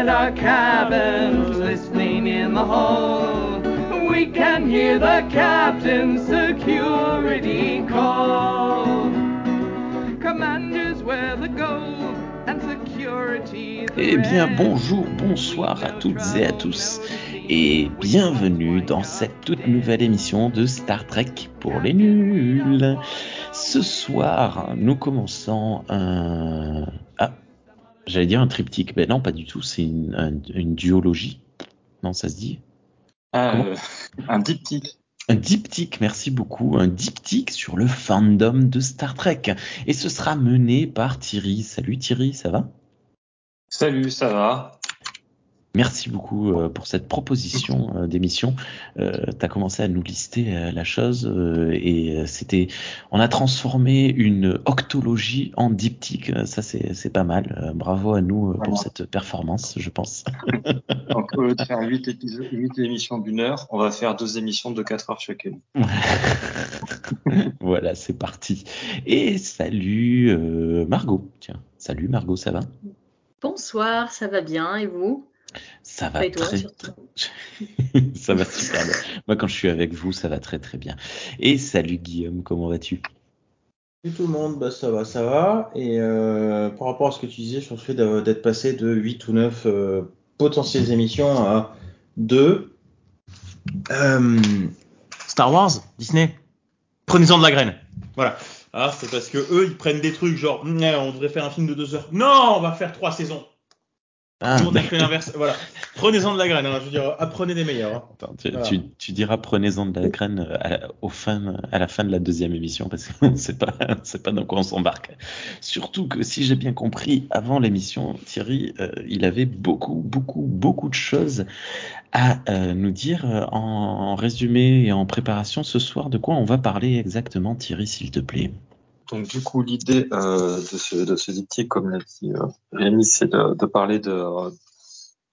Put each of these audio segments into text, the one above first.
inside our cabins, listening in the hall. We can hear the captain's security call. Commanders wear the gold and security the Eh bien, bonjour, bonsoir à toutes et à tous, et bienvenue dans cette toute nouvelle émission de Star Trek pour les nuls. Ce soir, nous commençons un... J'allais dire un triptyque, mais non, pas du tout, c'est une, un- une duologie. Non, ça se dit? Euh, un diptyque. Un diptyque, merci beaucoup, un diptyque sur le fandom de Star Trek. Et ce sera mené par Thierry. Salut Thierry, ça va? Salut, ça va Merci beaucoup euh, pour cette proposition euh, d'émission. Euh, tu as commencé à nous lister euh, la chose euh, et euh, c'était, on a transformé une octologie en diptyque. Ça c'est c'est pas mal. Euh, bravo à nous euh, pour Voilà. cette performance, je pense. Donc, au lieu de faire 8, épisodes, 8 émissions d'une heure, on va faire deux émissions de 4 heures chacune. voilà, c'est parti. Et salut euh, Margot. Tiens, salut Margot, ça va? Bonsoir, ça va bien et vous? Ça va toi très surtout ça va super bien. Moi, quand je suis avec vous, ça va très très bien. Et salut Guillaume, comment vas-tu? Salut tout le monde, bah ça va, ça va. Et euh, par rapport à ce que tu disais sur le fait d'être passé de 8 ou 9 euh, potentielles émissions à 2, euh, Star Wars, Disney, prenez-en de la graine. Voilà. Ah, c'est parce que eux, ils prennent des trucs genre, on devrait faire un film de 2 heures. Non, on va faire 3 saisons. Ah, Nous, on a fait l'inverse. Voilà. Prenez-en de la graine. hein. Je veux dire, apprenez des meilleurs. hein. Attends, tu, Voilà. tu- tu diras prenez-en de la graine euh, à la, au fin, à la fin de la deuxième émission parce qu'on ne sait pas, sait pas dans quoi on s'embarque. Surtout que si j'ai bien compris, avant l'émission, Thierry, euh, il avait beaucoup, beaucoup, beaucoup de choses à euh, nous dire en, en résumé et en préparation ce soir. De quoi on va parler exactement, Thierry, s'il te plaît? Donc, du coup, l'idée euh, de ce, de comme l'a dit euh, Rémi, c'est de, parler euh,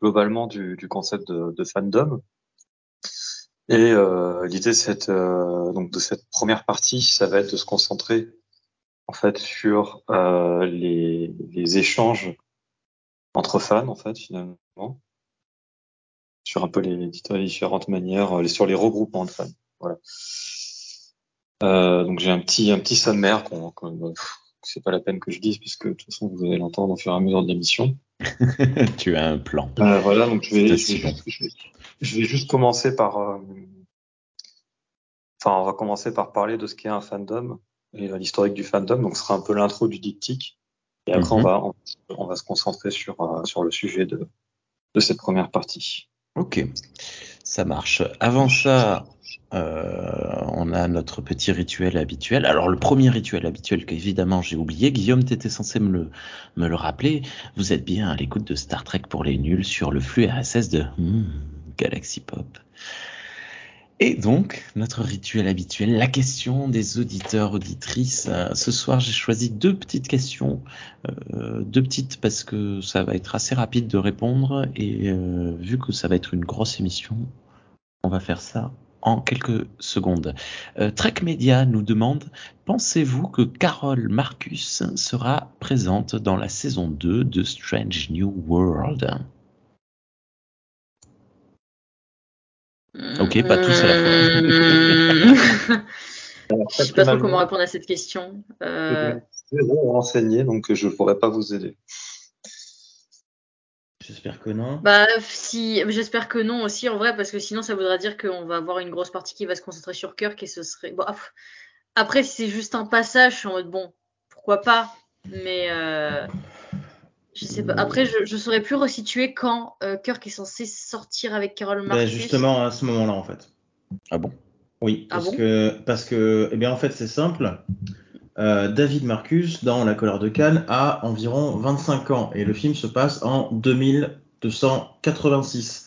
globalement du, concept de, fandom. Et l'idée de cette première partie, ça va être de se concentrer en fait sur les, échanges entre fans, en fait, finalement, sur un peu les, les différentes manières, sur les regroupements de fans. Voilà. Euh, donc j'ai un petit un petit sommaire qu'on c'est pas la peine que je dise puisque de toute façon vous allez l'entendre au fur et à mesure de l'émission. Tu as un plan. Euh, voilà donc je vais, je vais, juste, je vais- je vais juste commencer par euh, enfin on va commencer par parler de ce qu'est un fandom et l'historique du fandom donc ce sera un peu l'intro du diptyque et après Mhm. on va on, on va se concentrer sur euh, sur le sujet de de cette première partie. Ok, ça marche. Avant ça, euh, on a notre petit rituel habituel. Alors le premier rituel habituel qu'évidemment j'ai oublié, Guillaume, tu étais censé me le, me le rappeler. Vous êtes bien à l'écoute de Star Trek pour les nuls sur le flux RSS de hmm, Galaxy Pop. Et donc, notre rituel habituel, la question des auditeurs, auditrices. Euh, ce soir, j'ai choisi deux petites questions. Euh, deux petites parce que ça va être assez rapide de répondre. Et euh, vu que ça va être une grosse émission, on va faire ça en quelques secondes. Euh, Trek Media nous demande, pensez-vous que Carol Marcus sera présente dans la saison 2 de Strange New World? Ok, pas tous à la fois. Alors, Je sais pas trop comment répondre à cette question. Euh, Zéro renseigné donc je pourrais pas vous aider. J'espère que non. bah, si, j'espère que non aussi en vrai, parce que sinon ça voudra dire qu'on va avoir une grosse partie qui va se concentrer sur Kirk et ce serait. Bon, après, si c'est juste un passage, je suis en mode bon, pourquoi pas, mais euh, je sais pas. Après, je, je saurais plus resituer quand euh, Kirk est censé sortir avec Carol Marcus. justement à ce moment-là en fait. Ah bon? Oui, Ah parce bon? que parce que eh bien en fait c'est simple. Euh, David Marcus dans La colère de Cannes a environ 25 ans et le film se passe en 2286.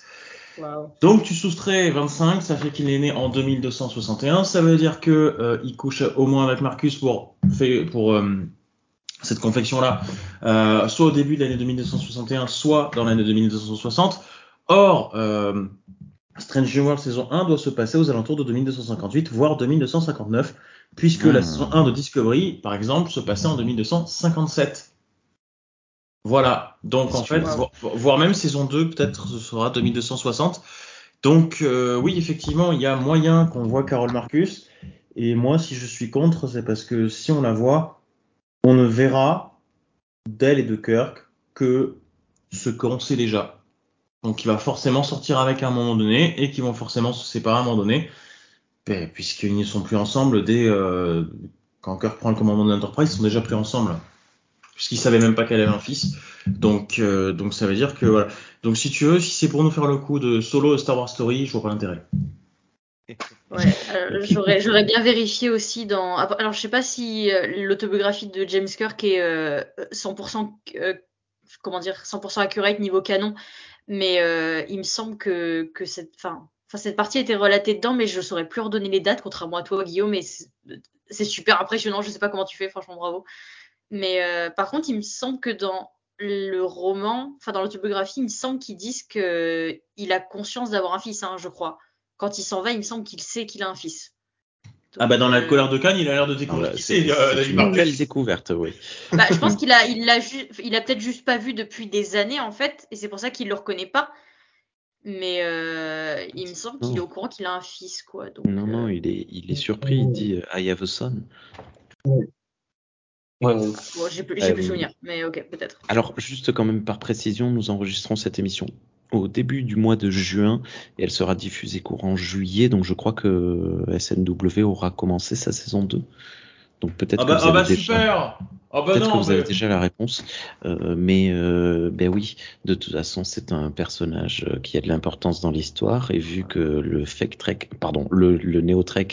Waouh. Donc tu soustrais 25, ça fait qu'il est né en 2261. Ça veut dire que euh, il couche au moins avec Marcus pour fait pour euh, cette confection-là, euh, soit au début de l'année 2261, soit dans l'année 2260. Or, euh, Strange New World saison 1 doit se passer aux alentours de 2258, voire 2259, puisque la saison 1 de Discovery, par exemple, se passait en 2257. Voilà. Donc en fait, vo- voire même saison 2, peut-être ce sera 2260. Donc euh, oui, effectivement, il y a moyen qu'on voit Carol Marcus. Et moi, si je suis contre, c'est parce que si on la voit, on ne verra d'elle et de Kirk que ce qu'on sait déjà. Donc il va forcément sortir avec à un moment donné et qu'ils vont forcément se séparer à un moment donné, puisqu'ils ne sont plus ensemble dès euh, quand Kirk prend le commandement de l'Enterprise, ils sont déjà plus ensemble, puisqu'ils savaient même pas qu'elle avait un fils. Donc euh, donc ça veut dire que voilà. Donc si tu veux, si c'est pour nous faire le coup de solo Star Wars Story, je vois pas l'intérêt. Ouais, euh, j'aurais, j'aurais bien vérifié aussi dans. Alors, je sais pas si euh, l'autobiographie de James Kirk est euh, 100%, euh, comment dire, 100% accurate niveau canon, mais il me semble que, que cette, enfin, enfin, cette partie a été relatée dedans, mais je saurais plus redonner les dates, contrairement à toi, Guillaume, et c'est c'est super impressionnant. Je sais pas comment tu fais, franchement, bravo. Mais par contre, il me semble que dans le roman, enfin dans l'autobiographie, il me semble qu'ils disent que il a conscience d'avoir un fils, hein, je crois. Quand il s'en va, il me semble qu'il sait qu'il a un fils. Ah bah dans la euh, colère de Cannes, il a l'air de Ah découvrir qui c'est euh, une belle découverte, oui. bah, je pense qu'il a, il l'a il a peut-être juste pas vu depuis des années en fait, et c'est pour ça qu'il le reconnaît pas. Mais euh, il me semble qu'il est au courant qu'il a un fils, quoi. Donc, Non, non, euh, il est, il est surpris. Il dit I have a son. Ouais, ouais. bon, j'ai plus, j'ai plus souvenir, mais ok, peut-être. Alors, juste quand même par précision, nous enregistrons cette émission au début du mois de juin elle sera diffusée courant juillet. Donc, je crois que SNW aura commencé sa saison 2. Donc, peut-être Ah que vous ah avez bah déjà. super Ah bah Peut-être que non, vous avez mais- déjà la réponse, euh, mais euh, ben oui, de toute façon, c'est un personnage euh, qui a de l'importance dans l'histoire, et vu que le fake trek, pardon, le, le néo trek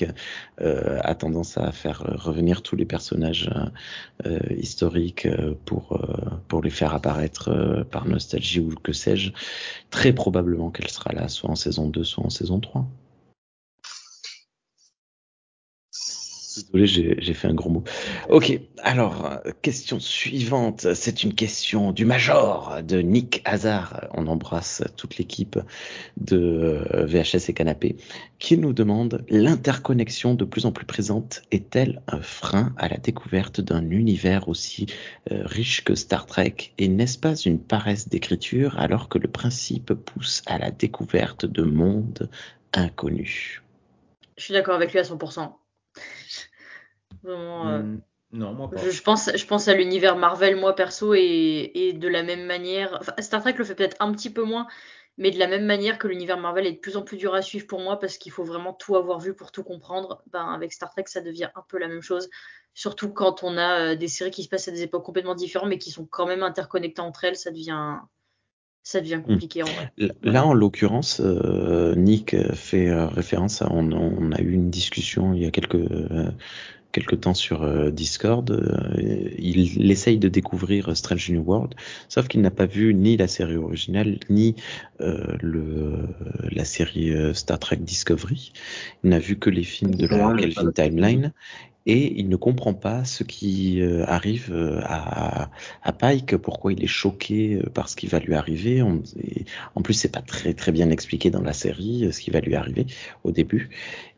euh, a tendance à faire revenir tous les personnages historiques pour euh, pour les faire apparaître par nostalgie ou que sais-je, très probablement qu'elle sera là, soit en saison 2, soit en saison 3. Désolé, j'ai fait un gros mot. Ok, alors, question suivante. C'est une question du Major, de Nick Hazard. On embrasse toute l'équipe de euh, VHS et Canapé, qui nous demande l'interconnexion de plus en plus présente est-elle un frein à la découverte d'un univers aussi euh, riche que Star Trek? Et n'est-ce pas une paresse d'écriture alors que le principe pousse à la découverte de mondes inconnus? Je suis d'accord avec lui à 100%. Vraiment. euh, Hmm, Non, moi pas. Je, je pense, je pense à l'univers Marvel, moi perso, et, et de la même manière. Enfin, Star Trek le fait peut-être un petit peu moins, mais de la même manière que l'univers Marvel est de plus en plus dur à suivre pour moi parce qu'il faut vraiment tout avoir vu pour tout comprendre. Ben, avec Star Trek, ça devient un peu la même chose. Surtout quand on a euh, des séries qui se passent à des époques complètement différentes, mais qui sont quand même interconnectées entre elles, ça devient, ça devient compliqué en vrai. Là, en l'occurrence, euh, Nick euh, fait euh, référence à. On, on a eu une discussion il y a quelques, euh, quelques temps sur euh, Discord. euh, il, il essaye de découvrir Strange New World, sauf qu'il n'a pas vu ni la série originale, ni euh, le, la série euh, Star Trek Discovery. Il n'a vu que les films de la Kelvin. Timeline. Et il ne comprend pas ce qui euh, arrive euh, à, à Pike, pourquoi il est choqué euh, par ce qui va lui arriver. On- et en plus, c'est pas très très bien expliqué dans la série ce qui va lui arriver au début.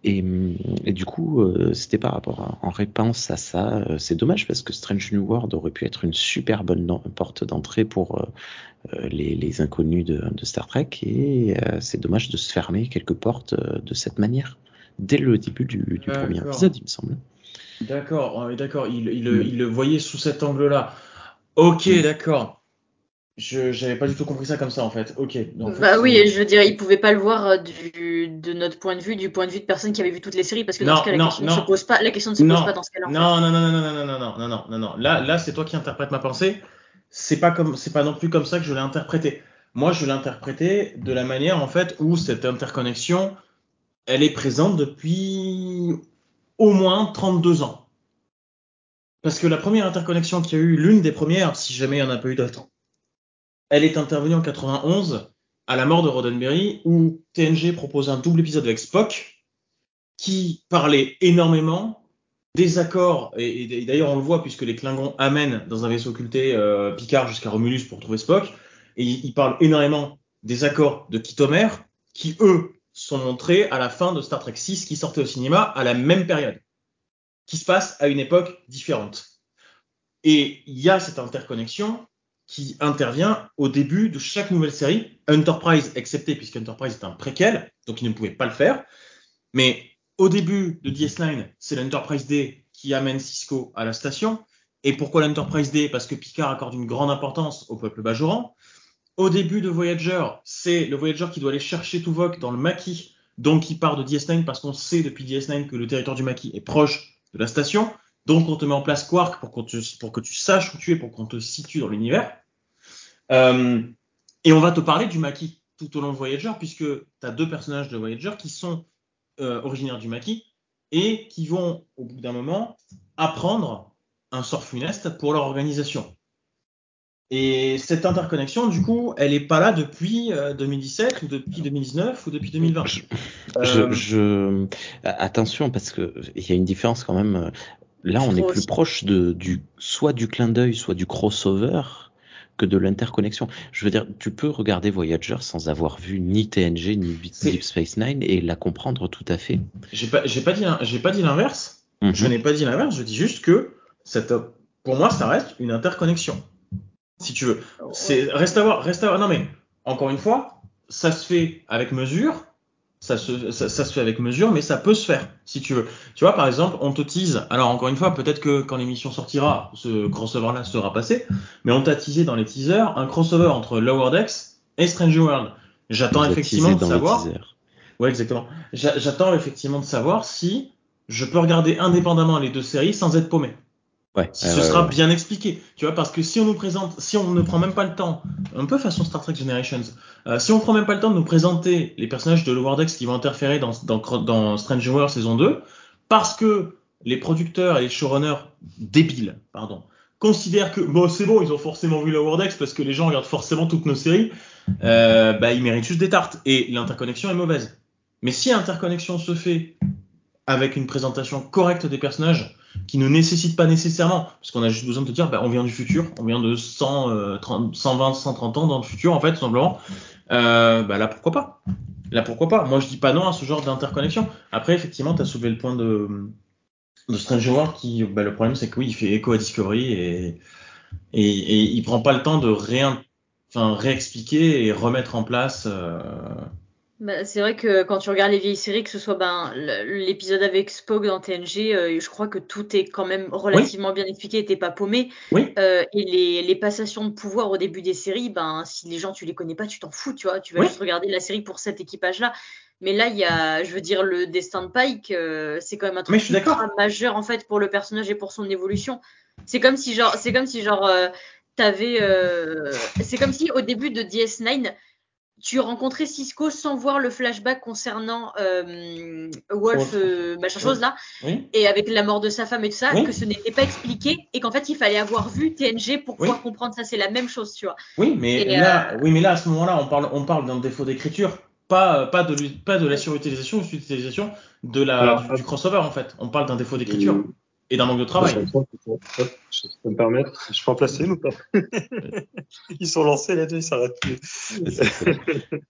Et, hum, et du coup, c'était par rapport à, en réponse à ça. c'est dommage parce que Strange New World aurait pu être une super bonne porte d'entrée pour les, les inconnus de, de Star Trek. Et c'est dommage de se fermer quelques portes de cette manière dès le début du, du premier épisode, il me semble. D'accord, d'accord, il, il, Mm. il le voyait sous cet angle-là. Ok, Mm. d'accord. Je j'avais pas du tout compris ça comme ça en fait. Ok. en fait, bah oui, je veux dire, il pouvait pas le voir euh, du, de notre point de vue, du point de vue de personne qui avait vu toutes les séries, parce que dans Non, ce cas, la non, question ne non. se pose pas. La question ne se pose pas dans ce cas-là. fait. non, non, non, non, non, non, non, non, non, non, non. Là, là, c'est toi qui interprètes ma pensée. C'est pas comme, c'est pas non plus comme ça que je l'ai interprété. Moi, je l'ai interprété de la manière en fait où cette interconnexion, elle est présente depuis au moins 32 ans. Parce que la première interconnexion qu'il y a eu, l'une des premières, si jamais il n'y en a pas eu d'autres, elle est intervenue en 91 à la mort de Roddenberry où TNG propose un double épisode avec Spock qui parlait énormément des accords, et, d'ailleurs on le voit puisque les Klingons amènent dans un vaisseau occulté euh, Picard jusqu'à Romulus pour trouver Spock, et ils il parlent énormément des accords de Kitomer qui eux sont montrés à la fin de Star Trek 6 qui sortait au cinéma à la même période, qui se passe à une époque différente. Et il y a cette interconnexion qui intervient au début de chaque nouvelle série, Enterprise excepté, puisque Enterprise est un préquel, donc il ne pouvait pas le faire. Mais au début de DS9, c'est l'Enterprise D qui amène Cisco à la station. Et pourquoi l'Enterprise D? Parce que Picard accorde une grande importance au peuple Bajoran. Au début de Voyager, c'est le Voyager qui doit aller chercher Tuvok dans le maquis, donc il part de DS9 parce qu'on sait depuis DS9 que le territoire du maquis est proche de la station. Donc on te met en place Quark pour, que tu saches où tu es, pour qu'on te situe dans l'univers. Euh, et on va te parler du maquis tout au long de Voyager, puisque tu as deux personnages de Voyager qui sont euh, originaires du maquis et qui vont, au bout d'un moment, apprendre un sort funeste pour leur organisation. Et cette interconnexion, du coup, elle n'est pas là depuis 2017 euh, ou depuis 2019 ou depuis 2020. Je, euh, je, attention parce que il y a une différence quand même. Là, on est plus proche de du soit du clin d'œil, soit du crossover que de l'interconnexion. Je veux dire, tu peux regarder Voyager sans avoir vu ni TNG ni Deep Space Nine et la comprendre tout à fait. J'ai pas, pas dit, j'ai pas dit l'inverse. Mhm. Je n'ai pas dit l'inverse. Je dis juste que cette, pour moi, ça reste une interconnexion. Si tu veux, c'est reste à voir, reste à voir. Non mais encore une fois, ça se fait avec mesure ça se, ça, se fait avec mesure, mais ça peut se faire, si tu veux. Tu vois, par exemple, on te tease. Alors, encore une fois, peut-être que quand l'émission sortira, ce crossover-là sera passé, mais on t'a teasé dans les teasers un crossover entre Lower Decks et Strange World. J'attends effectivement de savoir. Ouais, exactement. J'attends effectivement de savoir si je peux regarder indépendamment les deux séries sans être paumé. Ouais, si ce sera bien expliqué, tu vois, parce que si on nous présente, si on ne prend même pas le temps, un peu façon Star Trek Generations, euh, si on prend même pas le temps de nous présenter les personnages de Lower Decks qui vont interférer dans, dans, dans Strange World saison 2, parce que les producteurs et les showrunners débiles, pardon, considèrent que bon c'est bon, ils ont forcément vu Lower Decks parce que les gens regardent forcément toutes nos séries, euh, bah ils méritent juste des tartes et l'interconnexion est mauvaise. Mais si l'interconnexion se fait avec une présentation correcte des personnages, qui ne nécessite pas nécessairement, parce qu'on a juste besoin de te dire, bah, on vient du futur, on vient de 100, 120, 130 ans dans le futur, en fait, tout simplement. Euh, bah là, pourquoi pas? Là, pourquoi pas? Moi, je dis pas non à ce genre d'interconnexion. Après, effectivement, tu as soulevé le point de, de Stranger World, qui, bah, le problème, c'est que oui, il fait écho à Discovery et, et, et il prend pas le temps de rien, réexpliquer et remettre en place. Euh, bah, c'est vrai que quand tu regardes les vieilles séries, que ce soit ben, l'épisode avec Spock dans TNG, euh, je crois que tout est quand même relativement bien expliqué, t'es pas paumé. Oui. Euh, et les, les, passations de pouvoir au début des séries, ben, si les gens tu les connais pas, tu t'en fous, tu vois. Tu vas juste regarder la série pour cet équipage-là. Mais là, il y a, je veux dire, le destin de Pike, euh, c'est quand même un truc majeur en fait pour le personnage et pour son évolution. C'est comme si genre, c'est comme si genre, t'avais, c'est comme si au début de DS9 tu rencontrais Cisco sans voir le flashback concernant euh, Wolf, euh, machin chose là, et avec la mort de sa femme et tout ça, que ce n'était pas expliqué et qu'en fait il fallait avoir vu TNG pour pouvoir comprendre ça. C'est la même chose, tu vois. Oui, mais là, euh, oui, mais là à ce moment-là, on parle, on parle d'un défaut d'écriture, pas, pas de, pas de la surutilisation ou sous-utilisation de la du, crossover en fait. On parle d'un défaut d'écriture et d'un manque de travail. Je peux me permettre, je peux en placer une ou pas Ils sont lancés les deux, ils s'arrêtent plus.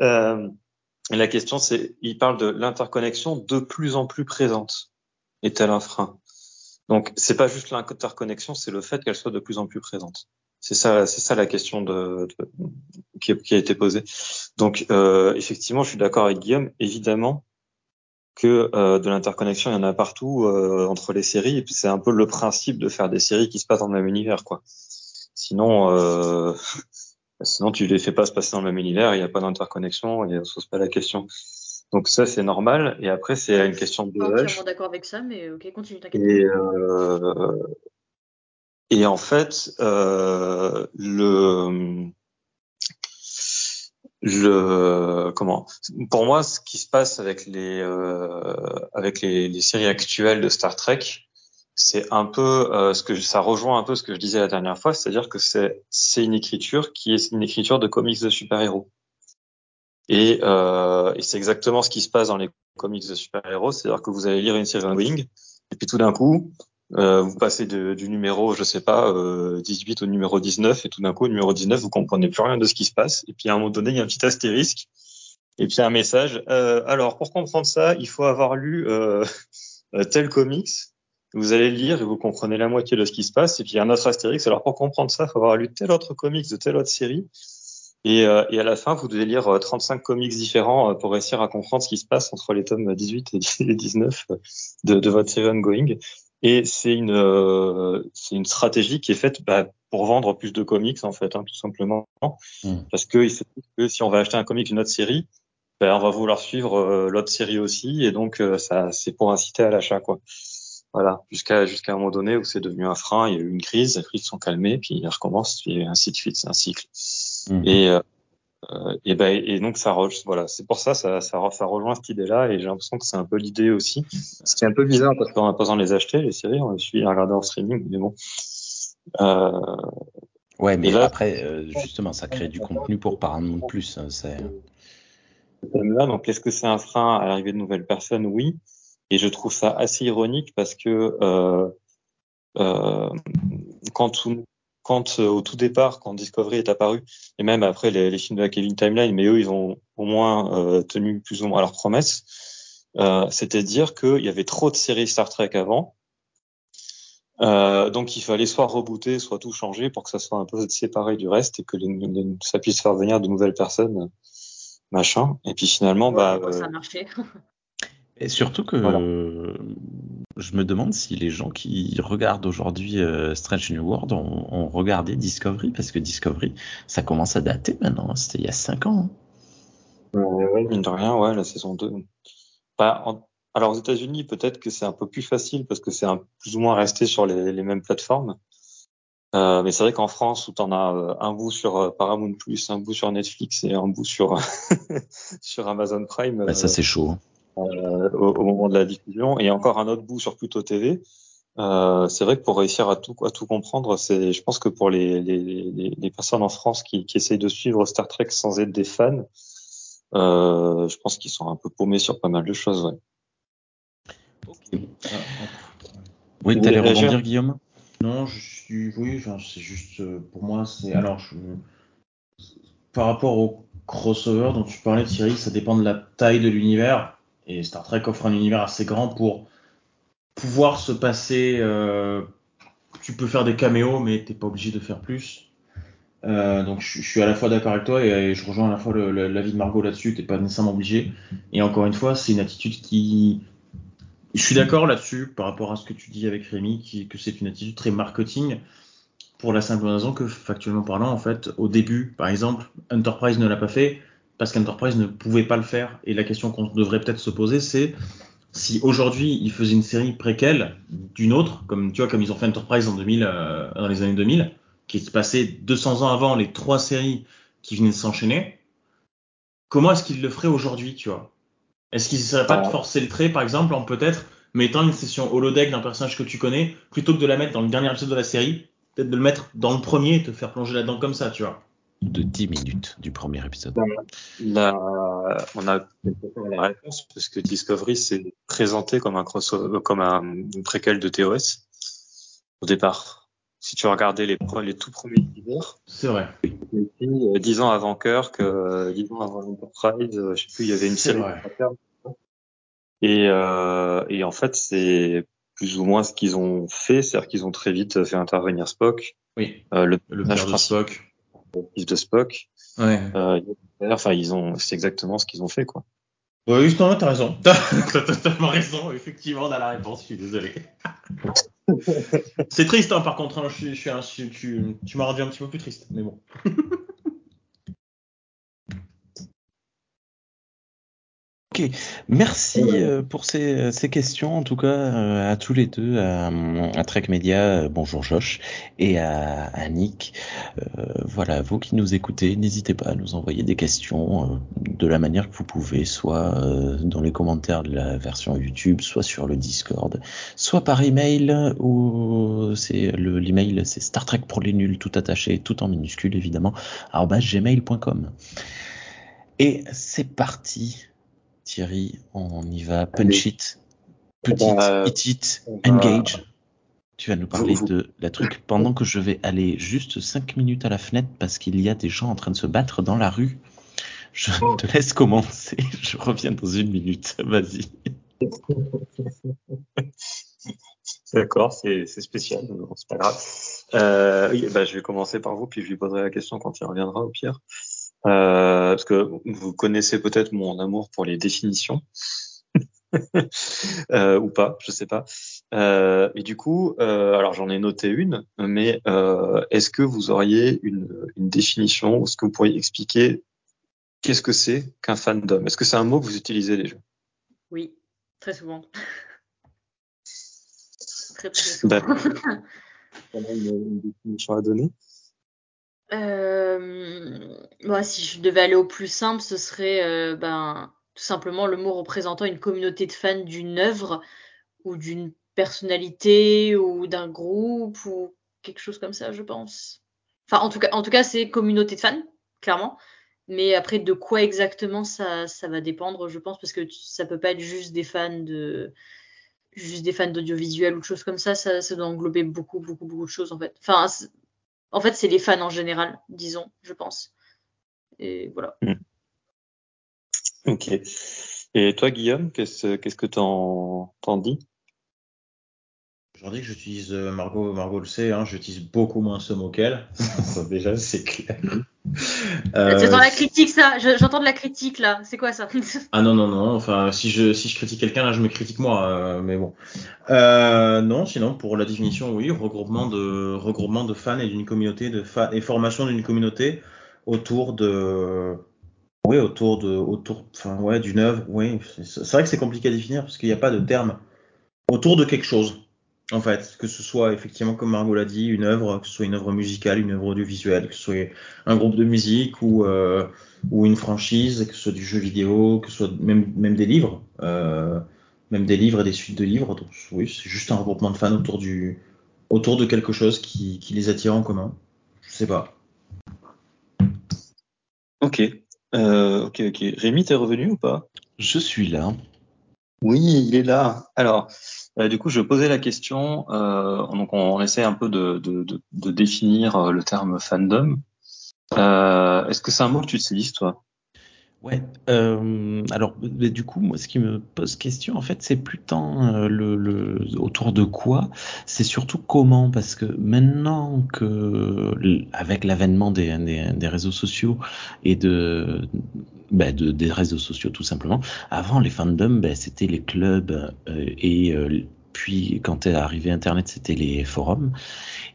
euh, la question c'est, il parle de l'interconnexion de plus en plus présente. Est-elle un frein? Donc c'est pas juste l'interconnexion, c'est le fait qu'elle soit de plus en plus présente. C'est ça, c'est ça la question de, de qui, qui, a été posée. Donc euh, effectivement, je suis d'accord avec Guillaume. Évidemment, que euh, de l'interconnexion, il y en a partout euh, entre les séries. Et puis c'est un peu le principe de faire des séries qui se passent dans le même univers, quoi. Sinon, euh, sinon tu les fais pas se passer dans le même univers, il n'y a pas d'interconnexion et on se pose pas la question. Donc ça c'est normal. Et après c'est une question de. Je suis d'accord avec ça, mais ok, continue. Et, euh, et en fait, euh, le le comment pour moi ce qui se passe avec les euh, avec les, les, séries actuelles de Star Trek c'est un peu euh, ce que ça rejoint un peu ce que je disais la dernière fois c'est-à-dire que c'est c'est une écriture qui est une écriture de comics de super-héros. Et, euh, et c'est exactement ce qui se passe dans les comics de super-héros c'est-à-dire que vous allez lire une série Wing et puis tout d'un coup euh, vous passez du numéro, je sais pas, euh, 18 au numéro 19, et tout d'un coup, au numéro 19, vous comprenez plus rien de ce qui se passe. Et puis à un moment donné, il y a un petit astérisque, et puis un message. Euh, alors, pour comprendre ça, il faut avoir lu euh, tel comics. Vous allez lire et vous comprenez la moitié de ce qui se passe. Et puis il y a un autre Astérix. Alors pour comprendre ça, il faut avoir lu tel autre comics de telle autre série. Et, euh, et, à la fin, vous devez lire 35 comics différents pour réussir à comprendre ce qui se passe entre les tomes 18 et 19 de, de votre série ongoing. Et c'est une, euh, c'est une stratégie qui est faite bah, pour vendre plus de comics en fait, hein, tout simplement. Mm. Parce que il se trouve que si on va acheter un comic d'une autre série, bah, on va vouloir suivre euh, l'autre série aussi, et donc euh, ça, c'est pour inciter à l'achat quoi. Voilà, jusqu'à jusqu'à un moment donné où c'est devenu un frein, il y a eu une crise, les crises sont calmées, puis il recommence, puis ainsi de suite, c'est un cycle. Mm. Et euh, et, ben, et donc ça voilà, c'est pour ça, ça, ça, ça rejoint cette idée-là et j'ai l'impression que c'est un peu l'idée aussi. Ce qui est un peu bizarre parce qu'en besoin de les acheter, les séries, on les suit à regarder en streaming, mais bon. Euh, ouais, mais après, euh, justement, ça crée du contenu pour Paramount Plus. Hein, c'est... Là, donc, est-ce que c'est un frein à l'arrivée de nouvelles personnes? Oui. Et je trouve ça assez ironique parce que euh, euh, quand tout, quand euh, au tout départ, quand Discovery est apparu, et même après les, les, films de la Kevin Timeline, mais eux, ils ont au moins euh, tenu plus ou moins à leur promesse, euh, c'était dire qu'il y avait trop de séries Star Trek avant, euh, donc il fallait soit rebooter, soit tout changer pour que ça soit un peu séparé du reste et que les, ça puisse faire venir de nouvelles personnes, machin. Et puis finalement, bah, ça a marché. Et surtout que je me demande si les gens qui regardent aujourd'hui euh, Strange New World ont, regardé Discovery, parce que Discovery, ça commence à dater maintenant. Hein. C'était il y a 5 ans. Hein. Ouais, mine de rien, ouais, la saison 2. Bah, alors aux États-Unis, peut-être que c'est un peu plus facile parce que c'est plus ou moins resté sur les, les mêmes plateformes. Euh, mais c'est vrai qu'en France, où tu en as euh, un bout sur euh, Paramount Plus, un bout sur Netflix et un bout sur sur Amazon Prime. Bah, ça c'est chaud. Euh, au, moment de la diffusion, et encore un autre bout sur Pluto TV. Euh, c'est vrai que pour réussir à tout, à tout comprendre, c'est, je pense que pour les, les, les, personnes en France qui, qui essayent de suivre Star Trek sans être des fans, euh, je pense qu'ils sont un peu paumés sur pas mal de choses. Ouais. Oui, t'allais rebondir, Guillaume? Non, je suis, oui, c'est juste, pour moi, c'est, alors, je, par rapport au crossover dont tu parlais, Thierry, ça dépend de la taille de l'univers. Et Star Trek offre un univers assez grand pour pouvoir se passer. Euh, tu peux faire des caméos, mais t'es pas obligé de faire plus. Euh, donc je, suis à la fois d'accord avec toi et, je rejoins à la fois l'avis de Margot là-dessus. T'es pas nécessairement obligé. Et encore une fois, c'est une attitude qui. Je suis d'accord là-dessus par rapport à ce que tu dis avec Rémi, que c'est une attitude très marketing pour la simple raison que factuellement parlant, en fait, au début, par exemple, Enterprise ne l'a pas fait parce qu'Enterprise ne pouvait pas le faire. Et la question qu'on devrait peut-être se poser, c'est si aujourd'hui ils faisaient une série préquelle d'une autre, comme tu vois, comme ils ont fait Enterprise en 2000, euh, dans les années 2000, qui se passait 200 ans avant les trois séries qui venaient de s'enchaîner, comment est-ce qu'ils le feraient aujourd'hui, tu vois? Est-ce qu'ils essaieraient pas de forcer le trait, par exemple, en peut-être mettant une session holodeck d'un personnage que tu connais, plutôt que de la mettre dans le dernier épisode de la série, peut-être de le mettre dans le premier et te faire plonger là-dedans comme ça, tu vois? De 10 minutes du premier épisode Là, on a la réponse parce que Discovery s'est présenté comme un crossover, comme un une préquel de TOS au départ. Si tu regardais les, les tout premiers épisodes, c'est vrai. Euh, dix ans avant Kirk, euh, dix ans avant l'Enterprise, euh, je sais plus, il y avait une série. Et, euh, et en fait, c'est plus ou moins ce qu'ils ont fait, c'est-à-dire qu'ils ont très vite fait intervenir Spock. Oui. Euh, le, le père de Spock de Spock. Ouais. Euh, enfin, ils ont, c'est exactement ce qu'ils ont fait, quoi. Oui, justement, t'as raison. T'as totalement raison. Effectivement, on a la réponse. Je suis désolé. c'est triste, hein, par contre. Hein, je, je, je, tu, tu m'as rendu un petit peu plus triste, mais bon. Ok, merci euh, pour ces, ces, questions, en tout cas euh, à tous les deux, à, à Trek Media, euh, bonjour Josh, et à, à Nick. voilà, vous qui nous écoutez, n'hésitez pas à nous envoyer des questions de la manière que vous pouvez, soit dans les commentaires de la version YouTube, soit sur le Discord, soit par email, ou c'est le l'email c'est Star Trek pour les nuls, tout attaché, tout en minuscule évidemment, gmail.com. Et c'est parti Thierry, on y va. Punch it, petit, bah, hit it, engage. Tu vas nous parler de la truc pendant que je vais aller juste 5 minutes à la fenêtre parce qu'il y a des gens en train de se battre dans la rue. Je te laisse commencer. Je reviens dans une minute. Vas-y. D'accord, c'est spécial, c'est pas grave. Euh, bah, je vais commencer par vous, puis je lui poserai la question quand il reviendra au pire. Euh, parce que vous connaissez peut-être mon amour pour les définitions. euh, ou pas, je sais pas. Euh, et du coup, euh, alors j'en ai noté une, mais euh, est-ce que vous auriez une, une définition ou est-ce que vous pourriez expliquer qu'est-ce que c'est qu'un fandom? Est-ce que c'est un mot que vous utilisez déjà? Oui, très souvent. très très souvent. On a une, une, définition à donner euh, Si je devais aller au plus simple, ce serait euh, ben, tout simplement le mot représentant une communauté de fans d'une œuvre ou d'une personnalité ou d'un groupe ou quelque chose comme ça, je pense. Enfin, en tout cas, en tout cas, c'est communauté de fans, clairement. Mais après, de quoi exactement ça, ça va dépendre, je pense, parce que ça peut pas être juste des fans de juste des fans d'audiovisuel ou de choses comme ça, ça, ça doit englober beaucoup, beaucoup, beaucoup de choses en fait. Enfin, en fait, c'est les fans en général, disons, je pense. Et voilà. Mm. Ok. Et toi, Guillaume, qu'est-ce que t'en t'en dis? Dis que j'utilise euh, Margot, Margot le sait, hein, j'utilise beaucoup moins ce mot qu'elle. Déjà, c'est clair. Euh, J'entends la critique, ça? J'entends de la critique là. C'est quoi ça? Ah non non non. Enfin, si je si je critique quelqu'un là, je me critique moi. Euh, mais bon. Euh, non, sinon pour la définition, oui, regroupement de regroupement de fans et d'une communauté de fans et formation d'une communauté autour de oui autour de autour enfin ouais d'une œuvre. Oui, c'est vrai que c'est compliqué à définir parce qu'il n'y a pas de terme autour de quelque chose en fait, que ce soit effectivement, comme Margot l'a dit, une œuvre, que ce soit une œuvre musicale, une œuvre audiovisuelle, que ce soit un groupe de musique ou, euh, ou une franchise, que ce soit du jeu vidéo, que ce soit même, même des livres, euh, même des livres et des suites de livres. Donc, oui, c'est juste un regroupement de fans autour, du, autour de quelque chose qui, qui les attire en commun. Je sais pas. Ok. Euh, ok, ok. Rémi, t'es revenu ou pas? Je suis là. Oui, il est là. Alors, euh, du coup, je posais la question. Euh, donc, on, on, essaie un peu de, définir euh, le terme fandom. Est-ce que c'est un mot que tu utilises, toi? Ouais. Alors, du coup, moi, ce qui me pose question, en fait, c'est plus tant le, autour de quoi, c'est surtout comment, parce que maintenant que, avec l'avènement des, des, réseaux sociaux et de, bah, de, des réseaux sociaux tout simplement, avant les fandoms, bah, c'était les clubs euh, et puis quand est arrivé Internet, c'était les forums.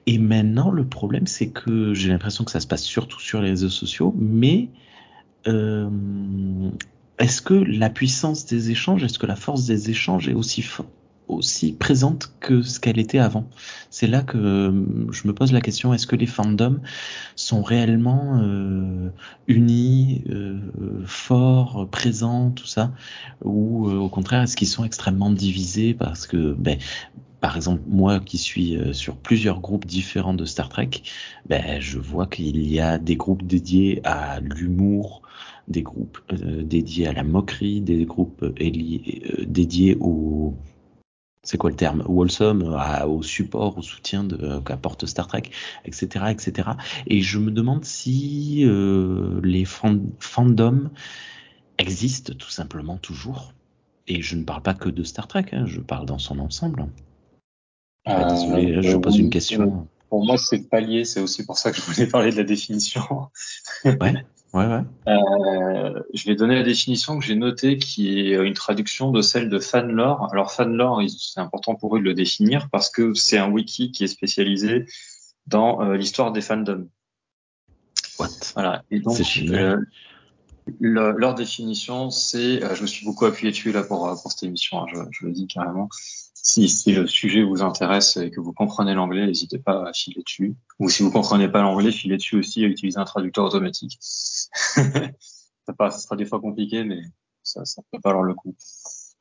Et maintenant, le problème, c'est que j'ai l'impression que ça se passe surtout sur les réseaux sociaux, mais euh, est-ce que la puissance des échanges, est-ce que la force des échanges est aussi aussi présente que ce qu'elle était avant. C'est là que euh, je me pose la question est-ce que les fandoms sont réellement euh, unis, euh, forts, présents, tout ça, ou au contraire est-ce qu'ils sont extrêmement divisés parce que ben, par exemple, moi qui suis sur plusieurs groupes différents de Star Trek, ben, je vois qu'il y a des groupes dédiés à l'humour, des groupes dédiés à la moquerie, des groupes dédiés au c'est quoi le terme? Wholesome à, au support au soutien de qu'apporte Star Trek etc etc et je me demande si euh, les fan fandoms existent tout simplement toujours. Et je ne parle pas que de Star Trek hein, je parle dans son ensemble. Ah, désolé euh, je pose oui, une question. pour moi c'est palier c'est aussi pour ça que je voulais parler de la définition. Ouais Ouais, ouais. Euh, je vais donner la définition que j'ai notée, qui est une traduction de celle de Fanlore. Alors Fanlore, c'est important pour eux de le définir parce que c'est un wiki qui est spécialisé dans euh, l'histoire des fandoms. What? Voilà. Et donc, euh, le, leur définition, c'est, euh, je me suis beaucoup appuyé dessus là pour, pour cette émission, hein, je, je, le dis carrément. Si, si le sujet vous intéresse et que vous comprenez l'anglais, n'hésitez pas à filer dessus. Ou si vous comprenez pas l'anglais, filez dessus aussi et utilisez un traducteur automatique. ça, ça sera des fois compliqué, mais ça, ça peut valoir le coup.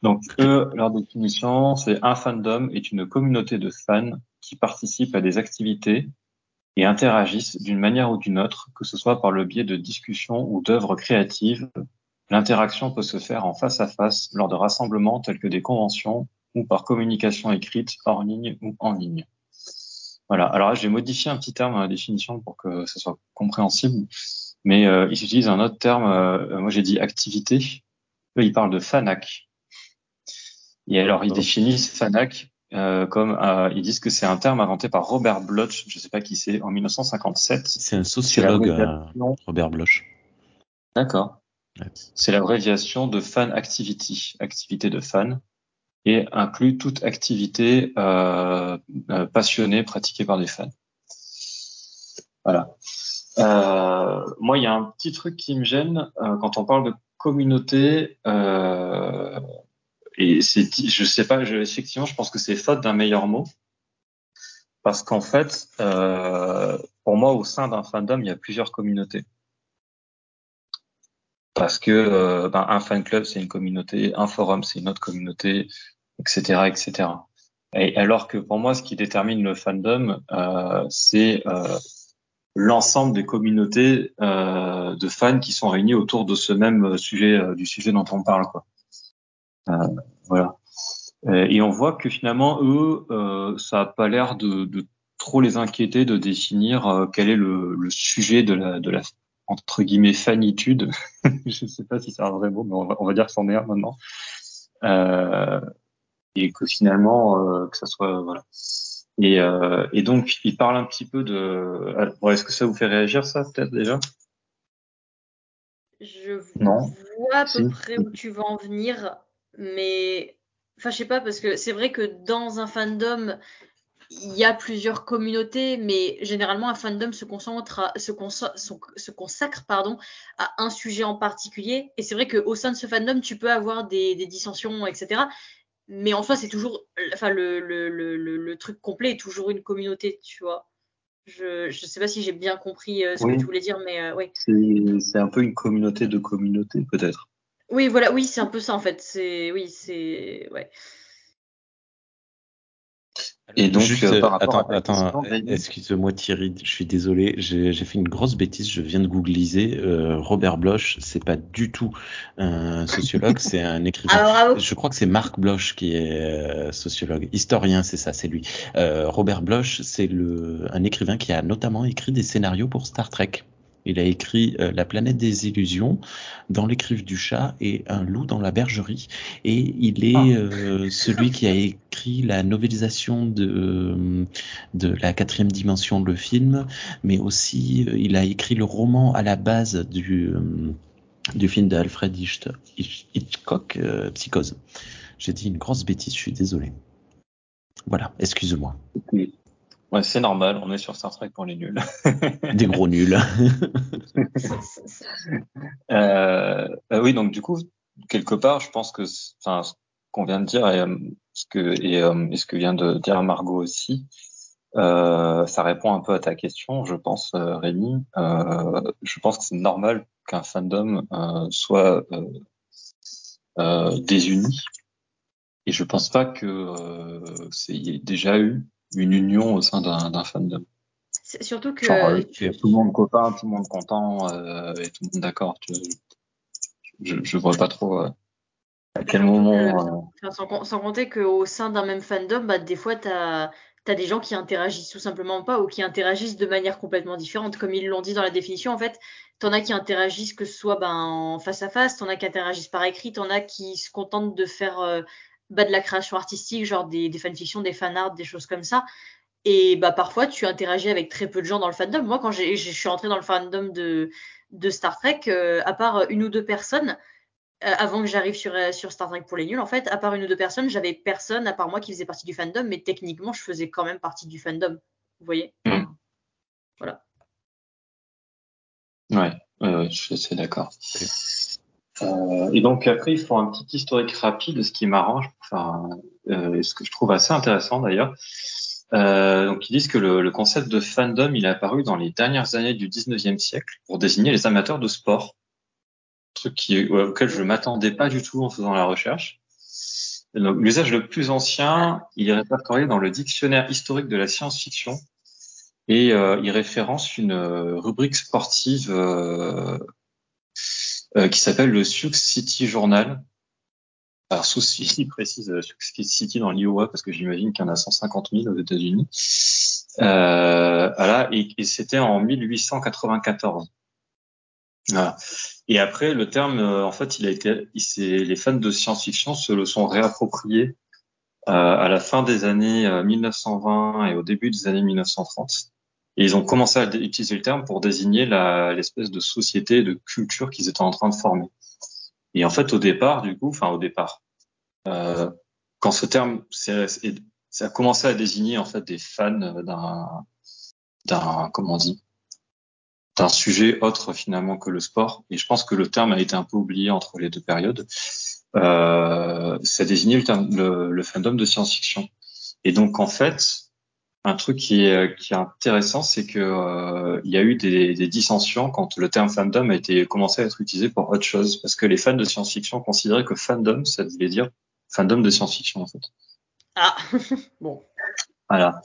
Donc, eux, leur définition, c'est un fandom est une communauté de fans qui participent à des activités et interagissent d'une manière ou d'une autre, que ce soit par le biais de discussions ou d'œuvres créatives. L'interaction peut se faire en face à face lors de rassemblements tels que des conventions ou par communication écrite hors ligne ou en ligne. Voilà. Alors là, j'ai modifié un petit terme dans la définition pour que ce soit compréhensible, mais euh, ils utilisent un autre terme. Euh, moi, j'ai dit activité. Eux, ils parlent de fanac. Et alors, ils définissent fanac euh, comme ils disent que c'est un terme inventé par Robert Bloch, je ne sais pas qui c'est, en 1957. C'est un sociologue, Robert Bloch. D'accord. Ouais. C'est l'abréviation de fan activity, activité de fan, et inclut toute activité euh, euh, passionnée pratiquée par des fans. Voilà. Euh, moi, il y a un petit truc qui me gêne quand on parle de communauté. Et c'est, je sais pas, effectivement, je pense que c'est faute d'un meilleur mot, parce qu'en fait, pour moi, au sein d'un fandom, il y a plusieurs communautés parce que ben, un fan club c'est une communauté, un forum c'est une autre communauté, etc., etc. Et alors que pour moi, ce qui détermine le fandom, euh, c'est euh, l'ensemble des communautés euh, de fans qui sont réunis autour de ce même sujet, du sujet dont on parle, quoi. Voilà. Et on voit que finalement, eux, ça a pas l'air de, trop les inquiéter de définir quel est le, sujet de la, de entre guillemets fanitude. je sais pas si c'est un vrai mot, mais on va, dire que c'en est un maintenant. Et que finalement, euh, que ça soit voilà. Et, euh, et donc, il parle un petit peu de. bon, Est-ce que ça vous fait réagir ça peut-être déjà? Je Non. vois à peu Si. près où tu vas en venir, mais enfin, je sais pas, parce que c'est vrai que dans un fandom, il y a plusieurs communautés, mais généralement, un fandom se concentre, à- se, consacre pardon, à un sujet en particulier. Et c'est vrai qu'au sein de ce fandom, tu peux avoir des, des dissensions, etc. Mais en soi, c'est toujours, enfin, le, le, le, truc complet est toujours une communauté, tu vois. Je, je sais pas si j'ai bien compris euh, ce Oui. que tu voulais dire, mais euh, oui. C'est c'est un peu une communauté de communautés peut-être. Oui, voilà, oui, c'est un peu ça en fait. C'est, oui, c'est, ouais. Et donc, Juste, euh, par euh, rapport attends, à Rémi- excuse-moi Thierry, je suis désolé, j'ai fait une grosse bêtise, je viens de googliser. euh, Robert Bloch, c'est pas du tout un sociologue, c'est un écrivain. Ah. Je crois que c'est Marc Bloch qui est euh, sociologue, historien, c'est ça, c'est lui. Euh, Robert Bloch, c'est le un écrivain qui a notamment écrit des scénarios pour Star Trek. Il a écrit euh, La planète des illusions, Dans l'écrive du chat et Un loup dans la bergerie. Et il est euh, celui qui a écrit la novélisation de, de la quatrième dimension, le film, mais aussi euh, il a écrit le roman à la base du, euh, du film d'Alfred Hitch- Hitch- Hitchcock, euh, Psychose. J'ai dit une grosse bêtise, je suis désolé. Voilà, excuse-moi. Ouais, c'est normal, on est sur Star Trek pour les nuls. Des gros nuls. Euh, bah oui, donc du coup, quelque part, je pense que, enfin, ce qu'on vient de dire et euh, ce que et, euh, et ce que vient de dire Margot aussi, euh, ça répond un peu à ta question, je pense, euh, Rémi. Euh, je pense que c'est normal qu'un fandom euh, soit euh, euh, désuni, et je pense pas que euh, c'est il y ait déjà eu une union au sein d'un fandom. Surtout que. Genre, euh, tout le monde copain, tout le monde content euh, et tout le monde d'accord. tu. Je, je vois pas trop euh, à quel Surtout moment. que- sans, com- sans compter qu'au sein d'un même fandom, bah, des fois, tu as, des gens qui interagissent tout simplement pas ou qui interagissent de manière complètement différente. Comme ils l'ont dit dans la définition, en fait, t'en as qui interagissent que ce soit ben, en face à face, t'en as qui interagissent par écrit, t'en as qui se contentent de faire bah, de la création artistique, genre des, des fanfictions, des fanarts, des choses comme ça. Et bah, parfois, tu interagis avec très peu de gens dans le fandom. Moi, quand j'ai- je suis rentrée dans le fandom de, de Star Trek, euh, à part une ou deux personnes, euh, avant que j'arrive sur, euh, sur Star Trek pour les nuls, en fait, à part une ou deux personnes, j'avais personne à part moi qui faisait partie du fandom, mais techniquement, je faisais quand même partie du fandom. Vous voyez? Mm. Voilà. Ouais, ouais, ouais, je suis assez d'accord. Euh, et donc après, ils font un petit historique rapide, ce qui m'arrange, enfin, euh, ce que je trouve assez intéressant d'ailleurs. Euh, donc ils disent que le, le concept de fandom, il est apparu dans les dernières années du 19e siècle pour désigner les amateurs de sport, truc qui, ouais, auquel je m'attendais pas du tout en faisant la recherche. Donc, L'usage le plus ancien, il est répertorié dans le dictionnaire historique de la science-fiction et euh, il référence une euh, rubrique sportive euh, euh, qui s'appelle le Sioux City Journal. Alors, Sioux City précise euh, Sioux City dans l'Iowa parce que j'imagine qu'il y en a 150 000 aux États-Unis. Euh, voilà, et, c'était en 1894. Voilà. Et après, le terme, euh, en fait, il a été, il les fans de science-fiction se le sont réappropriés à la fin des années 1920 et au début des années 1930. Et ils ont commencé à utiliser le terme pour désigner l'espèce de société, de culture qu'ils étaient en train de former. Et en fait, au départ, du coup, enfin au départ, euh, quand ce terme a commencé à désigner en fait des fans d'un comment on dit d'un sujet autre finalement que le sport. Et je pense que le terme a été un peu oublié entre les deux périodes. Euh, ça désignait le, fandom de science-fiction. Et donc en fait, un truc qui est, qui est intéressant, c'est que euh, il y a eu des, des, dissensions quand le terme fandom a été commencé à être utilisé pour autre chose, parce que les fans de science-fiction considéraient que fandom, ça voulait dire fandom de science-fiction en fait. Ah bon. Voilà.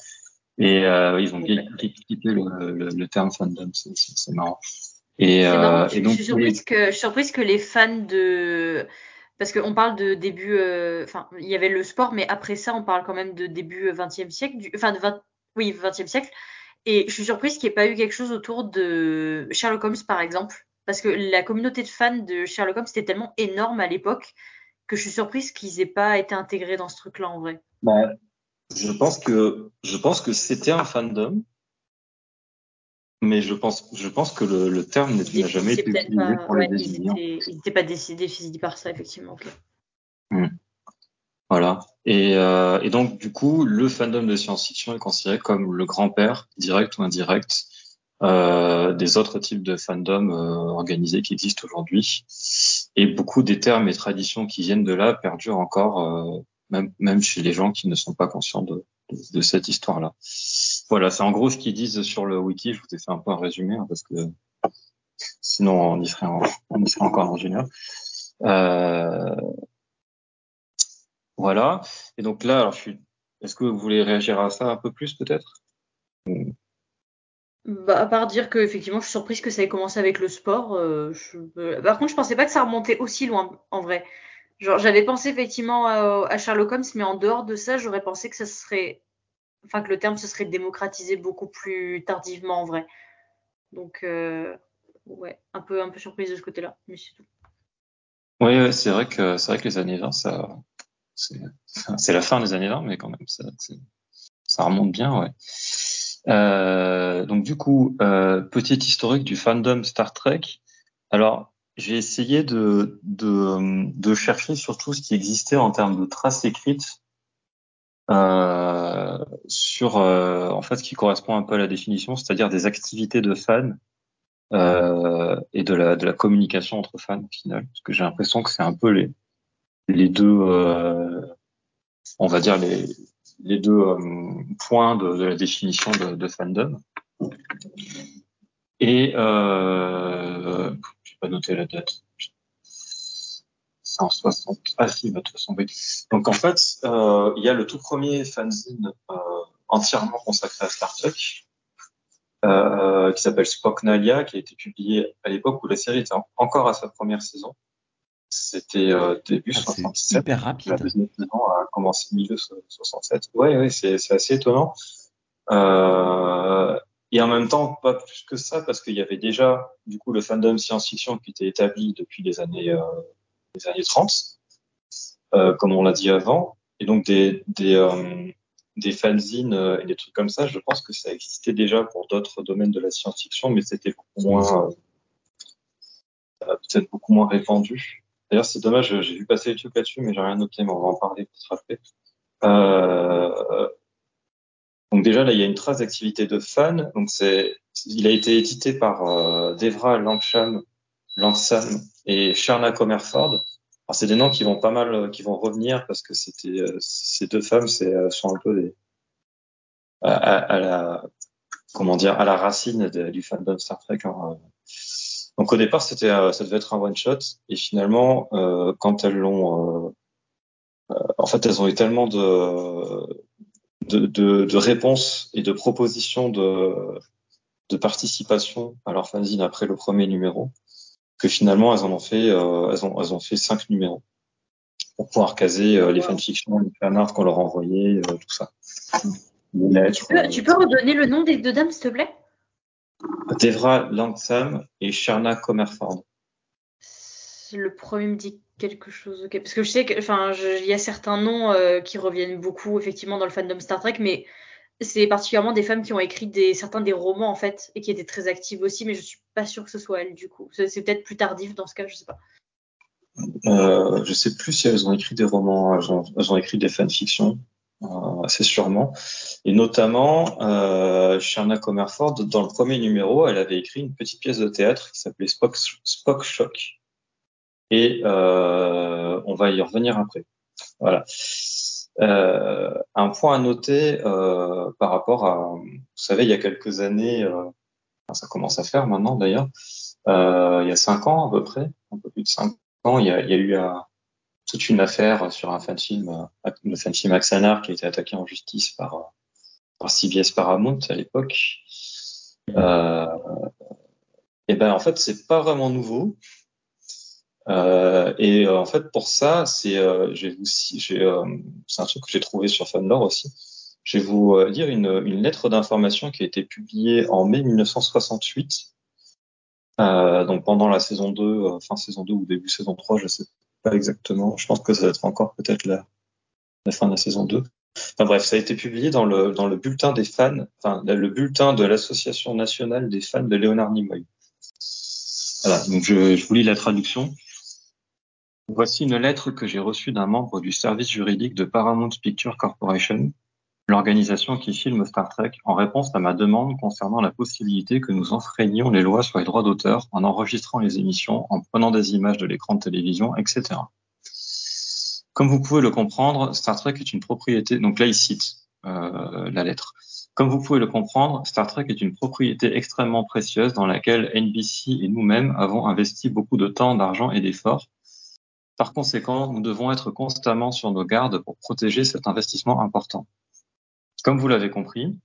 Et euh, ils ont équipé le, le, le, terme fandom, c'est marrant. Et, euh, et donc, je suis surprise que je suis surprise que les fans de parce qu'on parle de début, euh, enfin, il y avait le sport, mais après ça, on parle quand même de début 20e siècle, enfin, de 20, oui, 20e siècle. Et je suis surprise qu'il n'y ait pas eu quelque chose autour de Sherlock Holmes, par exemple, parce que la communauté de fans de Sherlock Holmes était tellement énorme à l'époque que je suis surprise qu'ils n'aient pas été intégrés dans ce truc-là en vrai. Bah, je pense que je pense que c'était un fandom, mais je pense, je pense que le, le terme n'a jamais été utilisé pas, pour ouais, les désigner. Ils n'étaient pas décidés, décidés par ça, effectivement. Okay. Hmm. Voilà. Et, euh, et, donc, du coup, le fandom de science-fiction est considéré comme le grand-père, direct ou indirect, euh, des autres types de fandom euh, organisés qui existent aujourd'hui. Et beaucoup des termes et traditions qui viennent de là perdurent encore, euh, même, même chez les gens qui ne sont pas conscients de, de, cette histoire-là. Voilà, c'est en gros ce qu'ils disent sur le wiki. Je vous ai fait un peu un résumé hein, parce que sinon on y serait, en, on y serait encore dans une heure. Euh, voilà. Et donc là, alors je suis. Est-ce que vous voulez réagir à ça un peu plus peut-être? Bah, à part dire que effectivement, je suis surprise que ça ait commencé avec le sport. Euh, je... Par contre, je pensais pas que ça remontait aussi loin, en vrai. Genre, j'avais pensé effectivement à, à Sherlock Holmes, mais en dehors de ça, j'aurais pensé que ça serait, enfin que le terme se serait démocratisé beaucoup plus tardivement en vrai. Donc, euh, ouais, un peu, un peu surprise de ce côté-là, mais c'est tout. Oui, ouais, c'est vrai que c'est vrai que les années 20, ça, c'est la fin des années 20, mais quand même, ça, ça remonte bien, ouais. Euh, donc du coup, euh, petite historique du fandom Star Trek. Alors, j'ai essayé de, de, de, chercher surtout ce qui existait en termes de traces écrites euh, sur euh, en fait ce qui correspond un peu à la définition, c'est-à-dire des activités de fans euh, et de la, de la communication entre fans au final, parce que j'ai l'impression que c'est un peu les, les deux, euh, on va dire les, deux euh, points de, la définition de, fandom. Et euh, j'ai pas noté la date. 160. Ah si, bah, de toute façon, oui. Donc en fait, euh, il y a le tout premier fanzine entièrement consacré à Star Trek, qui s'appelle Spocknalia, qui a été publié à l'époque où la série était encore à sa première saison. C'était euh, début Ah, 67. c'est hyper La rapide. deuxième saison a commencé milieu 67. Ouais, ouais, c'est c'est assez étonnant. Euh, et en même temps, pas plus que ça, parce qu'il y avait déjà, du coup, le fandom science-fiction qui était établi depuis les années, euh, les années 30, euh, comme on l'a dit avant. Et donc, des, des, euh, des fanzines euh, et des trucs comme ça, je pense que ça existait déjà pour d'autres domaines de la science-fiction, mais c'était beaucoup moins, euh, peut-être beaucoup moins répandu. D'ailleurs, c'est dommage, j'ai vu passer les trucs là-dessus, mais j'ai rien noté, mais on va en parler peut-être après. Euh, donc déjà là, il y a une trace d'activité de fan. Donc c'est, il a été édité par euh, Devra Langsham, Langsam et Sharna Comerford. Alors c'est des noms qui vont pas mal, qui vont revenir parce que c'était euh, ces deux femmes, c'est euh, sont un peu des à, la comment dire à la racine du fandom Star Trek. Hein. Donc au départ, c'était euh, ça devait être un one shot et finalement, euh, quand elles l'ont en fait, elles ont eu tellement de, de, de, de réponses et de propositions de, de participation à leur fanzine après le premier numéro que finalement elles en ont fait euh, elles ont elles ont fait cinq numéros pour pouvoir caser euh, les fanfictions, les fanarts qu'on leur envoyait, euh, tout ça. Lettres. Tu peux, tu peux redonner le nom des deux dames, s'il te plaît? euh, Devra Langsam et Sharna Comerford. Le premier me dit quelque chose. ok. Parce que je sais que, enfin, je- il y a certains noms euh, qui reviennent beaucoup effectivement dans le fandom Star Trek, mais c'est particulièrement des femmes qui ont écrit des, certains des romans en fait et qui étaient très actives aussi, mais je suis pas sûre que ce soit elles du coup. C'est peut-être plus tardif dans ce cas, je sais pas. Euh, je sais plus si elles ont écrit des romans, elles ont, elles ont écrit des fanfictions, assez sûrement. Et notamment, euh, Sherna Comerford, dans le premier numéro, elle avait écrit une petite pièce de théâtre qui s'appelait Spock, Spock Shock. Et euh, on va y revenir après. Voilà. Euh, un point à noter euh, par rapport à, vous savez, il y a quelques années, euh, ça commence à faire maintenant d'ailleurs, euh, il y a cinq ans à peu près, un peu plus de cinq ans, il y a, il y a eu un- toute une affaire sur un fan-film, euh, le fan-film Axanar qui a été attaqué en justice par, euh, par CBS Paramount à l'époque. Euh, et ben en fait c'est pas vraiment nouveau. Euh, et en fait pour ça c'est j'ai, un truc que j'ai trouvé sur Fanlore aussi. Je vais vous lire une, une lettre d'information qui a été publiée en mai 1968. Euh, donc pendant la saison 2, euh, fin saison 2 ou début saison 3, je sais pas exactement. Je pense que ça va être encore peut-être la, la fin de la saison 2. Enfin bref, ça a été publié dans le, dans le bulletin des fans, enfin le bulletin de l'Association nationale des fans de Léonard Nimoy. Voilà, donc je, je vous lis la traduction. Voici une lettre que j'ai reçue d'un membre du service juridique de Paramount Picture Corporation, l'organisation qui filme Star Trek, en réponse à ma demande concernant la possibilité que nous enfreignions les lois sur les droits d'auteur en enregistrant les émissions, en prenant des images de l'écran de télévision, etc. Comme vous pouvez le comprendre, Star Trek est une propriété. Donc là, il cite euh, la lettre. Comme vous pouvez le comprendre, Star Trek est une propriété extrêmement précieuse dans laquelle NBC et nous-mêmes avons investi beaucoup de temps, d'argent et d'efforts. Par conséquent, nous devons être constamment sur nos gardes pour protéger cet investissement important. Comme vous l'avez compris,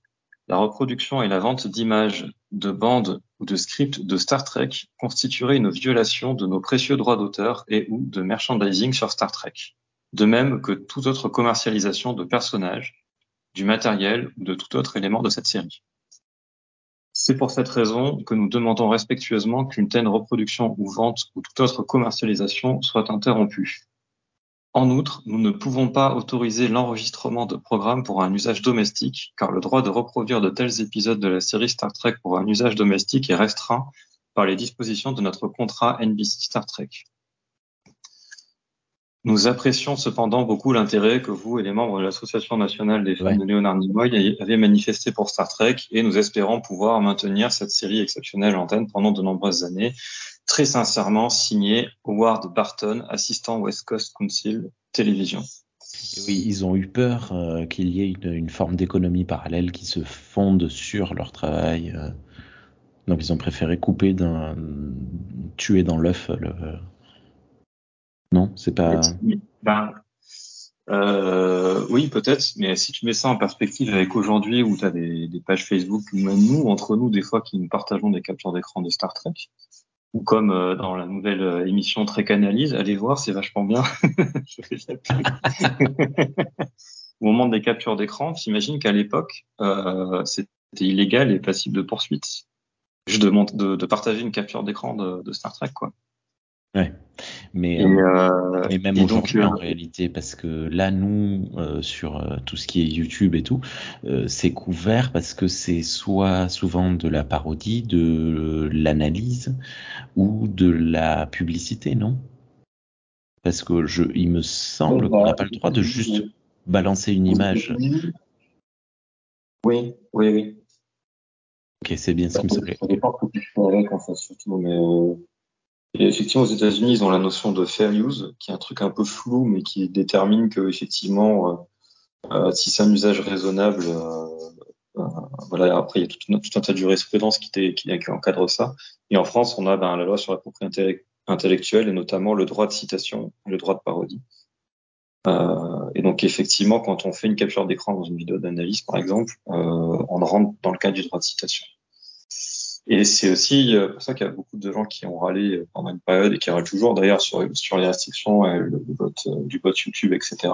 la reproduction et la vente d'images, de bandes ou de scripts de Star Trek constitueraient une violation de nos précieux droits d'auteur et ou de merchandising sur Star Trek de même que toute autre commercialisation de personnages, du matériel ou de tout autre élément de cette série. C'est pour cette raison que nous demandons respectueusement qu'une telle reproduction ou vente ou toute autre commercialisation soit interrompue. En outre, nous ne pouvons pas autoriser l'enregistrement de programmes pour un usage domestique, car le droit de reproduire de tels épisodes de la série Star Trek pour un usage domestique est restreint par les dispositions de notre contrat NBC Star Trek. Nous apprécions cependant beaucoup l'intérêt que vous et les membres de l'Association nationale des fans Ouais. de Leonard Nimoy avez manifesté pour Star Trek et nous espérons pouvoir maintenir cette série exceptionnelle en antenne pendant de nombreuses années. Très sincèrement, signé Howard Barton, assistant West Coast Council Télévision. Et oui, ils ont eu peur euh, qu'il y ait une, une forme d'économie parallèle qui se fonde sur leur travail. euh. Donc ils ont préféré couper d'un tuer dans l'œuf le. Non, c'est pas. Ben, euh, oui, peut-être, mais si tu mets ça en perspective avec aujourd'hui où tu as des, des pages Facebook, ou même nous, entre nous, des fois, qui nous partageons des captures d'écran de Star Trek, ou comme euh, dans la nouvelle euh, émission Trek Analyse, allez voir, c'est vachement bien. Je. Au moment des captures d'écran, t'imagines qu'à l'époque, euh, c'était illégal et passible de poursuite. Juste de, mont- de, de partager une capture d'écran de, de Star Trek, quoi. Ouais. Mais, Et, euh, euh, même aujourd'hui euh, en réalité, parce que là, nous, euh, sur euh, tout ce qui est YouTube et tout, c'est couvert parce que c'est soit souvent de la parodie, de l'analyse ou de la publicité, non? Parce que je, il me semble qu'on n'a pas le droit de juste balancer une image. Oui, oui, oui. Ok, c'est bien ce qui me semblait. Ça dépend ce que tu fais avec, en fait, surtout. Mais et effectivement, aux États-Unis, ils ont la notion de fair use, qui est un truc un peu flou, mais qui détermine que effectivement, euh, euh, si c'est un usage raisonnable, euh, voilà. Après, il y a tout, un- tas de jurisprudence qui, qui, encadre ça. Et en France, on a ben, la loi sur la propriété intellec- intellectuelle et notamment le droit de citation, le droit de parodie. Et donc effectivement, quand on fait une capture d'écran dans une vidéo d'analyse, par exemple, on rentre dans le cadre du droit de citation. Et c'est aussi euh, pour ça qu'il y a beaucoup de gens qui ont râlé pendant une période et qui râlent toujours d'ailleurs sur, sur les restrictions euh, du vote YouTube, etc.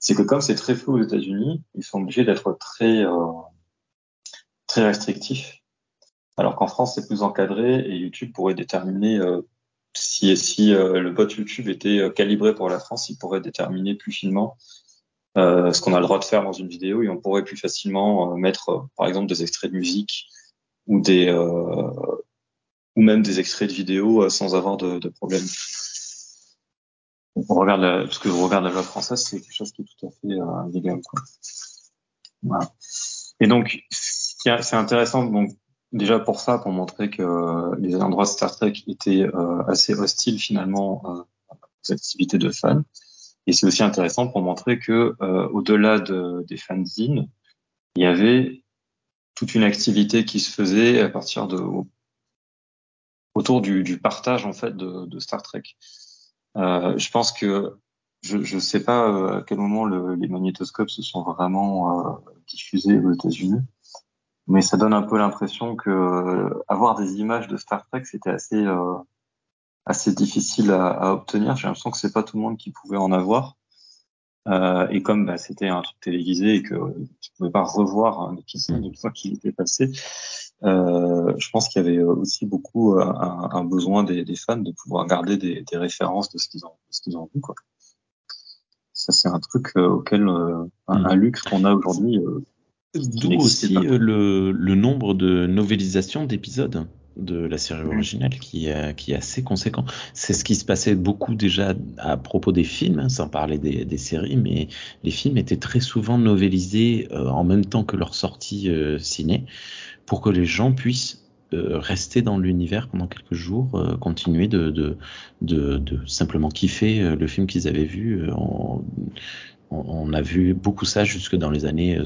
C'est que comme c'est très flou aux États-Unis, ils sont obligés d'être très euh, très restrictifs, alors qu'en France c'est plus encadré et YouTube pourrait déterminer euh, si, si euh, le bot YouTube était euh, calibré pour la France, il pourrait déterminer plus finement ce qu'on a le droit de faire dans une vidéo et on pourrait plus facilement mettre, par exemple, des extraits de musique ou des ou même des extraits de vidéos sans avoir de, problème. On regarde parce que je regarde la loi française, c'est quelque chose qui est tout à fait euh, légal. Quoi. Et donc, c'est intéressant donc déjà pour ça, pour montrer que les endroits Star Trek étaient euh, assez hostiles finalement euh, aux activités de fans. Et c'est aussi intéressant pour montrer que euh, au-delà de, des fanzines, il y avait toute une activité qui se faisait à partir de autour du, du partage en fait de, de Star Trek. Euh, je pense que je ne sais pas euh, à quel moment le, les magnétoscopes se sont vraiment euh, diffusés aux États-Unis, mais ça donne un peu l'impression que euh, avoir des images de Star Trek c'était assez euh, assez difficile à, à obtenir. J'ai l'impression que c'est pas tout le monde qui pouvait en avoir. Euh, et comme bah, c'était un truc télévisé et que tu pouvais pas revoir un épisode une fois qu'il était passé, euh, je pense qu'il y avait aussi beaucoup un, un besoin des, des, fans de pouvoir garder des, des références de ce qu'ils ont, ce qu'ils ont vu. Quoi. Ça, c'est un truc auquel un, un, luxe qu'on a aujourd'hui D'où aussi euh, le, le, nombre de novélisations d'épisodes de la série originale qui, euh, qui est assez conséquent. C'est ce qui se passait beaucoup déjà à propos des films, hein, sans parler des, des, séries, mais les films étaient très souvent novélisés euh, en même temps que leur sortie euh, ciné pour que les gens puissent rester dans l'univers pendant quelques jours, continuer de, de, de, de, simplement kiffer le film qu'ils avaient vu en, on, a vu beaucoup ça jusque dans les années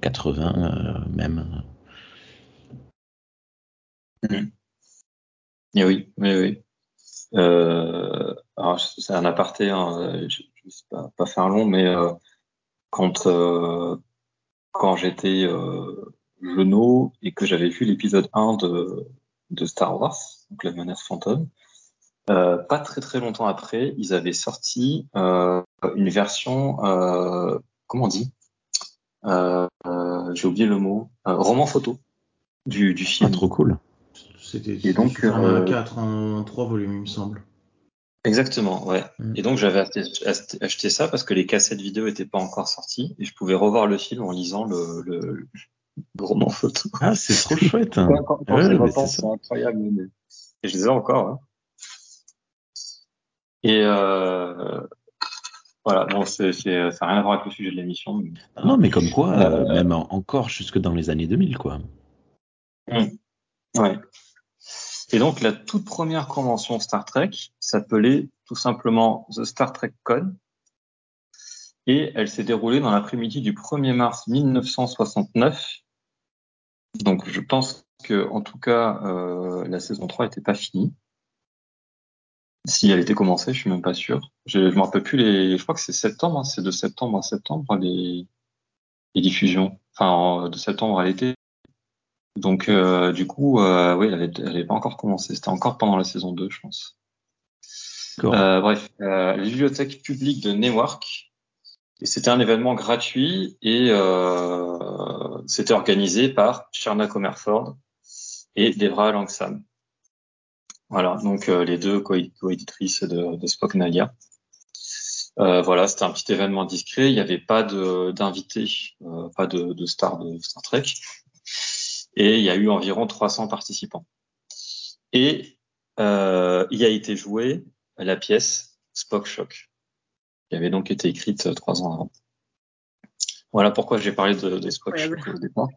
80 euh, euh, même. Mmh. Et oui, oui, oui. Euh, alors c'est un aparté, hein, je, ne sais pas, pas faire long, mais euh, quand euh, quand j'étais euh, jeune et que j'avais vu l'épisode 1 de, de Star Wars, donc la menace fantôme, euh, pas très très longtemps après, ils avaient sorti euh, une version, euh, comment on dit? J'ai oublié le mot, roman photo du, du film. Ah, trop cool. C'était donc un 4 en 3 volumes, il me semble. Exactement, ouais. Mm. Et donc j'avais acheté, acheté, ça parce que les cassettes vidéo étaient pas encore sorties et je pouvais revoir le film en lisant le, le, le roman photo. Ah, c'est trop chouette. Hein. Quand, quand ouais, c'est incroyable. Mais... Et je les ai encore. Hein. Et euh, voilà, bon, c'est, c'est, ça n'a rien à voir avec le sujet de l'émission. Mais... Non, mais comme quoi, euh, même encore jusque dans les années 2000, quoi. Mmh. Ouais. Et donc, la toute première convention Star Trek s'appelait tout simplement The Star Trek Con. Et elle s'est déroulée dans l'après-midi du 1er mars 1969. Donc, je pense que, en tout cas, euh, la saison 3 n'était pas finie. Si elle était commencée, je suis même pas sûr. Je, je me rappelle plus les. Je crois que c'est septembre, hein, c'est de septembre à septembre les, les diffusions. Enfin, de septembre à l'été. Donc, euh, du coup, euh, oui, elle n'avait pas encore commencé. C'était encore pendant la saison 2, je pense. Euh, bref, euh, la bibliothèque publique de Newark. Et c'était un événement gratuit et euh, c'était organisé par Sherna Comerford et Debra Langsam. Voilà, donc euh, les deux co-éditrices de, de Spock Nadia. Euh, voilà, c'était un petit événement discret. Il n'y avait pas d'invités, euh, pas de, de stars de Star Trek. Et il y a eu environ 300 participants. Et euh, il a été joué la pièce Spock Shock, qui avait donc été écrite trois ans avant. Voilà pourquoi j'ai parlé de, de Spock Shock au départ.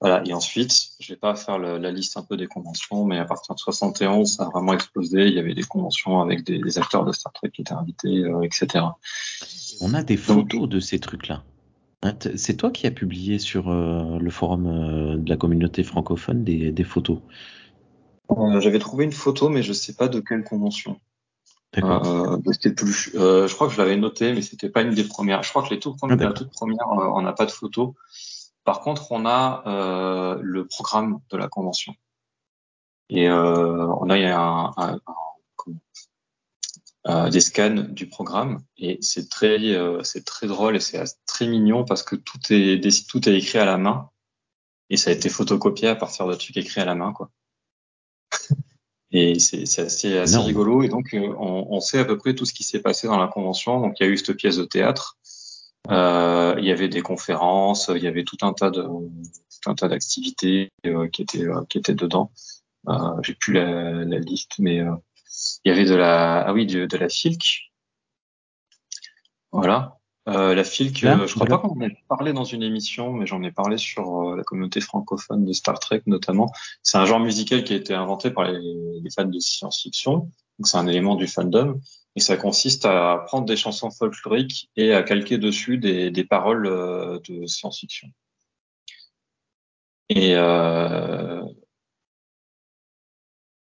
Voilà, et ensuite, je vais pas faire le, la liste un peu des conventions, mais à partir de 71, ça a vraiment explosé. Il y avait des conventions avec des, des acteurs de Star Trek qui étaient invités, euh, etc. On a des photos Donc, de ces trucs-là. Hein, c'est toi qui as publié sur euh, le forum euh, de la communauté francophone des, des photos. Euh, J'avais trouvé une photo, mais je sais pas de quelle convention. D'accord. plus. je crois que je l'avais noté, mais c'était pas une des premières. Je crois que les tout premières, ah, la toute première, on n'a pas de photo. Par contre, on a le programme de la convention. Et on a un, un, un, euh, des scans du programme et c'est très euh, c'est très drôle et c'est très mignon parce que tout est tout est écrit à la main et ça a été photocopié à partir de trucs écrits à la main quoi. Et c'est c'est assez, assez rigolo. Et donc, euh, on, on sait à peu près tout ce qui s'est passé dans la convention. Donc, il y a eu cette pièce de théâtre. Euh, il y avait des conférences. Il y avait tout un tas de tout un tas d'activités euh, qui étaient euh, qui étaient dedans. Euh, J'ai plus la, la liste, mais euh, il y avait de la ah oui de, de la Filk. Voilà. Euh, la Filk, Là, euh, je crois voilà. pas qu'on en ait parlé dans une émission, mais j'en ai parlé sur euh, la communauté francophone de Star Trek notamment. C'est un genre musical qui a été inventé par les, les fans de science-fiction. Donc c'est un élément du fandom. Et ça consiste à prendre des chansons folkloriques et à calquer dessus des, des paroles de science-fiction. Et, euh,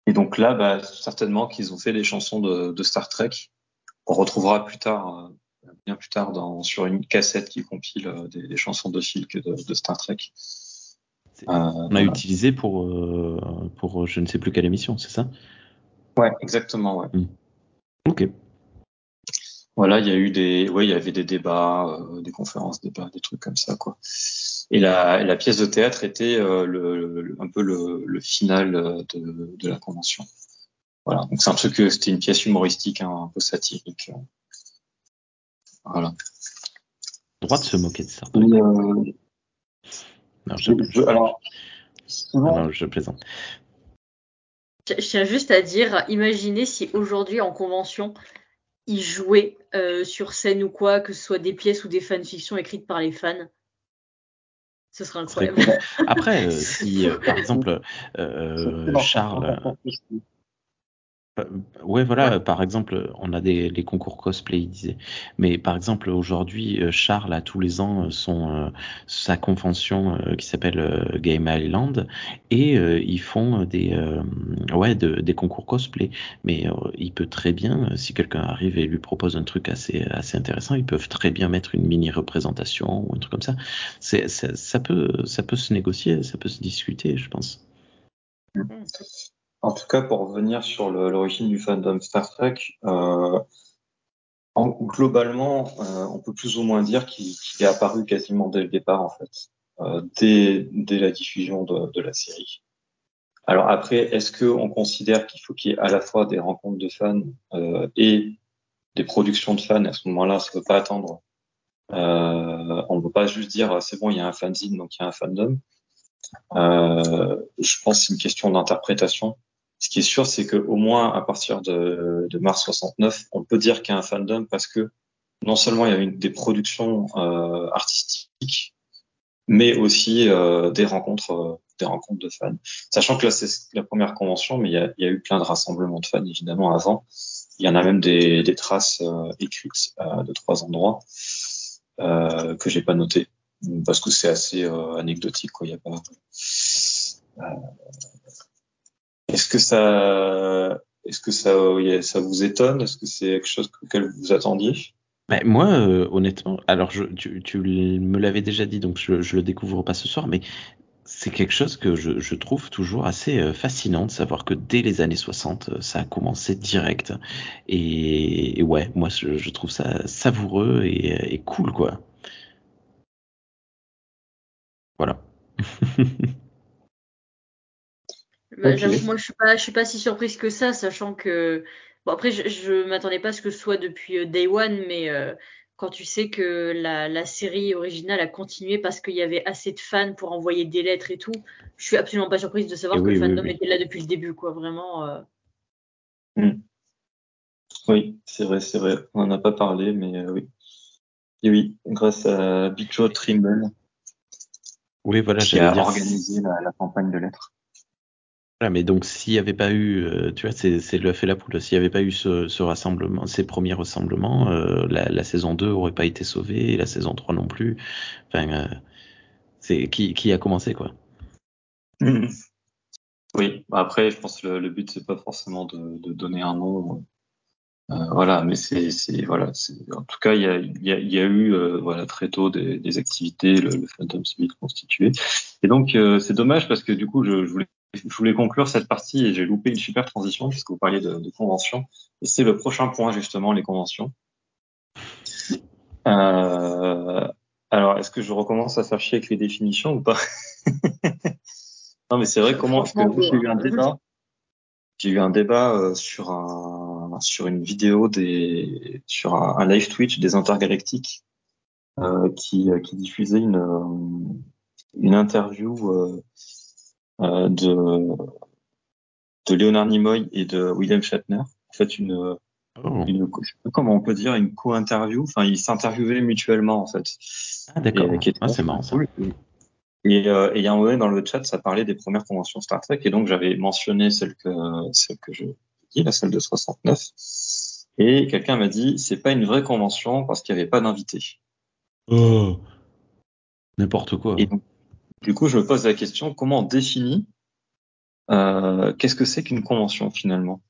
et donc là, bah, certainement qu'ils ont fait des chansons de, de Star Trek. On retrouvera plus tard, euh, bien plus tard, dans, sur une cassette qui compile euh, des, des chansons de Filk de, de Star Trek. Euh, On a utilisé pour, pour je ne sais plus quelle émission, c'est ça? Ouais, exactement. Ouais. Ok. Voilà, il y a eu des, ouais, il y avait des débats, des conférences, débats, des trucs comme ça, quoi. Et la, la pièce de théâtre était euh, le, le- un peu le, le final euh, de, de la convention. Voilà, donc c'est un truc, c'était une pièce humoristique, hein, un peu satirique. euh. Voilà. Droit de se moquer de ça. Euh, Non, je, je- je- alors, souvent, non, je plaisante. Je je tiens juste à dire, imaginez si aujourd'hui en convention, ils jouaient euh, sur scène ou quoi, que ce soit des pièces ou des fanfictions écrites par les fans. Ce incroyable. Après, euh, si euh, par exemple euh, Charles, Euh, Ouais, voilà, par exemple, on a des les concours cosplay, il disait. Mais par exemple, aujourd'hui, euh, Charles a tous les ans euh, son euh, sa convention euh, qui s'appelle euh, Game Island et euh, ils font des euh, ouais de- des concours cosplay. Mais euh, il peut très bien, si quelqu'un arrive et lui propose un truc assez assez intéressant, ils peuvent très bien mettre une mini représentation ou un truc comme ça. C'est ça, ça peut ça peut se négocier, ça peut se discuter, je pense. En tout cas, pour revenir sur l'origine du fandom Star Trek, euh, en- globalement, euh, on peut plus ou moins dire qu'il est apparu quasiment dès le départ, en fait, euh, dès, dès la diffusion de, de la série. Alors après, est-ce qu'on considère qu'il faut qu'il y ait à la fois des rencontres de fans euh, et des productions de fans À ce moment-là, ça ne peut pas attendre. Euh, on ne peut pas juste dire c'est bon, il y a un fanzine, donc il y a un fandom. Euh, je pense que c'est une question d'interprétation. Ce qui est sûr, c'est que au moins à partir de, mars 69, on peut dire qu'il y a un fandom parce que non seulement il y a une, des productions euh, artistiques, mais aussi euh, des rencontres, euh, des rencontres de fans. Sachant que là c'est la première convention, mais il y a, eu plein de rassemblements de fans évidemment avant. Il y en a même des, traces écrites de trois endroits euh, que j'ai pas notées parce que c'est assez anecdotique. Il y a pas. Que ça, est-ce que ça, ça vous étonne? Est-ce que c'est quelque chose auquel vous vous attendiez? Moi, euh, honnêtement, alors tu, me l'avais déjà dit, donc je, je le découvre pas ce soir, mais c'est quelque chose que je, trouve toujours assez euh, fascinant de savoir que dès les années 60, euh, ça a commencé direct. Et, ouais, moi, je, je trouve ça savoureux et, et cool, quoi. Voilà. Bah, Ok. J'avoue que moi, je suis pas, je suis pas si surprise que ça, sachant que bon après, je, je m'attendais pas à ce que ce soit depuis euh, Day One, mais euh, quand tu sais que la, la série originale a continué parce qu'il y avait assez de fans pour envoyer des lettres et tout, je suis absolument pas surprise de savoir Et que oui, le fandom oui. était là depuis le début, quoi. Vraiment. euh. Oui, c'est vrai, c'est vrai. On n'en a pas parlé, mais euh, oui. Et oui, grâce à Big Joe Trimble Oui, voilà, qui a dire. organisé la, la campagne de lettres. Voilà, mais donc s'il n'y avait pas eu, euh, tu vois, c'est le fait la poule. S'il n'y avait pas eu ce, rassemblement, ces premiers rassemblements, euh, la, saison 2 aurait pas été sauvée, la saison 3 non plus. Enfin, euh, c'est qui, a commencé quoi. Oui, bah après, je pense que le, le but c'est pas forcément de, donner un nom, voilà, mais c'est, voilà, en tout cas, il y a, eu, voilà, très tôt des, activités, le, le fandom s'est constitué, et donc c'est dommage parce que du coup, je voulais, je voulais conclure cette partie et j'ai loupé une super transition puisque vous parliez de, de conventions, et c'est le prochain point justement, les conventions. Euh, alors, est-ce que je recommence à faire chier avec les définitions ou pas? Non, mais c'est vrai comment parce que j'ai eu un débat. j'ai eu un débat euh, sur un sur une vidéo des sur un, un live Twitch des intergalactiques euh, qui qui diffusait une euh, une interview euh, euh, de de Leonard Nimoy et de William Shatner. En fait, une Oh. une, je sais pas comment on peut dire, une co-interview. Enfin, ils s'interviewaient mutuellement, en fait. Ah, d'accord. Ah, c'est marrant cool. Et euh, et il y a un moment dans le chat, ça parlait des premières conventions Star Trek, et donc j'avais mentionné celle que celle que je dis, la celle de 69. Et quelqu'un m'a dit, c'est pas une vraie convention parce qu'il n'y avait pas d'invités. Oh. N'importe quoi. Et donc, du coup, je me pose la question, comment on définit euh, qu'est-ce que c'est qu'une convention finalement?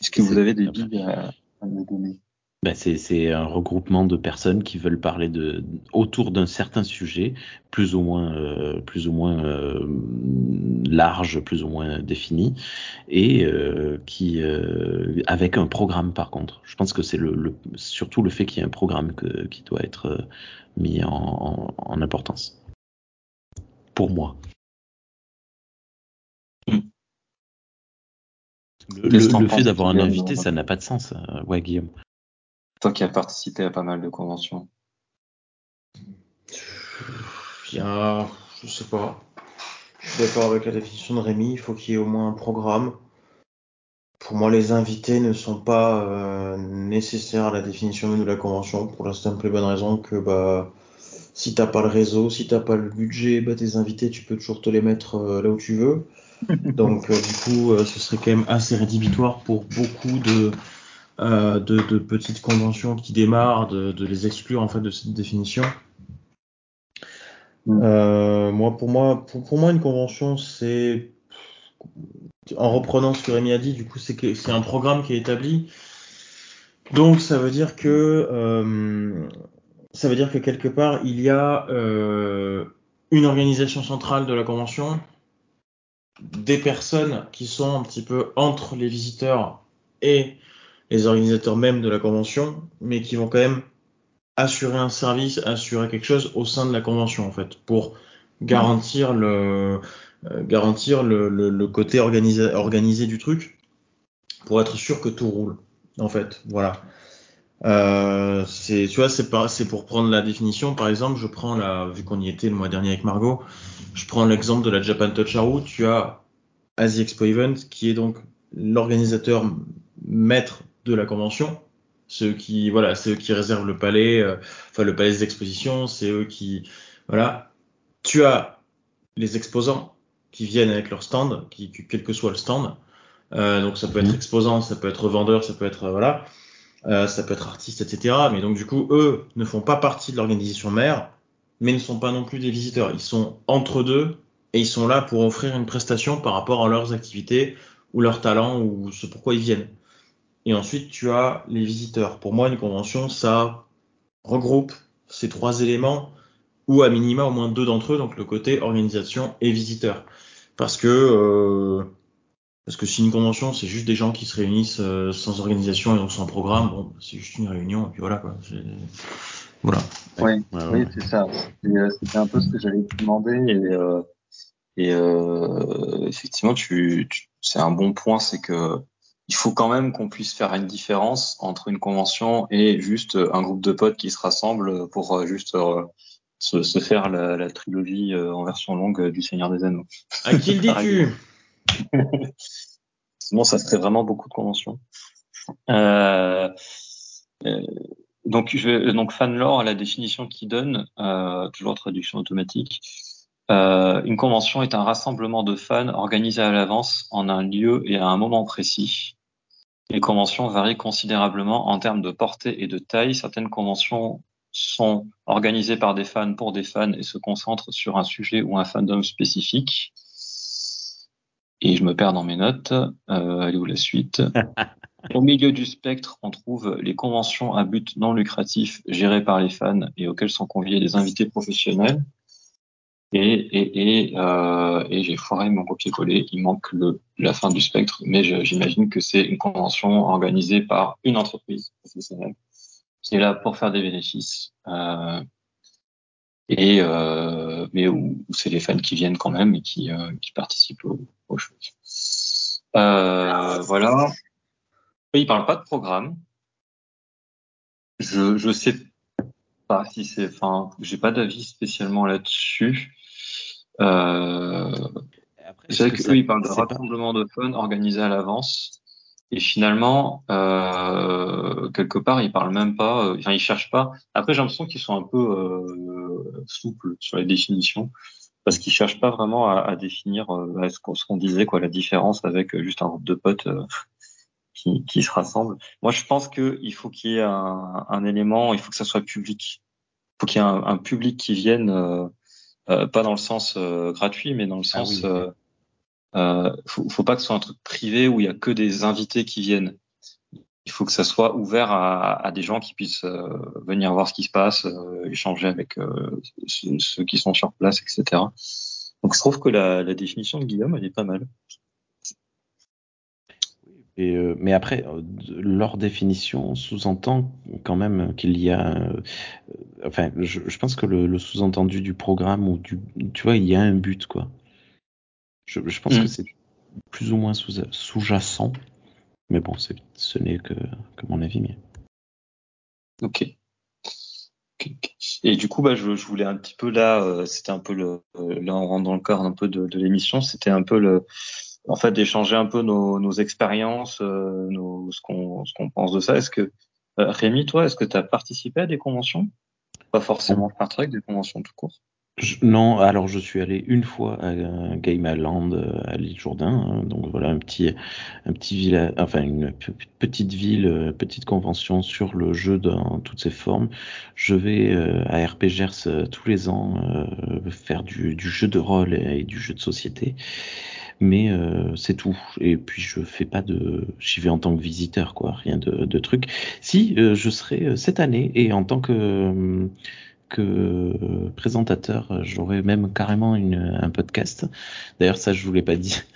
Est-ce que vous avez des billes à, à me donner? Ben, c'est, c'est un regroupement de personnes qui veulent parler de autour d'un certain sujet, plus ou moins, euh, plus ou moins euh, large, plus ou moins défini, et euh, qui euh, avec un programme par contre. Je pense que c'est le, le surtout le fait qu'il y ait un programme que, qui doit être euh, mis en, en, en importance. Pour moi. Le, fait d'avoir un invité, ça n'a pas de sens. euh, Ouais, Guillaume. Toi qui as participé à pas mal de conventions. Il y a, je sais pas. Je suis d'accord avec la définition de Rémi. Il faut qu'il y ait au moins un programme. Pour moi, les invités ne sont pas euh, nécessaires à la définition même de la convention pour la simple et bonne raison que bah si t'as pas le réseau, si t'as pas le budget, bah tes invités, tu peux toujours te les mettre euh, là où tu veux. Donc euh, du coup, euh, ce serait quand même assez rédhibitoire pour beaucoup de, euh, de, de petites conventions qui démarrent, de, de les exclure en fait de cette définition. Mm. Euh, moi, pour moi, pour, pour moi, une convention, c'est en reprenant ce que Rémi a dit, du coup, c'est que c'est un programme qui est établi. Donc, ça veut dire que euh, ça veut dire que quelque part, il y a euh, une organisation centrale de la convention, des personnes qui sont un petit peu entre les visiteurs et les organisateurs même de la convention, mais qui vont quand même assurer un service, assurer quelque chose au sein de la convention en fait, pour garantir le euh, garantir le, côté organisé, organisé du truc, pour être sûr que tout roule en fait, voilà. Euh, c'est tu vois c'est pas c'est pour prendre la définition. Par exemple je prends la vu qu'on y était le mois dernier avec Margot je prends l'exemple de la Japan Touch où tu as Asie Expo Event qui est donc l'organisateur maître de la convention. Ceux qui voilà c'est eux qui réservent le palais euh, enfin le palais des expositions c'est eux qui voilà. Tu as les exposants qui viennent avec leur stand qui quel que soit le stand. Euh, donc ça peut être Mhm. exposant ça peut être vendeur ça peut être euh, voilà euh, ça peut être artiste, etc. Mais donc du coup, eux ne font pas partie de l'organisation mère, mais ne sont pas non plus des visiteurs. Ils sont entre deux et ils sont là pour offrir une prestation par rapport à leurs activités ou leurs talents ou ce pourquoi ils viennent. Et ensuite, tu as les visiteurs. Pour moi, une convention, ça regroupe ces trois éléments ou à minima au moins deux d'entre eux, donc le côté organisation et visiteur. Parce que euh, parce que si une convention, c'est juste des gens qui se réunissent euh, sans organisation et donc sans programme, bon, c'est juste une réunion, et puis voilà, quoi. C'est- Voilà. Oui, Ouais, ouais, oui, ouais. c'est ça. Euh, C'était un peu ce que j'allais te demander et, euh, et euh, effectivement, tu, tu- c'est un bon point, c'est que il faut quand même qu'on puisse faire une différence entre une convention et juste un groupe de potes qui se rassemblent pour euh, juste euh, se, se faire la, la trilogie euh, en version longue euh, du Seigneur des Anneaux. À qui le dis-tu? Sinon, ça serait vraiment beaucoup de conventions. Euh, euh, donc, je, donc fanlore, la définition qu'il donne, euh, toujours traduction automatique, une convention est un rassemblement de fans organisé à l'avance en un lieu et à un moment précis. Les conventions varient considérablement en termes de portée et de taille. Certaines conventions sont organisées par des fans pour des fans et se concentrent sur un sujet ou un fandom spécifique. Et je me perds dans mes notes. Euh, allez où la suite Au milieu du spectre, on trouve les conventions à but non lucratif gérées par les fans et auxquelles sont conviés des invités professionnels. Et, et, et, euh, et j'ai foiré mon copier-coller. Il manque le, la fin du spectre, mais j'imagine que c'est une convention organisée par une entreprise professionnelle qui est là pour faire des bénéfices. Euh, et euh, mais où, où c'est les fans qui viennent quand même et qui, euh, qui participent aux, aux choses. Euh, voilà. Il parle pas de programme. Je je sais pas si c'est, enfin, j'ai pas d'avis spécialement là-dessus. Euh, c'est vrai qu'eux, ils parlent de pas- rassemblement de fun organisé à l'avance. Et finalement, euh, quelque part, ils parlent même pas, euh, enfin, ils cherchent pas. Après, j'ai l'impression qu'ils sont un peu euh, souples sur les définitions, parce qu'ils cherchent pas vraiment à, à définir euh, ce qu'on disait, quoi, la différence avec euh, juste un groupe de potes euh, qui, qui se rassemblent. Moi, je pense que il faut qu'il y ait un, un élément, il faut que ça soit public. Il faut qu'il y ait un, un public qui vienne, euh, euh, pas dans le sens euh, gratuit, mais dans le Ah sens oui. Euh, faut, faut pas que ce soit un truc privé où il y a que des invités qui viennent. Il faut que ça soit ouvert à, des gens qui puissent euh, venir voir ce qui se passe, euh, échanger avec euh, ceux, qui sont sur place, etc. Donc je trouve que la, définition de Guillaume, elle est pas mal. Mais après, leur définition sous-entend quand même qu'il y a. enfin, je, je pense que le, le sous-entendu du programme ou du, tu vois, il y a un but quoi. Je, je pense Mm. que c'est plus ou moins sous- sous-jacent, mais bon, ce n'est que, que mon avis. Mais... Ok. Et du coup, bah, je, je voulais un petit peu là, euh, c'était un peu le, là on rentre dans le corps un peu de, de l'émission, c'était un peu le, en fait, d'échanger un peu nos, nos expériences, euh, nos, ce qu'on, ce qu'on pense de ça. Est-ce que euh, Rémi, toi, est-ce que tu as participé à des conventions? Pas forcément Star Trek, des conventions tout court? Non, alors je suis allé une fois à euh, Game Island euh, à l'île Jourdain, hein, donc voilà un petit un petit village, enfin une petite ville, euh, petite convention sur le jeu dans toutes ses formes. Je vais à RPGers tous les ans faire du, jeu de rôle et, du jeu de société, mais c'est tout. Et puis je fais pas de, j'y vais en tant que visiteur quoi, rien de, truc. Si je serai cette année et en tant que que présentateur, j'aurais même carrément une, un podcast. D'ailleurs, ça, je vous l'ai pas dit.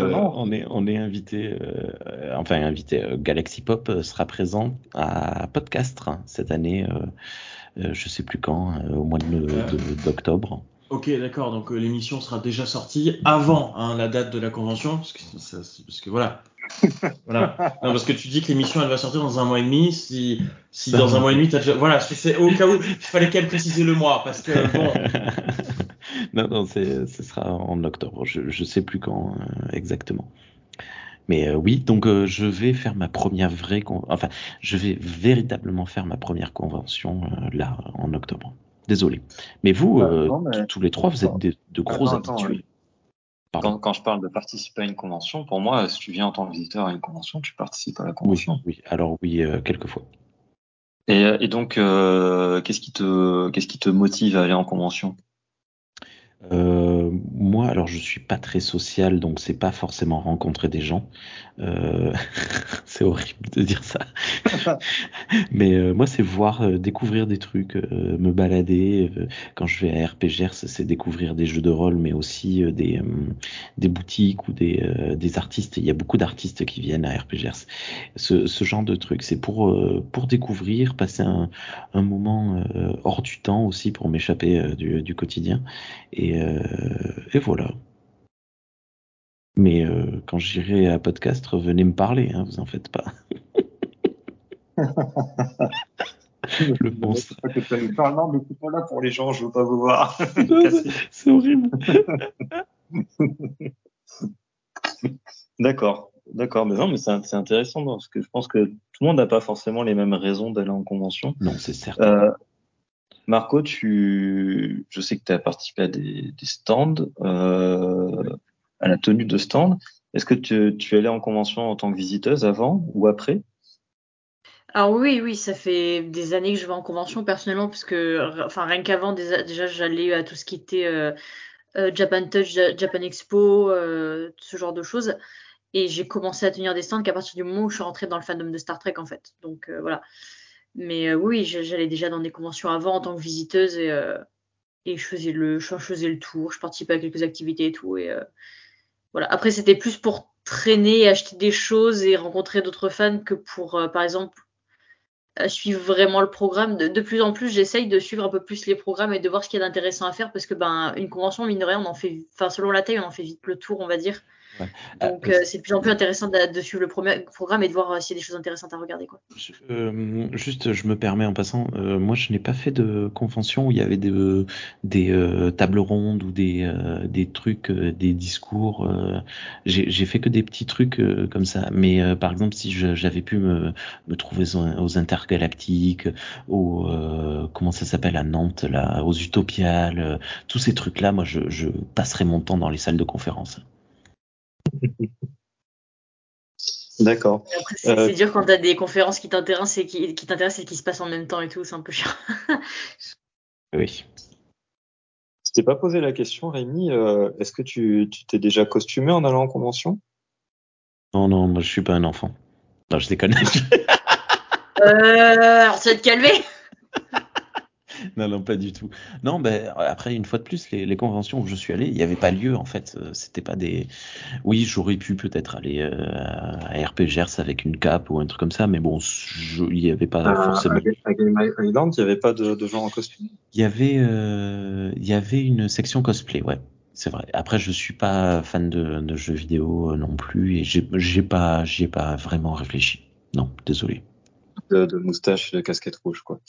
Euh, on est on est invité, euh, enfin invité. euh, Galaxy Pop sera présent à Podcastre hein, cette année. Je sais plus quand, au mois d'octobre. Ok, d'accord. Donc euh, l'émission sera déjà sortie avant hein, la date de la convention, parce que, ça- c'est- parce que voilà. Voilà. Non, parce que tu dis que l'émission elle va sortir dans un mois et demi. Si, si dans un mois et demi t'as déjà, voilà, c'est- au cas où il fallait qu'elle précise le mois, parce que bon. non, non, c'est, ce sera en octobre. Je, je sais plus quand euh, exactement. Mais euh, oui, donc euh, je vais faire ma première vraie, con- enfin, je vais véritablement faire ma première convention euh, là en octobre. Désolé. Mais vous, Ouais, euh, non, mais- t- tous les trois, vous êtes de gros Attends, attends, habitués. Pardon. Quand, quand je parle de participer à une convention, pour moi, si tu viens en tant que visiteur à une convention, tu participes à la Oui, convention. oui. Alors oui, euh, quelquefois. Et, et donc, euh, qu'est-ce qui te, qu'est-ce qui te motive à aller en convention? Euh, moi, alors je suis pas très social, donc c'est pas forcément rencontrer des gens. Euh, c'est horrible de dire ça. Mais euh, moi, c'est voir, découvrir des trucs, me balader. quand je vais à RPGers, c'est découvrir des jeux de rôle, mais aussi des, des boutiques ou des, des artistes. Il y a beaucoup d'artistes qui viennent à RPGers. Ce, ce genre de trucs, c'est pour, pour découvrir, passer un, un moment hors du temps aussi pour m'échapper du, du quotidien. Et, euh, et voilà. Mais euh, quand j'irai à podcast, venez me parler, hein, vous en faites pas. Le monstre. Non, mais c'est pas là pour les gens, je veux pas vous voir. C'est horrible. D'accord, d'accord, mais non, mais c'est c'est intéressant parce que je pense que tout le monde n'a pas forcément les mêmes raisons d'aller en convention. Non, c'est certain. Euh, Marco, je sais que tu as participé à des, stands, euh, à la tenue de stands. Est-ce que tu, tu es allé en convention en tant que visiteuse avant ou après? Alors oui, oui, ça fait des années que je vais en convention personnellement, parce que, rien qu'avant, déjà, j'allais à tout ce qui était euh, euh, Japan Touch, Ja- Japan Expo, ce genre de choses. Et j'ai commencé à tenir des stands qu'à partir du moment où je suis rentrée dans le fandom de Star Trek, en fait. Donc voilà. Mais euh, oui, j'a- j'allais déjà dans des conventions avant en tant que visiteuse et, euh, et je faisais le, je faisais le tour, je participais à quelques activités et tout. Et euh, voilà. Après, c'était plus pour traîner, acheter des choses et rencontrer d'autres fans que pour, par exemple, suivre vraiment le programme. De, de plus en plus, j'essaye de suivre un peu plus les programmes et de voir ce qu'il y a d'intéressant à faire parce que ben une convention, mine de rien, on en fait, enfin selon la taille, on en fait vite le tour, on va dire. Ouais. Donc Euh, euh, c'est de plus en plus intéressant de, de suivre le premier programme et de voir euh, s'il y a des choses intéressantes à regarder. Quoi. Euh, juste, je me permets en passant, euh, moi je n'ai pas fait de convention où il y avait des, des tables rondes ou des, des trucs, des discours. j'ai fait que des petits trucs comme ça. Mais par exemple, si j'avais pu me, me trouver aux, aux intergalactiques, aux comment ça s'appelle à Nantes, là, aux Utopiales, tous ces trucs-là, moi je, je passerais mon temps dans les salles de conférence. D'accord. C'est Euh, c'est dur quand t'as des conférences qui t'intéressent et qui, qui t'intéressent et qui se passent en même temps et tout, c'est un peu chiant. Oui. Je t'ai pas posé la question, Rémi. euh, Est-ce que tu tu t'es déjà costumé en allant en convention? Non, non, moi je suis pas un enfant. Non, je déconne. euh, alors tu vas te calmer. Non, non, pas du tout. Non, ben après une fois de plus, les, les conventions où je suis allé, il n'y avait pas lieu en fait. Euh, C'était pas des. Oui, j'aurais pu peut-être aller euh, à RPGers avec une cape ou un truc comme ça, mais bon, il n'y avait pas À- forcément. à Game Island, il n'y avait pas de, de gens en costume. Il y avait, euh, il y avait une section cosplay, ouais. C'est vrai. Après, je suis pas fan de, de jeux vidéo non plus et j'ai j'ai pas, j'y ai pas vraiment réfléchi. Non, désolé. de, de moustache de casquette rouge, quoi.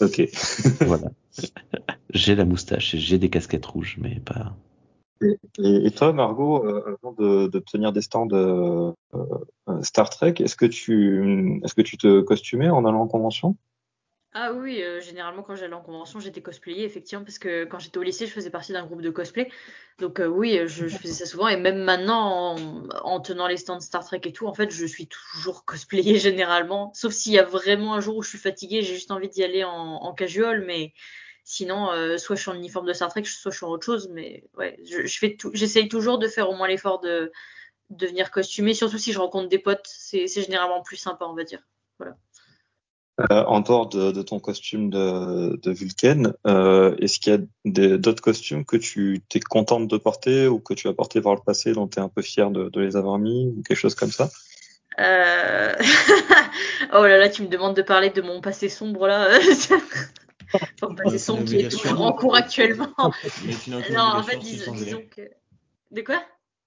Ok. Voilà. j'ai la moustache et j'ai des casquettes rouges, mais pas. Et, et- et toi, Margot, euh, avant de, de tenir des stands euh, euh, Star Trek, est-ce que tu est-ce que tu te costumais en allant en convention? Ah oui, euh, généralement quand j'allais en convention, j'étais cosplayée, effectivement, parce que quand j'étais au lycée, je faisais partie d'un groupe de cosplay. Donc euh, oui, euh, je, faisais ça souvent, et même maintenant, en, en tenant les stands Star Trek et tout, en fait, je suis toujours cosplayée généralement. Sauf s'il y a vraiment un jour où je suis fatiguée, j'ai juste envie d'y aller en, en casual, mais sinon, soit je suis en uniforme de Star Trek, soit je suis en autre chose. Mais ouais, je, je fais j'essaye toujours de faire au moins l'effort de, de venir costumer, surtout si je rencontre des potes, c'est généralement plus sympa, on va dire. Euh, en dehors de, de ton costume de, de Vulcaine, euh, est-ce qu'il y a des- d'autres costumes que tu t'es contente de porter ou que tu as porté par le passé dont tu es un peu fier de, de les avoir mis ou quelque chose comme ça? Euh... oh là là, tu me demandes de parler de mon passé sombre là. enfin, passé sombre qui est toujours en cours actuellement. Mais tu n'as aucune non, en fait, dis- disons que. De quoi?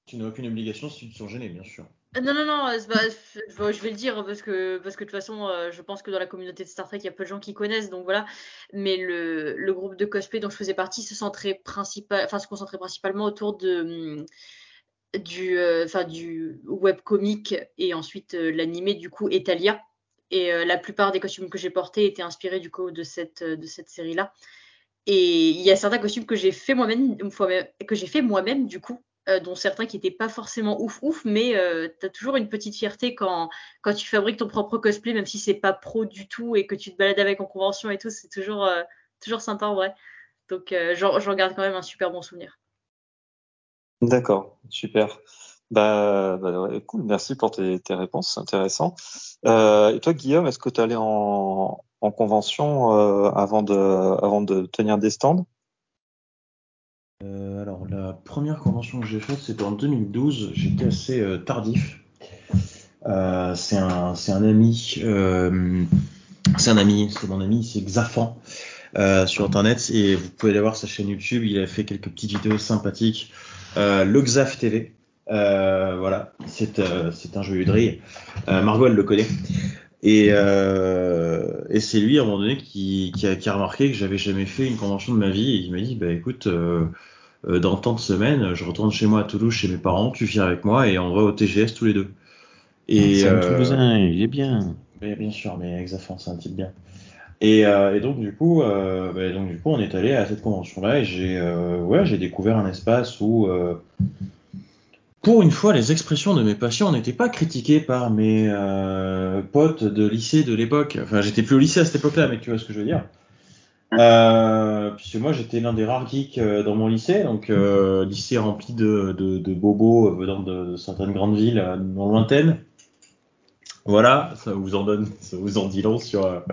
Tu n'as aucune obligation si tu te sens gêné, bien sûr. Euh, Non, non, non, pas- je vais le dire parce que, de toute façon, euh, je pense que dans la communauté de Star Trek, il y a peu de gens qui connaissent, donc voilà. Mais le, groupe de cosplay dont je faisais partie se centrait concentrait principalement autour hum, du, euh, webcomic et ensuite euh, l'animé, du coup, Etalia. Et euh, la plupart des costumes que j'ai portés étaient inspirés, du coup, de cette, euh, série-là. Et il y a certains costumes que j'ai fait moi-même, que j'ai fait moi-même, du coup, euh, dont certains qui n'étaient pas forcément ouf ouf, mais euh, tu as toujours une petite fierté quand, quand tu fabriques ton propre cosplay, même si c'est pas pro du tout et que tu te balades avec en convention et tout, c'est toujours, euh, toujours sympa en vrai. Donc euh, j'en garde quand même un super bon souvenir. D'accord, super. Bah, bah, cool, merci pour tes, tes réponses, c'est intéressant. Euh, et toi, Guillaume, est-ce que tu en, en convention avant de avant de tenir des stands? Euh, alors, la première convention que j'ai faite, c'était en 2012. J'étais assez euh, tardif. Euh, c'est un, un ami. c'est un ami, c'est mon ami, c'est Xafan sur internet et vous pouvez aller voir sa chaîne YouTube. Il a fait quelques petites vidéos sympathiques. Le Xaf TV. Voilà, c'est un joyeux drill. Euh, Margot, elle le connaît. Et, euh, et c'est lui, à un moment donné, qui, qui, a, qui a remarqué que j'avais jamais fait une convention de ma vie. Et il m'a dit, bah écoute, euh, euh, dans tant de semaines, je retourne chez moi à Toulouse, chez mes parents, tu viens avec moi et on va au TGS tous les deux. Et, C'est un Toulousain, il est bien. bien sûr, mais Exafan, c'est un type bien. Et, et donc du coup, bah, donc du coup, on est allé à cette convention-là et j'ai, ouais, j'ai découvert un espace où, pour une fois, les expressions de mes patients n'étaient pas critiquées par mes euh, potes de lycée de l'époque. Enfin, j'étais plus au lycée à cette époque-là, mais tu vois ce que je veux dire. Euh, puisque moi, j'étais l'un des rares geeks euh, dans mon lycée, donc euh, lycée rempli de, de, de bobos venant de, certaines grandes villes non lointaines. Voilà, ça vous en donne, ça vous en dit long sur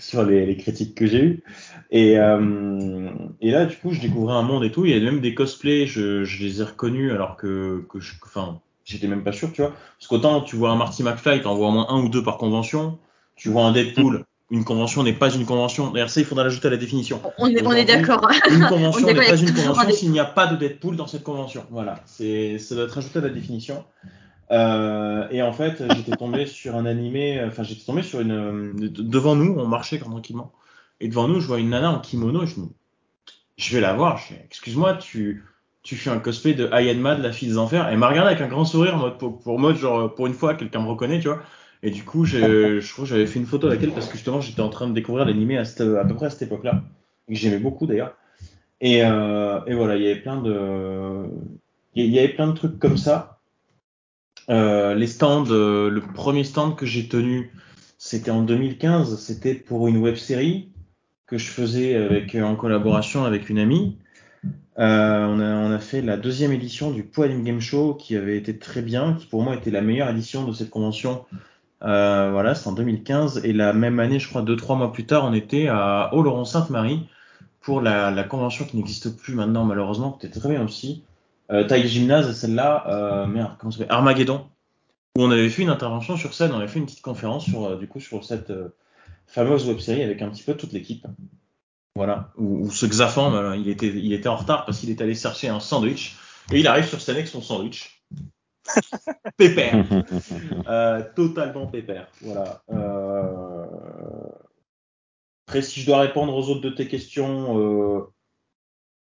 sur les, les critiques que j'ai eues. Et euh, et là, du coup, je découvrais un monde et tout. Il y a même des cosplays, je, je les ai reconnus alors que que je, enfin, j'étais même pas sûr, tu vois. Parce qu'autant tu vois un Marty McFly, t'en vois au moins un ou deux par convention. Tu vois un Deadpool, une convention n'est pas une convention. D'ailleurs, ça, il faudra l'ajouter à la définition. On est, on est d'accord. Une convention On est n'est pas une on convention s'il n'y a pas de Deadpool dans cette convention. Voilà, c'est ça doit être ajouté à la définition. Euh, et en fait, j'étais tombé sur un animé, enfin j'étais tombé sur une euh, de- devant nous, on marchait tranquillement, et devant nous, je vois une nana en kimono, je me, je vais la voir, je excuse-moi, tu fais un cosplay de Ayanma de la fille des enfers. Elle m'a regardé avec un grand sourire en mode pour, mode genre pour une fois quelqu'un me reconnaît, tu vois. Et du coup, je crois que j'avais fait une photo avec elle parce que justement j'étais en train de découvrir l'animé à, peu près à cette époque-là, et que j'aimais beaucoup d'ailleurs. Et, euh, et voilà, il y avait plein de, il y avait plein de trucs comme ça. Euh, les stands, euh, le premier stand que j'ai tenu, c'était en 2015. C'était pour une web série que je faisais avec, en collaboration avec une amie. Euh, on, a, on a fait la deuxième édition du Poilim Game Show qui avait été très bien, qui pour moi était la meilleure édition de cette convention. Euh, voilà, c'est en 2015. Et la même année, je crois, deux, trois mois plus tard, on était à Oloron-Sainte-Marie pour la, convention qui n'existe plus maintenant, malheureusement, qui était très bien aussi. Euh, taille gymnase, celle-là, euh, merde, comment ça s'appelle? Armageddon, où on avait fait une intervention sur scène, on avait fait une petite conférence sur, euh, du coup, sur cette euh, fameuse web série avec un petit peu toute l'équipe. Voilà, où, où ce Xafan, euh, il, était, il était en retard parce qu'il est allé chercher un sandwich et il arrive sur scène avec son sandwich. Pépère, euh, totalement pépère. Voilà. Euh... Après, si je dois répondre aux autres de tes questions, euh,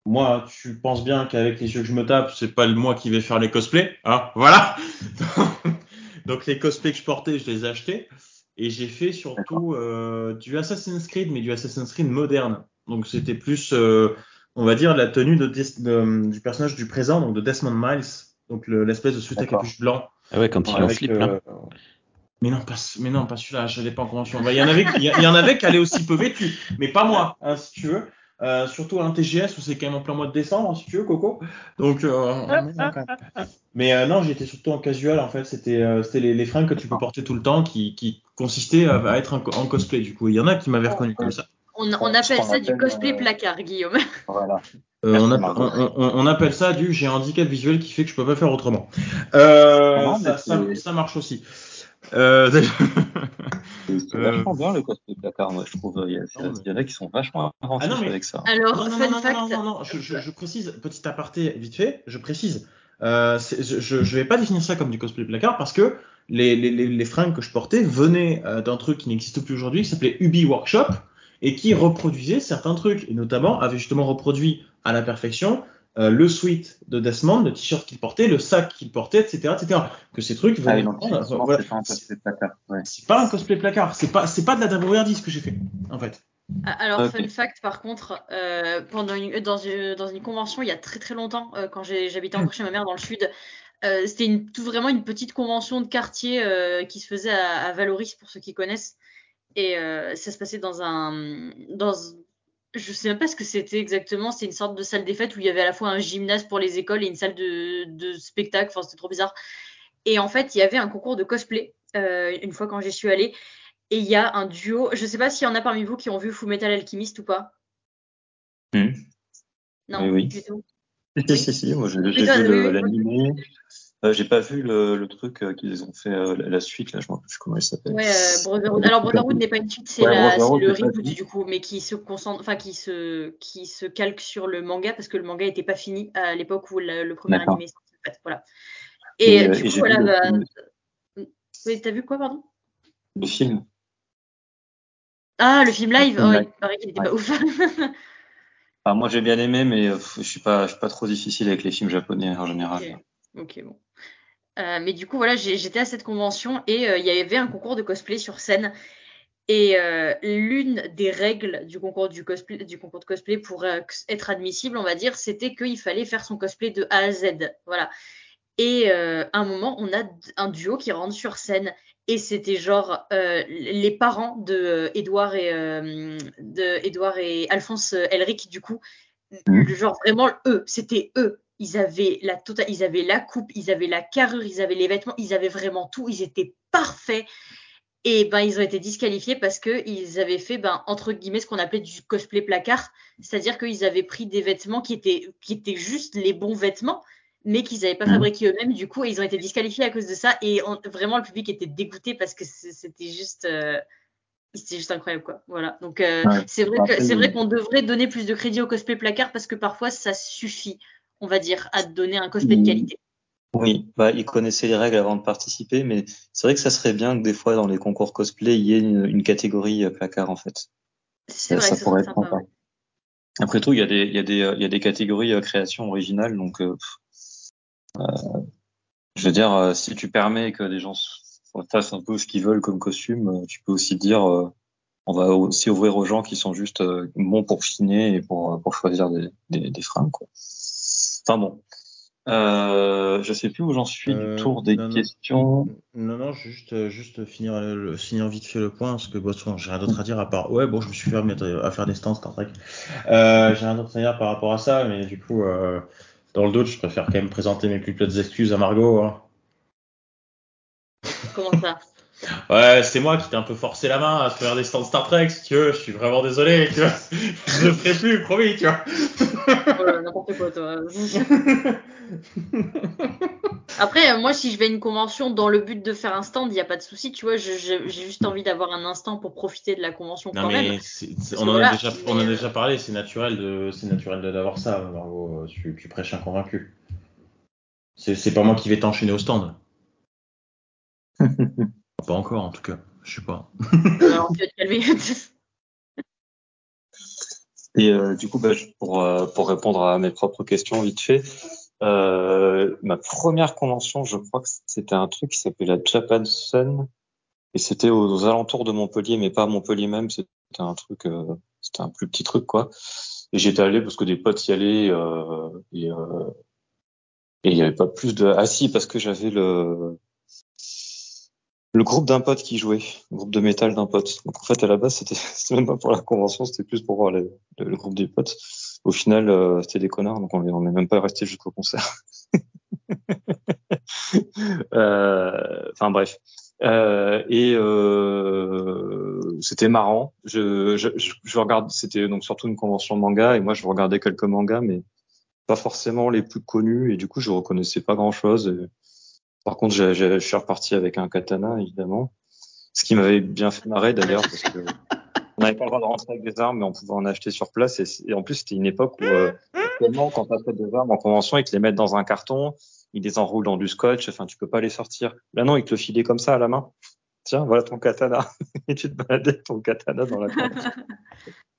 moi, tu penses bien qu'avec les yeux que je me tape, c'est pas moi qui vais faire les cosplays, hein? Voilà. Donc les cosplays que je portais, je les ai achetés et j'ai fait surtout euh, du Assassin's Creed, mais du Assassin's Creed moderne. Donc c'était plus, euh, on va dire, la tenue de, Des- de- du personnage du présent, donc de Desmond Miles, donc le- l'espèce de suite à capuche blanc. Ah ouais, quand il est en slip, là. euh, Mais non, pas, mais non, pas celui-là, je l'ai pas en convention. Il y en avait, il y, il y en avait qui allaient aussi peu vêtus, mais pas moi, hein, si tu veux. Euh, surtout un TGS où c'est quand même en plein mois de décembre, si tu veux, Coco. Donc, euh, mais euh, non, j'étais surtout en casual, en fait. C'était euh, c'était les, les fringues que tu peux porter tout le temps qui, qui consistaient à, à être en, en cosplay, du coup. Il y en a qui m'avaient reconnu comme ça. On, on appelle ça du cosplay placard, Guillaume. Voilà. Euh, on, appelle ça du j'ai un handicap visuel qui fait que je peux pas faire autrement. Euh, Non, ça, ça- c'est- ça marche aussi. Euh, C'est Euh, vachement bien le cosplay placard, moi, je trouve. Il y, a, Non, mais- il y en a qui sont vachement inventifs Ah non, mais- avec ça. Alors, non, non, non, fact. non, non, non, je, je- je précise, petit aparté vite fait, je précise. Euh, je, je vais pas définir ça comme du cosplay placard parce que les, les, les, les fringues que je portais venaient euh, d'un truc qui n'existe plus aujourd'hui, qui s'appelait Ubi Workshop et qui reproduisait certains trucs et notamment avait justement reproduit à la perfection euh, le sweat de Desmond, le t-shirt qu'il portait, le sac qu'il portait, etc., etc. Que ces trucs Ah voilà, c'est pas un cosplay placard. Ouais. C'est pas un cosplay placard, c'est pas c'est pas de la WRD que j'ai fait en fait. Ah, Alors, fun fact, par contre, euh, pendant une, dans, une, dans une convention, il y a très très longtemps, euh, quand j'habitais encore chez ma mère dans le sud, euh, c'était tout vraiment une petite convention de quartier euh, qui se faisait à, à Valoris, pour ceux qui connaissent. Et euh, ça se passait dans un. Dans, je sais même pas ce que c'était exactement, c'était une sorte de salle des fêtes où il y avait à la fois un gymnase pour les écoles et une salle de, de spectacle, enfin c'était trop bizarre. Et en fait, il y avait un concours de cosplay, euh, une fois quand j'y suis allée. Et il y a un duo, je sais pas s'il y en a parmi vous qui ont vu Full Metal Alchemist ou pas. Hmm. Non, Oui, oui. du tout. Si, si, si, moi j'ai vu l'animé. Euh, j'ai pas vu le, le truc euh, qu'ils ont fait, euh, la, la suite, là, je me rappelle plus comment il s'appelle. Ouais, Brotherhood. Alors Brotherhood n'est pas une suite, c'est Ouais, la- c'est le reboot du coup, mais qui se concentre, enfin qui se, qui se calque sur le manga parce que le manga n'était pas fini à l'époque où le, le premier D'accord. animé est sorti. En fait, voilà. Et, Et, du et coup, voilà. le bah. Oui, t'as vu quoi, pardon? Le film. Ah, le film live. Le film Oh, il paraît qu'il était Ouais. pas ouf. Ah, moi j'ai bien aimé, mais je suis pas, je suis pas trop difficile avec les films japonais en général. Ok, bon. Euh, mais du coup, voilà, j'étais à cette convention et euh, il y avait un concours de cosplay sur scène. Et euh, l'une des règles du concours, du, cosplay, du concours de cosplay pour être admissible, on va dire, c'était qu'il fallait faire son cosplay de A à Z. Voilà. Et à un moment, on a un duo qui rentre sur scène. Et c'était genre les parents de Édouard et, de Édouard et Alphonse Elric, du coup. Le genre vraiment eux, c'était eux. Ils avaient la tota- ils avaient la coupe, ils avaient la carrure, ils avaient les vêtements, ils avaient vraiment tout, ils étaient parfaits. Et ben ils ont été disqualifiés parce que ils avaient fait ben entre guillemets ce qu'on appelait du cosplay placard, c'est-à-dire qu'ils avaient pris des vêtements qui étaient qui étaient juste les bons vêtements, mais qu'ils n'avaient pas Mhm. fabriqués eux-mêmes. Du coup, et ils ont été disqualifiés à cause de ça. Et on- vraiment le public était dégoûté parce que c'était juste euh, C'était juste incroyable, quoi. Voilà. Donc, euh, Ouais. c'est vrai Après, que c'est oui. vrai qu'on devrait donner plus de crédit au cosplay placard parce que parfois ça suffit, on va dire, à te donner un cosplay de Mhm. qualité. Oui, bah, ils connaissaient les règles avant de participer, mais c'est vrai que ça serait bien que des fois dans les concours cosplay, il y ait une, une catégorie euh, placard en fait. C'est Ça, vrai ça que ce pourrait serait être sympa. sympa. ouais. Après tout, il y a des, il y a des, euh, il y a des catégories euh, création originale, donc euh, euh, je veux dire, euh, si tu permets que des gens fassent un peu ce qu'ils veulent comme costume, euh, tu peux aussi dire, euh, on va aussi ouvrir aux gens qui sont juste euh, bons pour chiner et pour, pour choisir des, des, des fringues. Quoi. Enfin bon, euh, je sais plus où j'en suis Euh, du tour des non, questions. Non, non, juste, euh, juste finir, le, finir vite fait le point, parce que bon, j'ai rien d'autre à dire à part. Ouais, bon, je me suis fait remettre à faire des stands Star Trek. Euh, j'ai rien d'autre à dire par rapport à ça, mais du coup, euh, dans le doute, je préfère quand même présenter mes plus plates excuses à Margot. Hein. Comment ça? Ouais, c'est moi qui t'ai un peu forcé la main à faire des stands Star Trek, si tu veux. Je suis vraiment désolé, tu vois. Je le ferai plus, promis, tu vois. Oh N'importe quoi, toi. Après, euh, moi, si je vais à une convention dans le but de faire un stand, il n'y a pas de souci, tu vois. J'ai juste envie d'avoir un instant pour profiter de la convention Non quand même. mais on en voilà, a déjà, on en mais, a déjà parlé. C'est naturel d'avoir ça, Margot. Tu, tu prêches un convaincu. C'est, c'est pas moi qui vais t'enchaîner au stand. Pas encore, en tout cas. Je sais pas. Alors, tu vas te calmer. Et euh, du coup, bah, pour, euh, pour répondre à mes propres questions vite fait, euh, ma première convention, je crois que c'était un truc qui s'appelait la Japan Sun, et c'était aux, alentours de Montpellier, mais pas à Montpellier même, c'était un truc, euh, c'était un plus petit truc quoi. Et j'étais allé parce que des potes y allaient, euh, et euh, et il y avait pas plus de, ah si, parce que j'avais le le groupe d'un pote qui jouait, le groupe de métal d'un pote. Donc en fait à la base c'était même pas pour la convention, c'était plus pour voir le, groupe des potes. Au final euh, c'était des connards, donc on est- on n'est même pas resté jusqu'au concert. Euh, Enfin bref. Euh, et euh, c'était marrant. Je, je, je regarde, c'était donc surtout une convention manga et moi je regardais quelques mangas, mais pas forcément les plus connus et du coup je reconnaissais pas grand chose. Par contre, j'ai- j'ai- je suis reparti avec un katana évidemment, ce qui m'avait bien fait marrer d'ailleurs parce que on n'avait pas le droit de rentrer avec des armes, mais on pouvait en acheter sur place. Et, en plus, c'était une époque où, euh, actuellement, quand tu achètes des armes en convention, ils te les mettent dans un carton, ils les enroulent dans du scotch. Enfin, tu peux pas les sortir. Là, non, ils te le filaient comme ça à la main. Tiens, voilà ton katana. et tu te baladais ton katana dans la.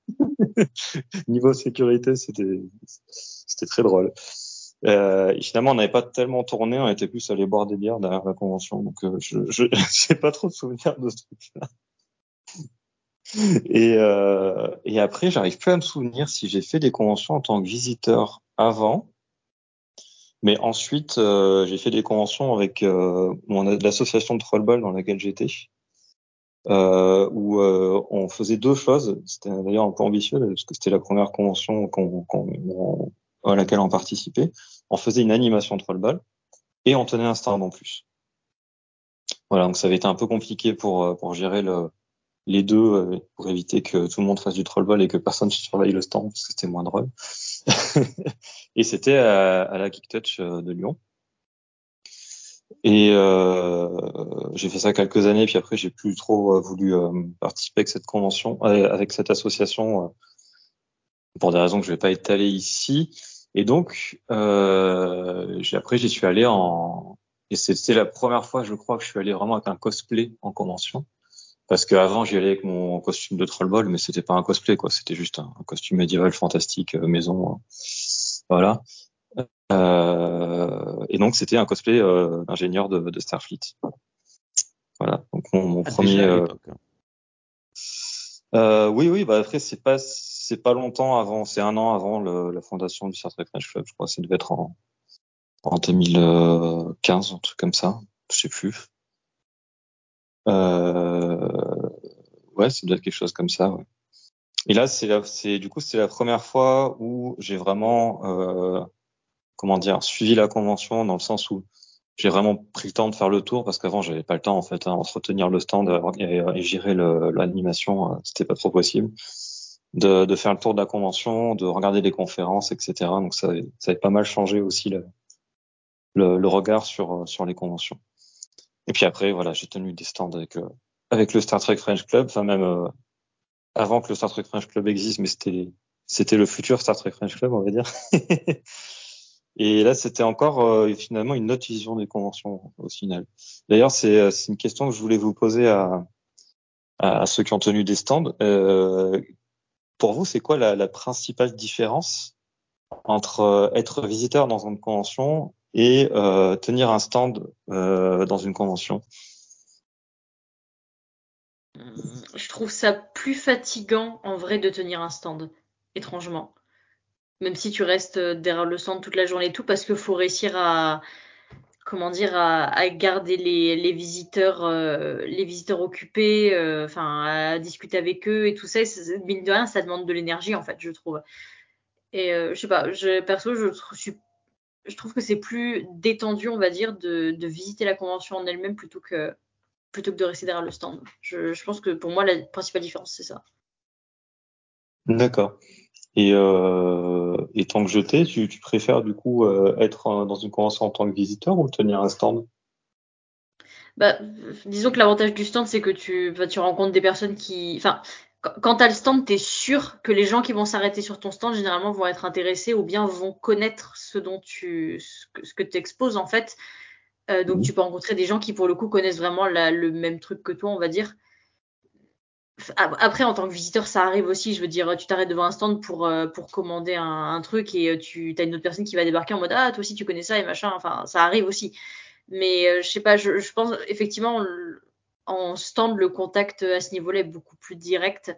Niveau sécurité, c'était c'était très drôle. Euh, finalement, on n'avait pas tellement tourné, on était plus allé boire des bières derrière la convention. Donc, euh, je j'ai pas trop de souvenirs de ce truc-là. Et, euh, et après, j'arrive plus à me souvenir si j'ai fait des conventions en tant que visiteur avant. Mais ensuite, euh, j'ai fait des conventions avec euh, l'association de trollball dans laquelle j'étais, euh, où euh, on faisait deux choses. C'était d'ailleurs un peu ambitieux parce que c'était la première convention qu'on, qu'on, à laquelle on participait. On faisait une animation de et on tenait un stand en plus. Voilà, donc ça avait été un peu compliqué pour euh, pour gérer le, les deux euh, pour éviter que tout le monde fasse du trollball et que personne surveille le stand parce que c'était moins drôle. et c'était à, à, la Geek Touch euh, de Lyon. Et euh, j'ai fait ça quelques années, puis après j'ai plus trop voulu participer avec cette convention, avec cette association, pour des raisons que je vais pas étaler ici. Et donc euh, après j'y suis allé en et c'était la première fois, je crois, que je suis allé vraiment avec un cosplay en convention. Parce qu'avant, j'y allais avec mon costume de trollball, mais c'était pas un cosplay, quoi. C'était juste un, un, costume médiéval fantastique, euh, maison. Euh, voilà. Euh, et donc, c'était un cosplay euh, d'ingénieur de, de, Starfleet. Voilà. Donc, mon, mon ah, premier. Déjà à euh, oui, oui. Bah après, c'est pas, c'est pas longtemps avant. C'est un an avant la fondation du Star Trek Match Club. Je crois ça devait être en, en 2015, un truc comme ça. Je sais plus. Euh, ouais, ça doit être quelque chose comme ça. Et là, c'est c'est du coup c'est la première fois où j'ai vraiment euh, comment dire suivi la convention dans le sens où j'ai vraiment pris le temps de faire le tour parce qu'avant j'avais pas le temps en fait à entretenir le stand et, et gérer l'animation, euh, c'était pas trop possible. De, de, faire le tour de la convention, de regarder les conférences, etc. Donc ça, ça avait pas mal changé aussi le, le, le regard sur sur les conventions. Et puis après, voilà, j'ai tenu des stands avec euh, avec le Star Trek French Club, enfin même euh, avant que le Star Trek French Club existe, mais c'était c'était le futur Star Trek French Club, on va dire. Et là, c'était encore euh, finalement une autre vision des conventions au final. D'ailleurs, c'est c'est une question que je voulais vous poser à à ceux qui ont tenu des stands. Euh, pour vous, c'est quoi la, principale différence entre être visiteur dans une convention et euh, tenir un stand euh, dans une convention? Je trouve ça plus fatigant en vrai de tenir un stand, étrangement. Même si tu restes derrière le stand toute la journée et tout, parce qu'il faut réussir à comment dire à, garder les, les visiteurs euh, les visiteurs occupés, euh, enfin à discuter avec eux et tout ça. Mine de rien, ça demande de l'énergie en fait, je trouve. Et euh, je sais pas, je, perso, je, je, je trouve que c'est plus détendu, on va dire, de, de visiter la convention en elle-même plutôt que plutôt que de rester derrière le stand. Je, je pense que pour moi, la principale différence, c'est ça. D'accord. Et, euh, et tant que jeté, tu, tu préfères du coup euh, être dans une convention en tant que visiteur ou tenir un stand? Bah, Disons que l'avantage du stand, c'est que tu, bah, tu rencontres des personnes qui... Enfin, quand tu as le stand, tu es sûr que les gens qui vont s'arrêter sur ton stand, généralement, vont être intéressés ou bien vont connaître ce dont tu... ce que, tu exposes, en fait. Euh, donc, mmh. tu peux rencontrer des gens qui, pour le coup, connaissent vraiment la, le même truc que toi, on va dire. Après, en tant que visiteur, ça arrive aussi. Je veux dire, tu t'arrêtes devant un stand pour, euh, pour commander un, truc et euh, tu as une autre personne qui va débarquer en mode Ah, toi aussi, tu connais ça et machin. Enfin, ça arrive aussi. Mais euh, je sais pas, je, pense effectivement, en stand, le contact à ce niveau-là est beaucoup plus direct.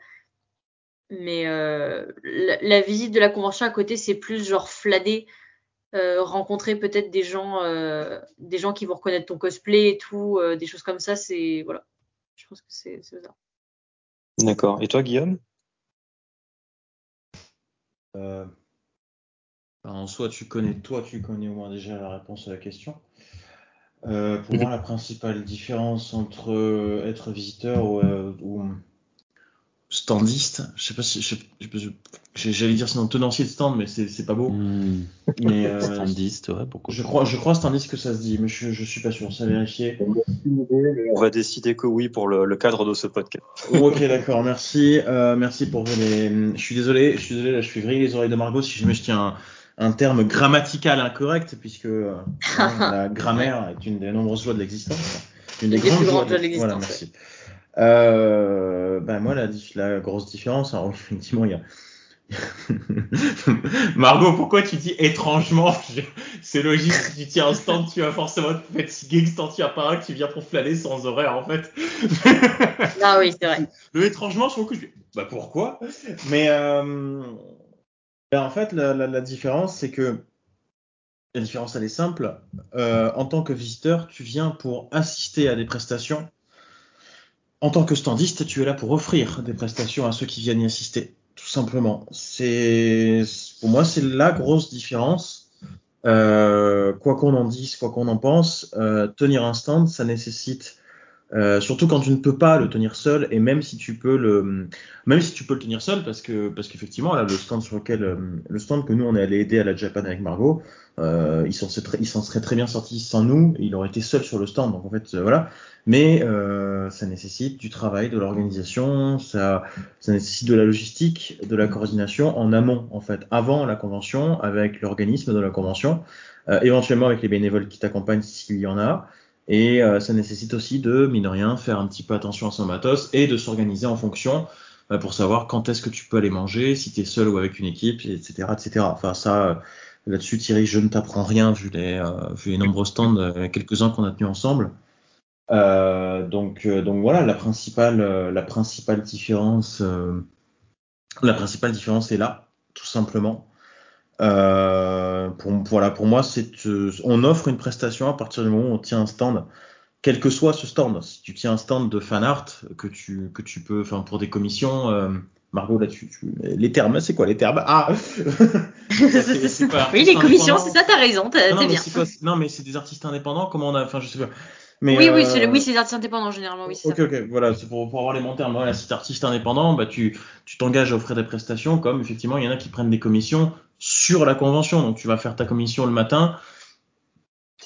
Mais la, visite de la convention à côté, c'est plus genre flader, rencontrer peut-être des gens, des gens qui vont reconnaître ton cosplay et tout, des choses comme ça. C'est voilà. Je pense que c'est ça. D'accord. Et toi, Guillaume? Euh, En soi, tu connais, toi, tu connais au moins déjà la réponse à la question. Euh, pour moi, la principale différence entre euh, être visiteur ou, standiste, je sais pas si, j'allais dire sinon tenancier de stand, mais c'est pas beau. Mmh. Mais euh, standiste, ouais, pourquoi Je crois, je crois standiste que ça se dit, mais je, je suis pas sûr, ça vérifier. On va décider que oui pour le, le cadre de ce podcast. ok, d'accord, merci, euh, merci pour les. Je suis désolé, je suis désolé, là, je suis grillé les oreilles de Margot si jamais je tiens un, un terme grammatical incorrect, puisque euh, la grammaire est une des nombreuses lois de l'existence. Une des, grandes lois de l'existence. Voilà, merci. Euh, ben moi la, la grosse différence, alors effectivement il y a Margot, pourquoi tu dis étrangement? C'est logique, si tu tiens un stand, tu vas forcément te fatiguer, que tu as pas un, tu viens pour flâner sans horaire en fait. ah oui, c'est vrai. Le étrangement, je trouve que je... Bah pourquoi? Mais euh... ben, en fait, la, la, la différence, c'est que la différence, elle est simple. Euh, en tant que visiteur, tu viens pour assister à des prestations en tant que standiste, tu es là pour offrir des prestations à ceux qui viennent y assister, tout simplement. C'est pour moi c'est la grosse différence. Euh, quoi qu'on en dise, quoi qu'on en pense, euh, tenir un stand, ça nécessite euh, surtout quand tu ne peux pas le tenir seul et même si tu peux le même si tu peux le tenir seul parce que parce qu'effectivement là le stand sur lequel euh, le stand que nous on est allé aider à la Japan avec Margot euh, il s'en serait très bien sorti sans nous. Il aurait été seul sur le stand. Donc en fait euh, voilà. Mais ça nécessite du travail de l'organisation. Ça ça nécessite de la logistique de la coordination en amont en fait avant la convention avec l'organisme de la convention éventuellement avec les bénévoles qui t'accompagnent s'il y en a et euh, ça nécessite aussi de, mine de rien, faire un petit peu attention à son matos et de s'organiser en fonction euh, pour savoir quand est-ce que tu peux aller manger, si tu es seul ou avec une équipe, etc. etc. Enfin, ça, euh, là-dessus, Thierry, je ne t'apprends rien vu les, euh, vu les nombreux stands, euh, quelques-uns qu'on a tenus ensemble. donc, donc voilà, la principale, la principale différence, la principale différence est là, tout simplement. Euh, pour, voilà, pour moi, c'est euh, on offre une prestation à partir du moment où on tient un stand, quel que soit ce stand. Si tu tiens un stand de fan art que tu que tu peux, enfin pour des commissions, euh, Margot là, tu, tu, les termes, c'est quoi les termes? Ah, c'est, c'est pas oui, les commissions, c'est ça, t'as raison, t'as, non, bien. Quoi, non, mais c'est des artistes indépendants. Comment on a, enfin, je sais pas. Mais, oui, euh... oui, c'est oui, c'est des artistes indépendants généralement. Oui, ok, ça. ok, voilà, c'est pour, pour avoir les bons termes. Voilà, si t'es artiste indépendant, bah tu tu t'engages à offrir des prestations, comme effectivement il y en a qui prennent des commissions sur la convention. Donc tu vas faire ta commission le matin.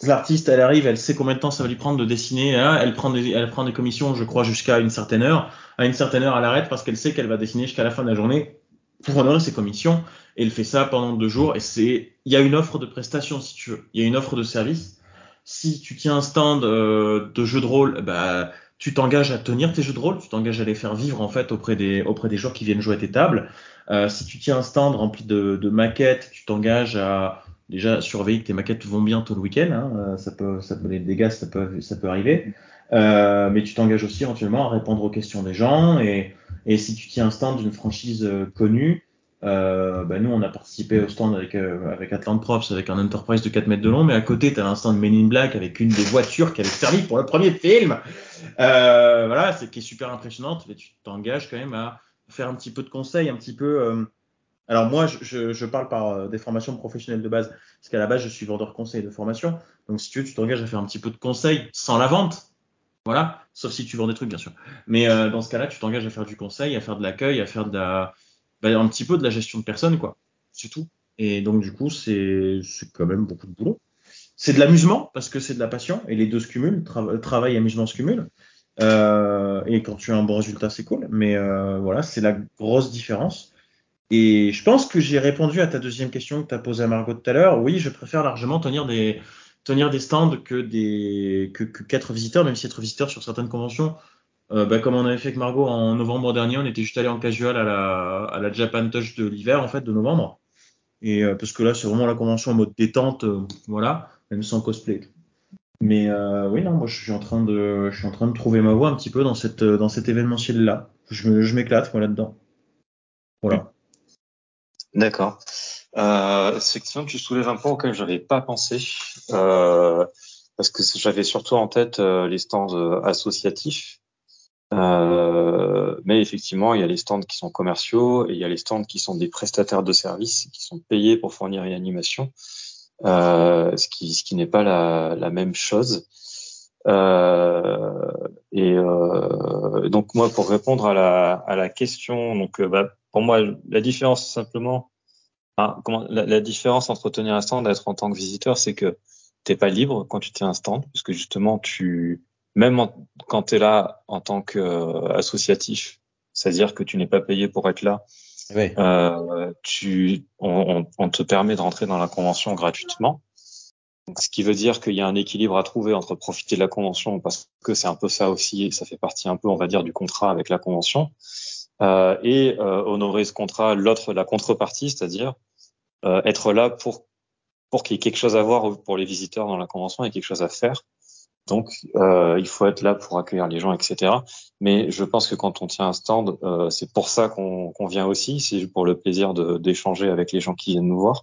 L'artiste, elle arrive, elle sait combien de temps ça va lui prendre de dessiner. hein, elle prend des, elle prend des commissions, je crois, jusqu'à une certaine heure. À une certaine heure, elle arrête parce qu'elle sait qu'elle va dessiner jusqu'à la fin de la journée pour honorer ses commissions. Et elle fait ça pendant deux jours. Et c'est, il y a une offre de prestation si tu veux. Il y a une offre de service. Si tu tiens un stand euh, de jeux de rôle, bah tu t'engages à tenir tes jeux de rôle, tu t'engages à les faire vivre en fait auprès des auprès des joueurs qui viennent jouer à tes tables. Euh, si tu tiens un stand rempli de, maquettes, tu t'engages à déjà surveiller que tes maquettes vont bien tout le week-end. Hein, euh, ça peut, ça peut les dégâts, ça peut, ça peut arriver. Mais tu t'engages aussi éventuellement à répondre aux questions des gens. Et, et si tu tiens un stand d'une franchise connue, euh, bah nous on a participé au stand avec euh, avec Atlant Props, avec un Enterprise de 4 mètres de long, mais à côté tu as un stand Men in Black avec une des voitures qui avait servi pour le premier film. Euh, voilà, c'est qui est super impressionnante. Mais tu t'engages quand même à faire un petit peu de conseils, un petit peu. Euh, alors moi, je, je, parle par des formations professionnelles de base, parce qu'à la base, je suis vendeur conseil de formation. Donc si tu veux, tu t'engages à faire un petit peu de conseil sans la vente. Voilà, sauf si tu vends des trucs, bien sûr. Mais dans ce cas-là, tu t'engages à faire du conseil, à faire de l'accueil, à faire de la, bah, un petit peu de la gestion de personnes, quoi. C'est tout. Et donc du coup, c'est quand même beaucoup de boulot. C'est de l'amusement parce que c'est de la passion et les deux se cumulent. Tra travail et amusement se cumulent. Euh, et quand tu as un bon résultat, c'est cool. Mais euh, voilà, c'est la grosse différence. Et je pense que j'ai répondu à ta deuxième question que tu as posée à Margot tout à l'heure. Oui, je préfère largement tenir des, tenir des stands que des que, que qu'être visiteur, même si être visiteur sur certaines conventions, euh, bah, comme on avait fait avec Margot en novembre dernier, on était juste allé en casual à la, à la Japan Touch de l'hiver, en fait, de novembre. Et euh, parce que là, c'est vraiment la convention en mode détente, euh, voilà, même sans cosplay. Mais euh, oui, non, moi, je suis en train de, je suis en train de trouver ma voie un petit peu dans cette, dans cet événementiel là. Je, m'éclate moi là-dedans. Voilà. D'accord. Euh, effectivement, tu soulèves un point auquel j'avais pas pensé, euh, parce que j'avais surtout en tête euh, les stands euh, associatifs. Euh, mais effectivement, il y a les stands qui sont commerciaux et il y a les stands qui sont des prestataires de services qui sont payés pour fournir une animation, euh, ce qui, ce qui n'est pas la, la, même chose. et donc moi, pour répondre à la, à la question, donc bah, pour moi, la différence simplement, hein, comment, la, la, différence entre tenir un stand et être en tant que visiteur, c'est que t'es pas libre quand tu tiens un stand, parce que justement, tu, même en, quand tu es là en tant qu'associatif, euh, c'est-à-dire que tu n'es pas payé pour être là, oui. euh, tu, on, on, te permet de rentrer dans la convention gratuitement. Ce qui veut dire qu'il y a un équilibre à trouver entre profiter de la convention, parce que c'est un peu ça aussi, et ça fait partie un peu, on va dire, du contrat avec la convention, euh, et euh, honorer ce contrat, l'autre, la contrepartie, c'est-à-dire euh, être là pour pour qu'il y ait quelque chose à voir pour les visiteurs dans la convention et quelque chose à faire. Donc, euh, il faut être là pour accueillir les gens, etc. Mais je pense que quand on tient un stand, euh, c'est pour ça qu'on qu vient aussi, c'est pour le plaisir d'échanger avec les gens qui viennent nous voir.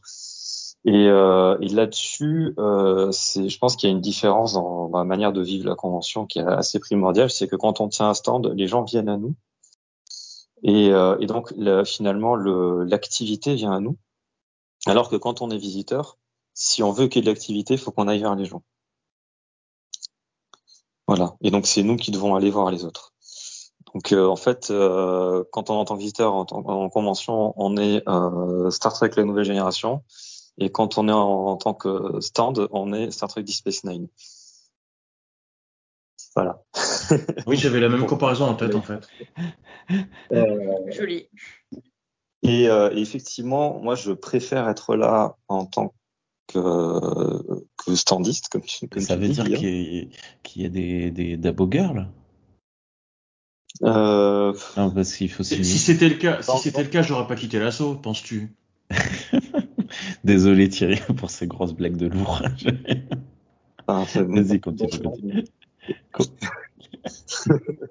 Et, euh, là-dessus, je pense qu'il y a une différence dans, la manière de vivre la convention qui est assez primordiale, c'est que quand on tient un stand, les gens viennent à nous. Et, donc, le, finalement, l'activité vient à nous. Alors que quand on est visiteur, si on veut qu'il y ait de l'activité, il faut qu'on aille vers les gens. Voilà. Et donc, c'est nous qui devons aller voir les autres. Donc, euh, en fait, euh, quand on est en tant que visiteur, en, en convention, on est euh, Star Trek la nouvelle génération. Et quand on est en, en, tant que stand, on est Star Trek Deep Space Nine. Voilà. oui, j'avais la même comparaison en tête, en fait. Joli. Et, et, effectivement, moi, je préfère être là en tant que, que standiste, comme tu comme Ça tu veut dis, dire qu'il y, qu y, a des, des Dabo Girls Euh, Non, parce qu'il faut. Si c'était le cas, si c'était le cas, j'aurais pas quitté l'assaut, penses-tu? Désolé Thierry pour ces grosses blagues de lourd. ah. Vas-y, continue, continue.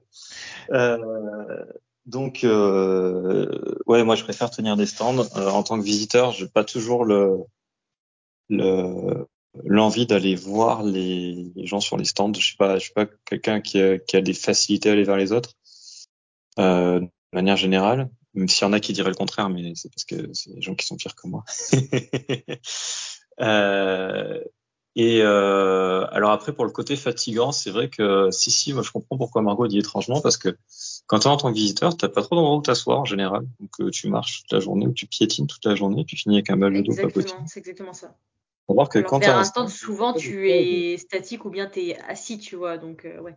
Euh, donc, euh, ouais, moi je préfère tenir des stands. Euh, en tant que visiteur, j'ai pas toujours le le l'envie d'aller voir les, les, gens sur les stands. Je suis pas, je suis pas quelqu'un qui a, qui a des facilités à aller vers les autres. Euh, de manière générale, même s'il y en a qui diraient le contraire, mais c'est parce que c'est des gens qui sont pires que moi. euh, et euh, alors après, pour le côté fatigant, c'est vrai que si, si, moi je comprends pourquoi Margot dit étrangement, parce que quand tu es en tant que visiteur, t'as pas trop d'endroit où t'asseoir en général. Donc euh, tu marches toute la journée ou tu piétines toute la journée, tu finis avec un mal de dos pas possible. C'est exactement ça. Faut voir que Alors, quand vers un stand, souvent tu es statique ou bien tu es assis, tu vois. Donc, euh, ouais.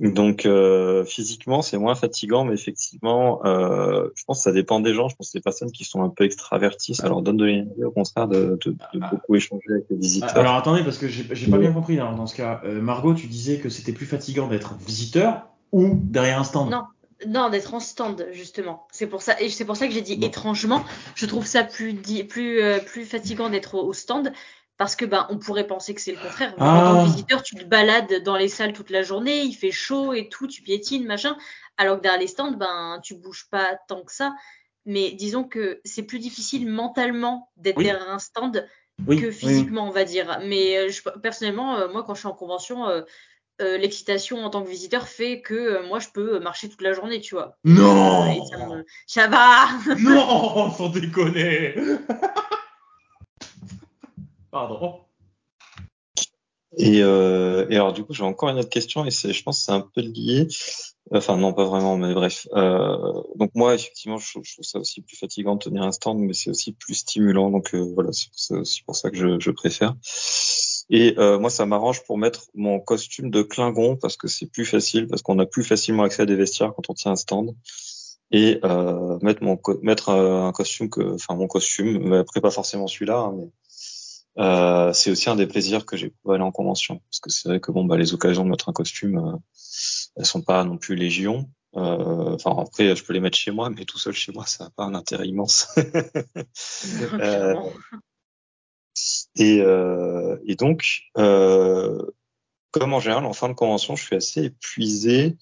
Donc euh, physiquement c'est moins fatigant, mais effectivement, euh, je pense que ça dépend des gens. Je pense que les personnes qui sont un peu extraverties, ça leur donne de l'énergie, au contraire de, de, de beaucoup échanger avec les visiteurs. Alors attendez, parce que j'ai pas bien compris alors, dans ce cas. Euh, Margot, tu disais que c'était plus fatigant d'être visiteur ou derrière un stand Non, non, d'être en stand justement. C'est pour ça et c'est pour ça que j'ai dit Bon. étrangement. Je trouve ça plus plus euh, plus fatigant d'être au, au stand parce que ben on pourrait penser que c'est le contraire. En tant Ah. que visiteur, tu te balades dans les salles toute la journée, il fait chaud et tout, tu piétines machin. Alors que derrière les stands, ben tu bouges pas tant que ça. Mais disons que c'est plus difficile mentalement d'être Oui. derrière un stand Oui, que oui. physiquement, on va dire. Mais euh, je- personnellement, euh, moi, quand je suis en convention, euh, l'excitation en tant que visiteur fait que euh, moi, je peux marcher toute la journée, tu vois. Non Euh, et ça, me... ça va Non, sans déconner Pardon. Et, euh, et alors du coup j'ai encore une autre question et c'est, je pense que c'est un peu lié. Enfin non pas vraiment mais bref. Euh, donc moi effectivement je, je trouve ça aussi plus fatigant de tenir un stand mais c'est aussi plus stimulant donc euh, voilà c'est pour ça, aussi pour ça que je, je préfère. Et euh, moi ça m'arrange pour mettre mon costume de Klingon parce que c'est plus facile parce qu'on a plus facilement accès à des vestiaires quand on tient un stand. Et euh, mettre mon mettre euh, un costume que enfin mon costume mais après pas forcément celui-là hein, mais euh, c'est aussi un des plaisirs que j'ai pour aller en convention. Parce que c'est vrai que bon bah les occasions de mettre un costume euh, elles sont pas non plus légion. Euh, enfin après je peux les mettre chez moi mais tout seul chez moi ça n'a pas un intérêt immense. et, euh, et donc euh, comme en général en fin de convention je suis assez épuisé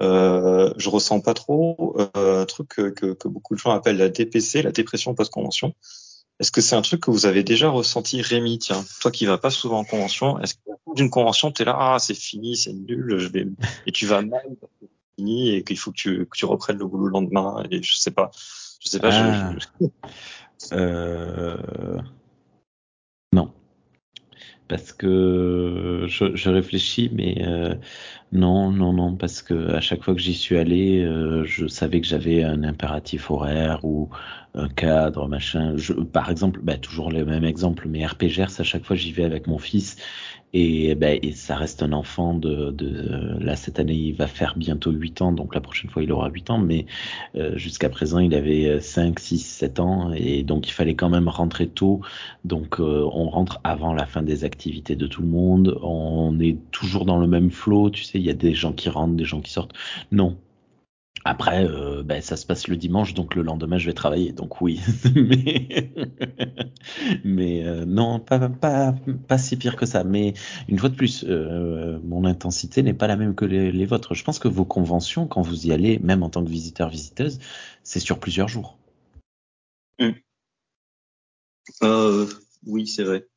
euh, je ressens pas trop euh, un truc que, que, que beaucoup de gens appellent la DPC la dépression post-convention est-ce que c'est un truc que vous avez déjà ressenti, Rémi? Tiens, toi qui vas pas souvent en convention, est-ce qu'à d'une convention, tu es là, ah, c'est fini, c'est nul, je vais... et tu vas mal c'est fini et qu'il faut que tu, que tu reprennes le boulot le lendemain et je sais pas, je sais pas, je- Ah. Euh. Parce que je, je réfléchis, mais euh, non, non, non, parce que à chaque fois que j'y suis allé, euh, je savais que j'avais un impératif horaire ou un cadre, machin. Par exemple, bah, toujours le même exemple, mais RPGers, à chaque fois j'y vais avec mon fils et, bah, ça reste un enfant de, là cette année il va faire bientôt 8 ans, donc la prochaine fois il aura 8 ans, mais euh, jusqu'à présent il avait 5, 6, 7 ans et donc il fallait quand même rentrer tôt donc euh, on rentre avant la fin des activités de tout le monde. On est toujours dans le même flow, tu sais, il y a des gens qui rentrent, des gens qui sortent. Non. Après, euh, ben, ça se passe le dimanche, donc le lendemain je vais travailler, donc oui. mais euh, non, pas, pas, pas si pire que ça. Mais une fois de plus, euh, mon intensité n'est pas la même que les, vôtres. Je pense que vos conventions, quand vous y allez, même en tant que visiteur, visiteuse, c'est sur plusieurs jours. Euh, oui, c'est vrai.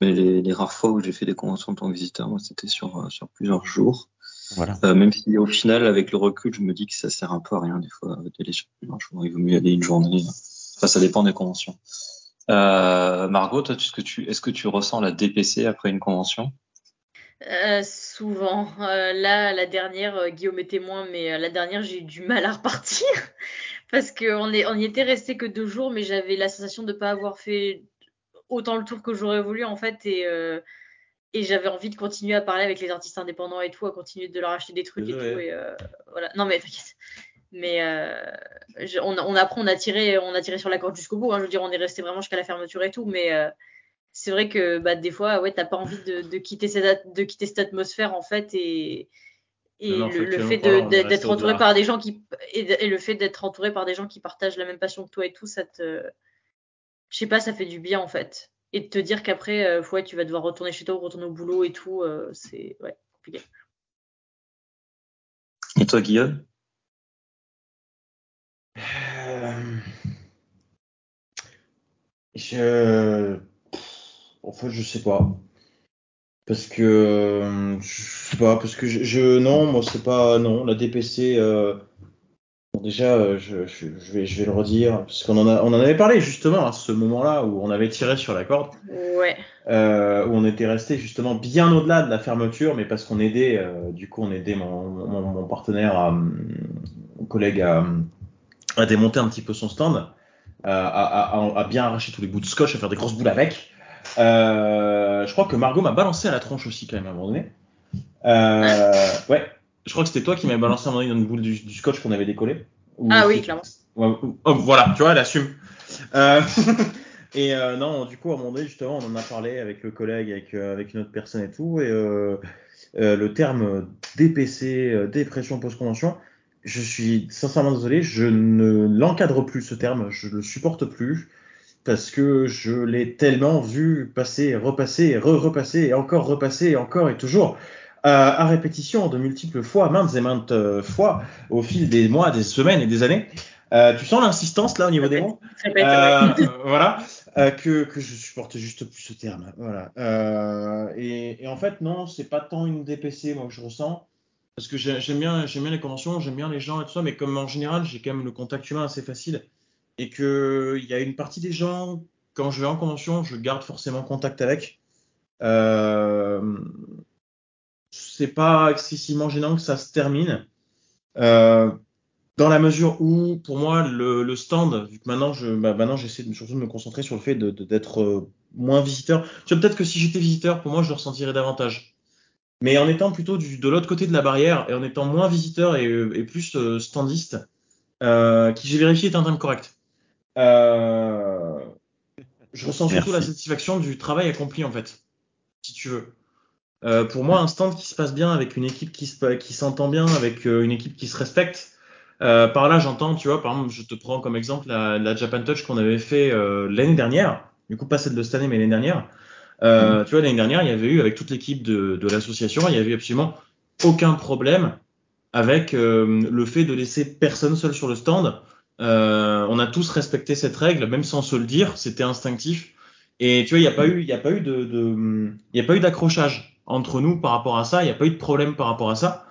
Mais les, les rares fois où j'ai fait des conventions en tant que visiteur, moi, c'était sur, euh, sur plusieurs jours. Voilà. Euh, même si au final, avec le recul, je me dis que ça sert un peu à rien des fois d'aller sur plusieurs jours. Il vaut mieux aller une journée. Enfin, ça dépend des conventions. Euh, Margot, toi, est-ce que tu, est-ce que tu ressens la DPC après une convention? Euh, souvent. Euh, là, la dernière, euh, Guillaume est témoin, mais euh, la dernière, j'ai eu du mal à repartir. Parce qu'on est, on y était resté que deux jours, mais j'avais la sensation de ne pas avoir fait autant le tour que j'aurais voulu, en fait. Et, euh, et j'avais envie de continuer à parler avec les artistes indépendants et tout, à continuer de leur acheter des trucs et tout. Et, euh, voilà. Non, mais t'inquiète. Mais euh, je- on, a- on, a tiré, on a tiré sur la corde jusqu'au bout. hein. Je veux dire, on est resté vraiment jusqu'à la fermeture et tout. Mais c'est vrai que bah, des fois, ouais, t'as pas envie de, de quitter cette, at- de quitter cette atmosphère en fait et, et Non, non, le, fait d'être entouré par des gens qui et, et le fait d'être entouré par des gens qui partagent la même passion que toi et tout, ça te, je sais pas, ça fait du bien en fait. Et de te dire qu'après, euh, ouais, tu vas devoir retourner chez toi ou retourner au boulot et tout, euh, c'est ouais, compliqué. Et toi, Guillaume? Euh, Je. En fait, je sais pas. Parce que. Je sais pas, parce que je. je- non, moi, c'est pas. Non, la DPC. euh, déjà, euh, je, je, je vais, je vais le redire. Parce qu'on en, a, on en avait parlé justement à ce moment-là où on avait tiré sur la corde. Ouais, euh, où on était resté justement bien au-delà de la fermeture, mais parce qu'on aidait, euh, du coup, on aidait mon, mon, mon partenaire, à, mon collègue à, à démonter un petit peu son stand. à, bien arracher tous les bouts de scotch, à faire des grosses boules avec. je crois que Margot m'a balancé à la tronche aussi quand même à un moment donné. ouais, je crois que c'était toi qui m'avais balancé un moment dans une boule du, scotch qu'on avait décollé. ah oui, clairement. Oh, voilà, tu vois, elle assume. Euh, et euh, non, du coup, à un moment donné, justement, on en a parlé avec le collègue, avec, euh, avec une autre personne et tout. Et le terme DPC, dépression post-convention, je suis sincèrement désolé, je ne l'encadre plus ce terme, je le supporte plus parce que je l'ai tellement vu passer, repasser, re-repasser, et encore repasser, et encore et toujours. À répétition de multiples fois, maintes et maintes fois, au fil des mois, des semaines et des années. Euh, tu sens l'insistance là au niveau des mots euh, Voilà, euh, que, que je supporte juste plus ce terme. Voilà. Euh, et, et, en fait, non, c'est pas tant une DPC moi que je ressens, parce que j'aime bien, j'aime bien les conventions, j'aime bien les gens et tout ça, mais comme en général, j'ai quand même le contact humain assez facile, et que il y a une partie des gens, quand je vais en convention, je garde forcément contact avec. Euh, c'est pas excessivement gênant que ça se termine. Euh, dans la mesure où, pour moi, le, le stand, vu que maintenant, je, bah, maintenant, j'essaie de, surtout de me concentrer sur le fait de, d'être euh, moins visiteur. Tu vois, peut-être que si j'étais visiteur, pour moi, je le ressentirais davantage. Mais en étant plutôt du, de l'autre côté de la barrière et en étant moins visiteur et, et plus euh, standiste, euh, qui j'ai vérifié est un terme correct. Euh, je ressens surtout la satisfaction du travail accompli en fait, si tu veux. Euh, pour moi, un stand qui se passe bien avec une équipe qui, se, qui s'entend bien, avec une équipe qui se respecte, euh, par là, j'entends, tu vois, par exemple, je te prends comme exemple la, la Japan Touch qu'on avait fait euh, l'année dernière, du coup pas celle de cette année, mais l'année dernière. Euh, mm. Tu vois, l'année dernière, il y avait eu avec toute l'équipe de, de l'association, il y avait eu absolument aucun problème avec euh, le fait de laisser personne seul sur le stand. Euh, on a tous respecté cette règle, même sans se le dire, c'était instinctif. Et tu vois, il n'y a pas eu, il y a pas eu de, de il y a pas eu d'accrochage entre nous par rapport à ça. Il n'y a pas eu de problème par rapport à ça.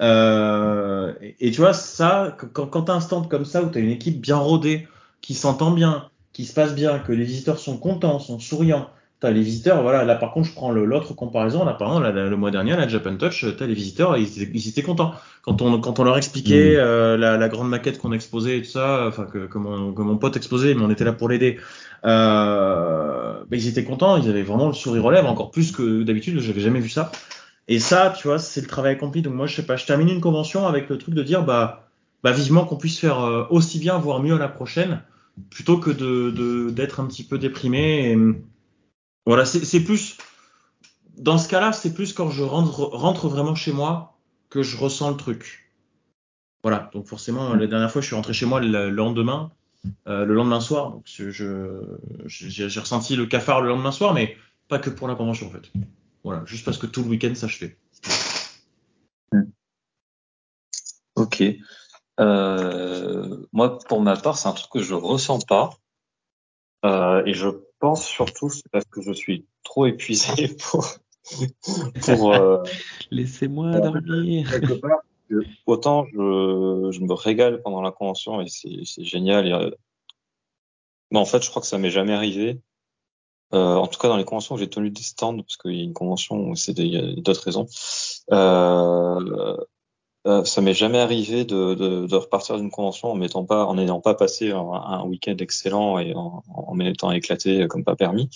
Euh, et, tu vois, ça, quand, quand tu as un stand comme ça où tu as une équipe bien rodée, qui s'entend bien, qui se passe bien, que les visiteurs sont contents, sont souriants, T'as les visiteurs, voilà, là par contre je prends l'autre comparaison, là par exemple le mois dernier, la Japan Touch, t'as les visiteurs, ils, ils, étaient contents. Quand on, quand on leur expliquait mm. euh, la, la, grande maquette qu'on exposait et tout ça, enfin que, que, mon, que mon pote exposait, mais on était là pour l'aider, euh, bah, ils étaient contents, ils avaient vraiment le sourire aux lèvres, encore plus que d'habitude, j'avais jamais vu ça. Et ça, tu vois, c'est le travail accompli. Donc moi, je sais pas, je termine une convention avec le truc de dire, bah, bah vivement qu'on puisse faire euh, aussi bien, voire mieux à la prochaine, plutôt que de d'être un petit peu déprimé. Et, voilà, c'est plus dans ce cas-là, c'est plus quand je rentre, vraiment chez moi que je ressens le truc. Voilà, donc forcément, la dernière fois, je suis rentré chez moi le, lendemain, euh, le lendemain soir. Donc je j'ai ressenti le cafard le lendemain soir, mais pas que pour la convention en fait. Voilà, juste parce que tout le week-end s'achetait. Hmm. Ok. Euh, moi, pour ma part, c'est un truc que je ressens pas. Euh, et je pense surtout c'est parce que je suis trop épuisé pour. pour euh, Laissez-moi dormir. autant je, je, me régale pendant la convention et c'est génial. Et, mais en fait, je crois que ça m'est jamais arrivé euh, en tout cas, dans les conventions j'ai tenu des stands, parce qu'il y a une convention, c'est il y a d'autres raisons. Euh, euh, ça m'est jamais arrivé de, de, de repartir d'une convention en m'étant pas, en n'ayant pas passé un, un week-end excellent et en, en m'étant éclaté comme pas permis.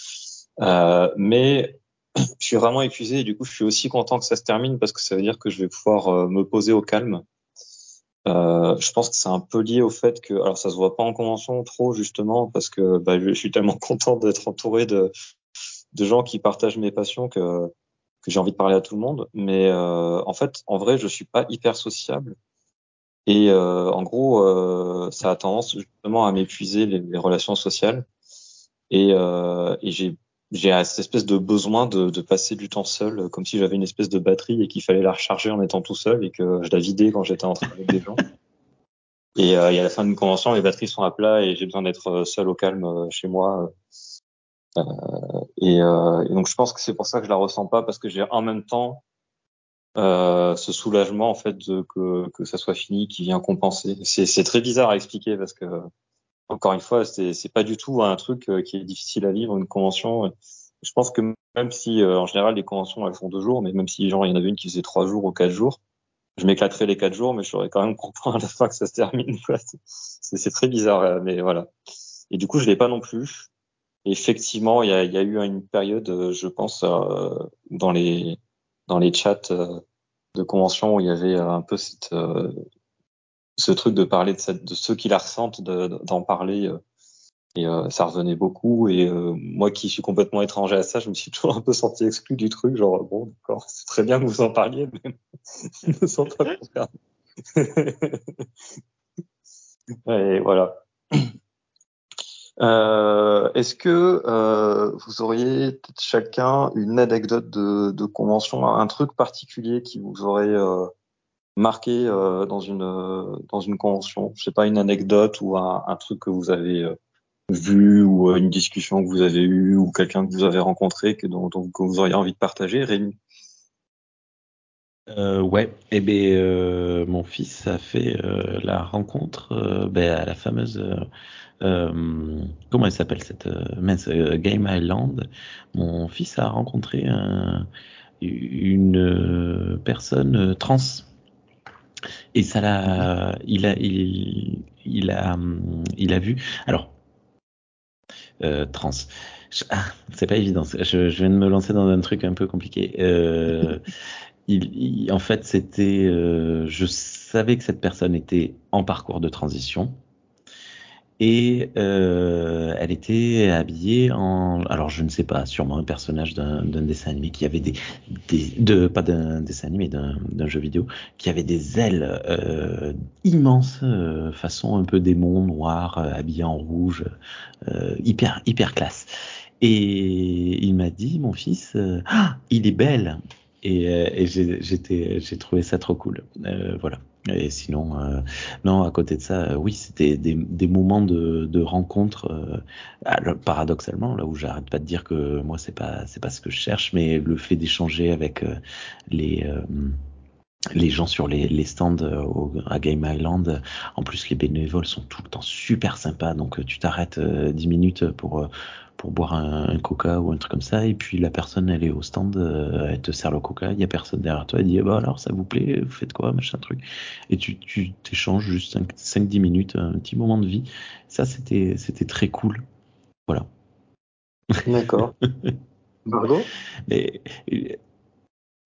Euh, mais je suis vraiment épuisé et du coup, je suis aussi content que ça se termine parce que ça veut dire que je vais pouvoir euh, me poser au calme euh, je pense que c'est un peu lié au fait que, alors ça se voit pas en convention trop justement parce que bah, je suis tellement content d'être entouré de, de gens qui partagent mes passions que, que j'ai envie de parler à tout le monde. Mais euh, en fait, en vrai, je suis pas hyper sociable et euh, en gros, euh, ça a tendance justement à m'épuiser les, relations sociales et, euh, et j'ai j'ai cette espèce de besoin de, de, passer du temps seul, comme si j'avais une espèce de batterie et qu'il fallait la recharger en étant tout seul et que je la vidais quand j'étais en train avec des gens. Et, euh, et, à la fin d'une convention, les batteries sont à plat et j'ai besoin d'être euh, seul au calme chez moi. Euh, et, euh, et, donc je pense que c'est pour ça que je la ressens pas parce que j'ai en même temps euh, ce soulagement en fait de, que, que ça soit fini qui vient compenser. C'est très bizarre à expliquer parce que encore une fois, c'est pas du tout un truc qui est difficile à vivre, une convention. Je pense que même si, en général, les conventions, elles font deux jours, mais même si, genre, il y en avait une qui faisait trois jours ou quatre jours, je m'éclaterais les quatre jours, mais je serais quand même content à la fin que ça se termine. C'est très bizarre, mais voilà. Et du coup, je l'ai pas non plus. Effectivement, il y a, y a, eu une période, euh, je pense, euh, dans les dans les chats euh, de convention où il y avait un peu cette, ce truc de parler de, cette, de ceux qui la ressentent, d'en parler. et ça revenait beaucoup. Et moi qui suis complètement étranger à ça, je me suis toujours un peu senti exclu du truc. Genre, bon, d'accord, c'est très bien que vous en parliez, mais je me sens pas et voilà. Euh, Est-ce que euh, vous auriez chacun une anecdote de, de, convention, un truc particulier qui vous aurait euh, marqué euh, dans une dans une convention? Je sais pas, une anecdote ou un, un truc que vous avez euh, vu ou euh, une discussion que vous avez eue ou quelqu'un que vous avez rencontré que dont, vous auriez envie de partager, euh, ouais, et eh ben euh, mon fils a fait euh, la rencontre euh, ben, à la fameuse euh, comment elle s'appelle cette mince, Game Island. Mon fils a rencontré un, une personne trans et ça l'a, il a, il, il a, il a vu. Alors trans. Ah, c'est pas évident. Je, je, viens de me lancer dans un truc un peu compliqué. En fait, c'était, euh, je savais que cette personne était en parcours de transition et euh, elle était habillée en, alors je ne sais pas, sûrement un personnage d'un dessin animé qui avait des, des de pas d'un dessin animé, d'un jeu vidéo qui avait des ailes euh, immenses, euh, façon un peu démon noir, euh, habillé en rouge, euh, hyper hyper classe. Et il m'a dit, mon fils, ah, il est belle. Et, euh, et j'étais, j'ai trouvé ça trop cool. Euh, voilà. Et sinon, euh, non, à côté de ça, oui, c'était des, des, moments de, de rencontre. Euh, paradoxalement, là où j'arrête pas de dire que moi c'est pas c'est pas ce que je cherche, mais le fait d'échanger avec les les gens sur les, les stands au, à Game Island. En plus, les bénévoles sont tout le temps super sympas, donc tu t'arrêtes 10 minutes pour pour boire un, coca ou un truc comme ça, et puis la personne elle est au stand, euh, elle te sert le coca, il y a personne derrière toi, elle dit eh ben alors ça vous plaît, vous faites quoi, machin truc, et tu tu t'échanges juste 5-10 minutes, un petit moment de vie. Ça c'était c'était très cool, voilà. D'accord. Margot.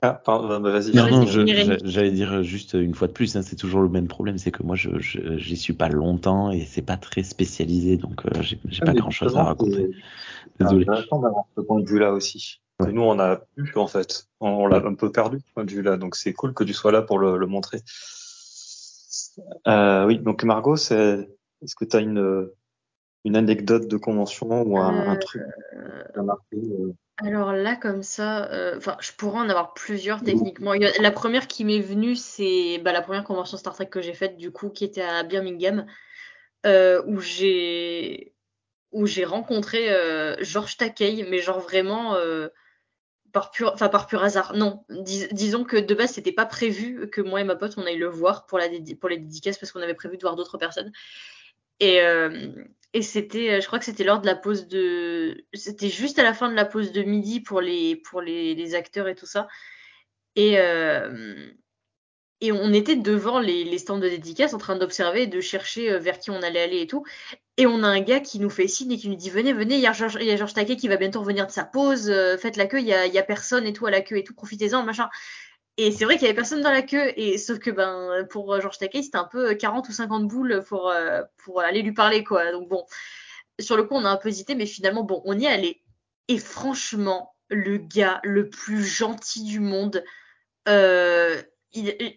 Ah, pardon, bah, vas-y. Non, non, j'allais dire juste une fois de plus, hein, c'est toujours le même problème, c'est que moi, je j'y suis pas longtemps et c'est pas très spécialisé, donc euh, j'ai pas grand-chose à raconter. Désolé. C'est intéressant d'avoir ce point de vue-là aussi. Ouais. Nous, on a pu, en fait. On, l'a un peu perdu, ce point de vue-là, donc c'est cool que tu sois là pour le, le montrer. Euh, oui, donc Margot, est-ce que tu as une, une anecdote de convention ou un, euh... un truc qui marqué euh... Alors là, comme ça, euh, je pourrais en avoir plusieurs techniquement. La première qui m'est venue, c'est bah, la première convention Star Trek que j'ai faite, du coup, qui était à Birmingham, euh, où j'ai où j'ai rencontré euh, George Takei, mais genre vraiment euh, par pur, enfin par pur hasard. Non, dis, disons que de base, c'était pas prévu que moi et ma pote on aille le voir pour la pour les dédicaces parce qu'on avait prévu de voir d'autres personnes. Et, euh, et c'était, euh, je crois que c'était lors de la pause de, c'était juste à la fin de la pause de midi pour les pour les, acteurs et tout ça. Et euh, et on était devant les, stands de dédicaces en train d'observer de chercher euh, vers qui on allait aller et tout. Et on a un gars qui nous fait signe et qui nous dit venez venez, il y a Georges, Georges Taquet qui va bientôt revenir de sa pause, faites la queue, il y a, y a personne et tout à la queue et tout, profitez-en machin. Et c'est vrai qu'il y avait personne dans la queue, et sauf que ben pour Georges Takei, c'était un peu 40 ou 50 boules pour, euh, pour aller lui parler, quoi. Donc bon, sur le coup, on a un peu hésité, mais finalement, bon, on y est allé. Et franchement, le gars le plus gentil du monde, euh,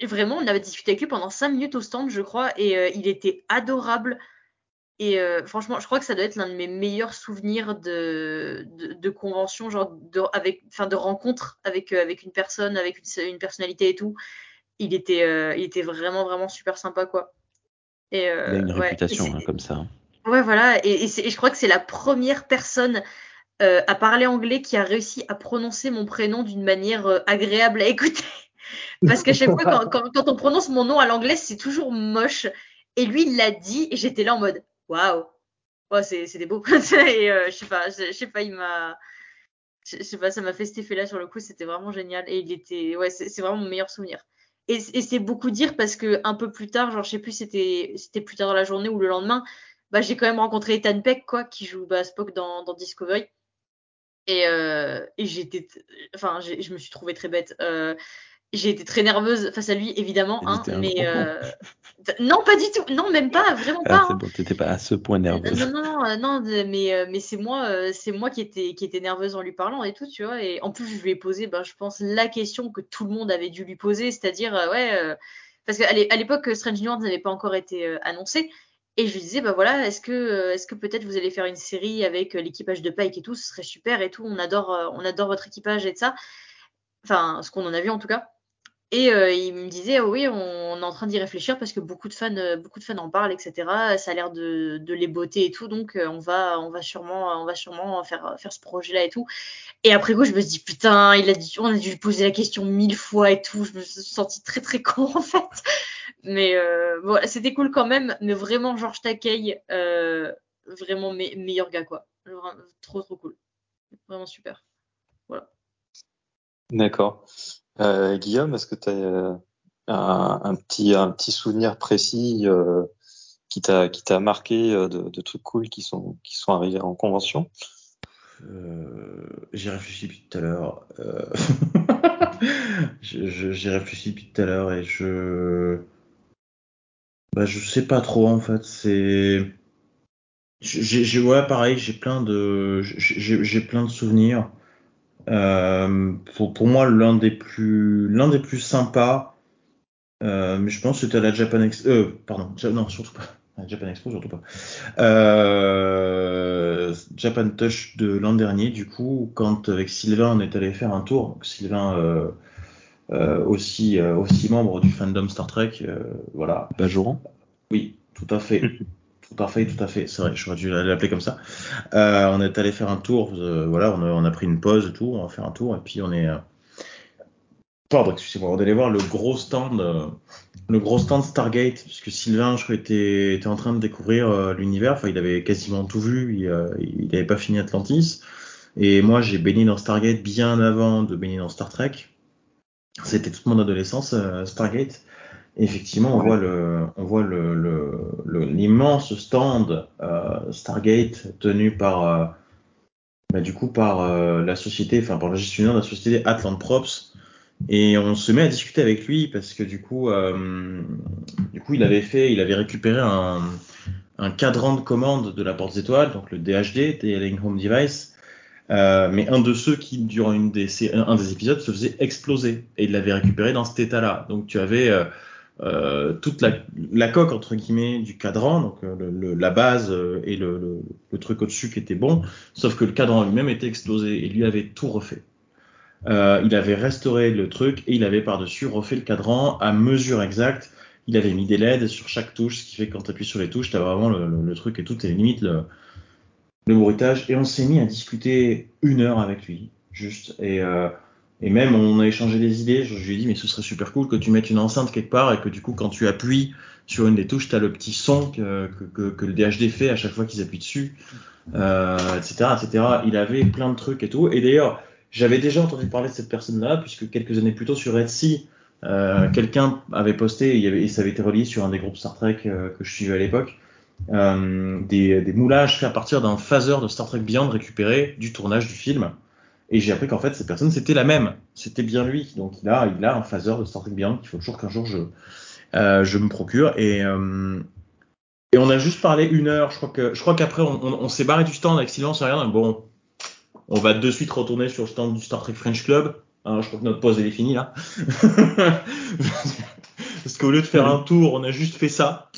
vraiment, on avait discuté avec lui pendant 5 minutes au stand, je crois, et euh, il était adorable. Et euh, franchement, je crois que ça doit être l'un de mes meilleurs souvenirs de, de, de convention, genre de, avec, enfin de rencontre avec, euh, avec une personne, avec une, une, personnalité et tout. Il était, euh, il était vraiment, vraiment super sympa, quoi. Et, il a une ouais, réputation hein, comme ça. Ouais, voilà. Et, et, et je crois que c'est la première personne à parler anglais qui a réussi à prononcer mon prénom d'une manière agréable à écouter. Parce qu'à chaque fois, quand, quand, quand on prononce mon nom à l'anglais, c'est toujours moche. Et lui, il l'a dit, et j'étais là en mode waouh, ouais, c'est beau. et euh, je sais pas, je, sais pas, il m'a, je sais pas, ça m'a fait cet effet-là sur le coup, c'était vraiment génial. Et il était, ouais, c'est vraiment mon meilleur souvenir. Et, c'est beaucoup dire parce que un peu plus tard, genre je sais plus, c'était c'était plus tard dans la journée ou le lendemain, bah, j'ai quand même rencontré Ethan Peck, quoi, qui joue bah, Spock dans, dans Discovery. Et, euh, et j'étais, enfin, je me suis trouvée très bête. Euh, j'ai été très nerveuse face à lui, évidemment, hein, mais euh, non, pas du tout, non, même pas, vraiment ah, pas. c'est hein. bon, t'étais pas à ce point nerveuse. Non, non, non, non, mais, euh, mais c'est moi, euh, c'est moi qui était, qui était nerveuse en lui parlant et tout, tu vois. Et en plus, je lui ai posé, ben, je pense, la question que tout le monde avait dû lui poser, c'est-à-dire, ouais, euh, parce qu'à l'époque, Strange New Worlds n'avait pas encore été euh, annoncé. Et je lui disais, bah voilà, est-ce que, est-ce que peut-être vous allez faire une série avec l'équipage de Pike et tout, ce serait super et tout, on adore, on adore votre équipage et de ça. Enfin, ce qu'on en a vu en tout cas. Et euh, il me disait, oh oui, on, est en train d'y réfléchir parce que beaucoup de fans, euh, beaucoup de fans en parlent, etc. Ça a l'air de, les botter et tout, donc euh, on va, on va sûrement, on va sûrement faire, faire ce projet-là et tout. Et après coup, je me suis dit, putain, il a dû, on a dû lui poser la question mille fois et tout. Je me suis sentie très très con en fait. Mais voilà, c'était cool quand même. Mais vraiment, Georges Takei, vraiment me- meilleur gars quoi. Trop trop cool. Vraiment super. D'accord. Euh, Guillaume, est-ce que tu as un, un petit souvenir précis euh, qui t'a marqué euh, de, trucs cool qui sont arrivés en convention? Euh, J'ai réfléchi depuis tout à l'heure. Euh, je- je- J'ai réfléchi depuis tout à l'heure et je. Bah, je sais pas trop en fait. C'est. J'ai, ouais, pareil, j'ai plein de, j'ai plein de souvenirs. Euh, pour, pour moi, l'un des plus, l'un des plus sympas, euh, mais je pense que c'était à la Japan Expo, euh, pardon, Ja- non, surtout pas. À la Japan Expo, surtout pas. Japan Touch de l'an dernier, du coup, quand avec Sylvain, on est allé faire un tour. Donc, Sylvain, aussi, aussi membre du fandom Star Trek, voilà. Bajoran? Oui, tout à fait. Tout à fait, tout à fait. C'est vrai, j'aurais dû l'appeler comme ça. Euh, on est allé faire un tour. euh, voilà, on a, on a pris une pause et tout. On va faire un tour et puis on est. euh, Pardon, excusez-moi. On est allé voir le gros stand, euh, le gros stand Stargate, puisque Sylvain, je crois, était, était en train de découvrir euh, l'univers. Enfin, il avait quasiment tout vu. Il, euh, il avait pas fini Atlantis. Et moi, j'ai baigné dans Stargate bien avant de baigner dans Star Trek. C'était toute mon adolescence, euh, Stargate. Et effectivement, on Ouais. voit le, on voit le, l'immense stand euh, Stargate tenu par, euh, bah, du coup, par euh, la société, enfin par le gestionnaire de la société Atlantrops. Et on se met à discuter avec lui parce que du coup, du coup, il avait fait, il avait récupéré un, un cadran de commande de la Porte des Étoiles, donc le DHD, Dialing Home Device, euh, mais un de ceux qui, durant une des, un des épisodes, se faisait exploser. Et il l'avait récupéré dans cet état-là. Donc tu avais euh, euh, toute la, coque, entre guillemets, du cadran, donc euh, la base euh, et le, truc au-dessus qui était bon, sauf que le cadran lui-même était explosé et lui avait tout refait. Il avait restauré le truc et il avait par-dessus refait le cadran à mesure exacte. Il avait mis des LED sur chaque touche, ce qui fait que quand tu appuies sur les touches, tu as vraiment le, truc et tout, et limite le, le bruitage. Et on s'est mis à discuter une heure avec lui, juste. Et, et même, on a échangé des idées. Je, lui ai dit, mais ce serait super cool que tu mettes une enceinte quelque part et que du coup, quand tu appuies sur une des touches, tu as le petit son que, le DHD fait à chaque fois qu'ils appuient dessus, euh, etc., etc. Il avait plein de trucs et tout. Et d'ailleurs, j'avais déjà entendu parler de cette personne-là, puisque quelques années plus tôt sur Etsy, euh, quelqu'un avait posté, il et ça avait été relié sur un des groupes Star Trek euh, que je suivais à l'époque, euh, des, des moulages faits à partir d'un phaser de Star Trek Beyond récupéré du tournage du film. Et j'ai appris qu'en fait, cette personne, c'était la même. C'était bien lui. Donc, il a, il a un phaser de Star Trek Beyond qu'il faut toujours qu'un jour je, euh, je me procure. Et, euh, et on a juste parlé une heure. Je crois que, je crois qu'après, on, s'est barré du stand avec silence et rien. Bon, on va de suite retourner sur le stand du Star Trek French Club. Hein, je crois que notre pause elle est finie là. Parce qu'au lieu de faire un tour, on a juste fait ça.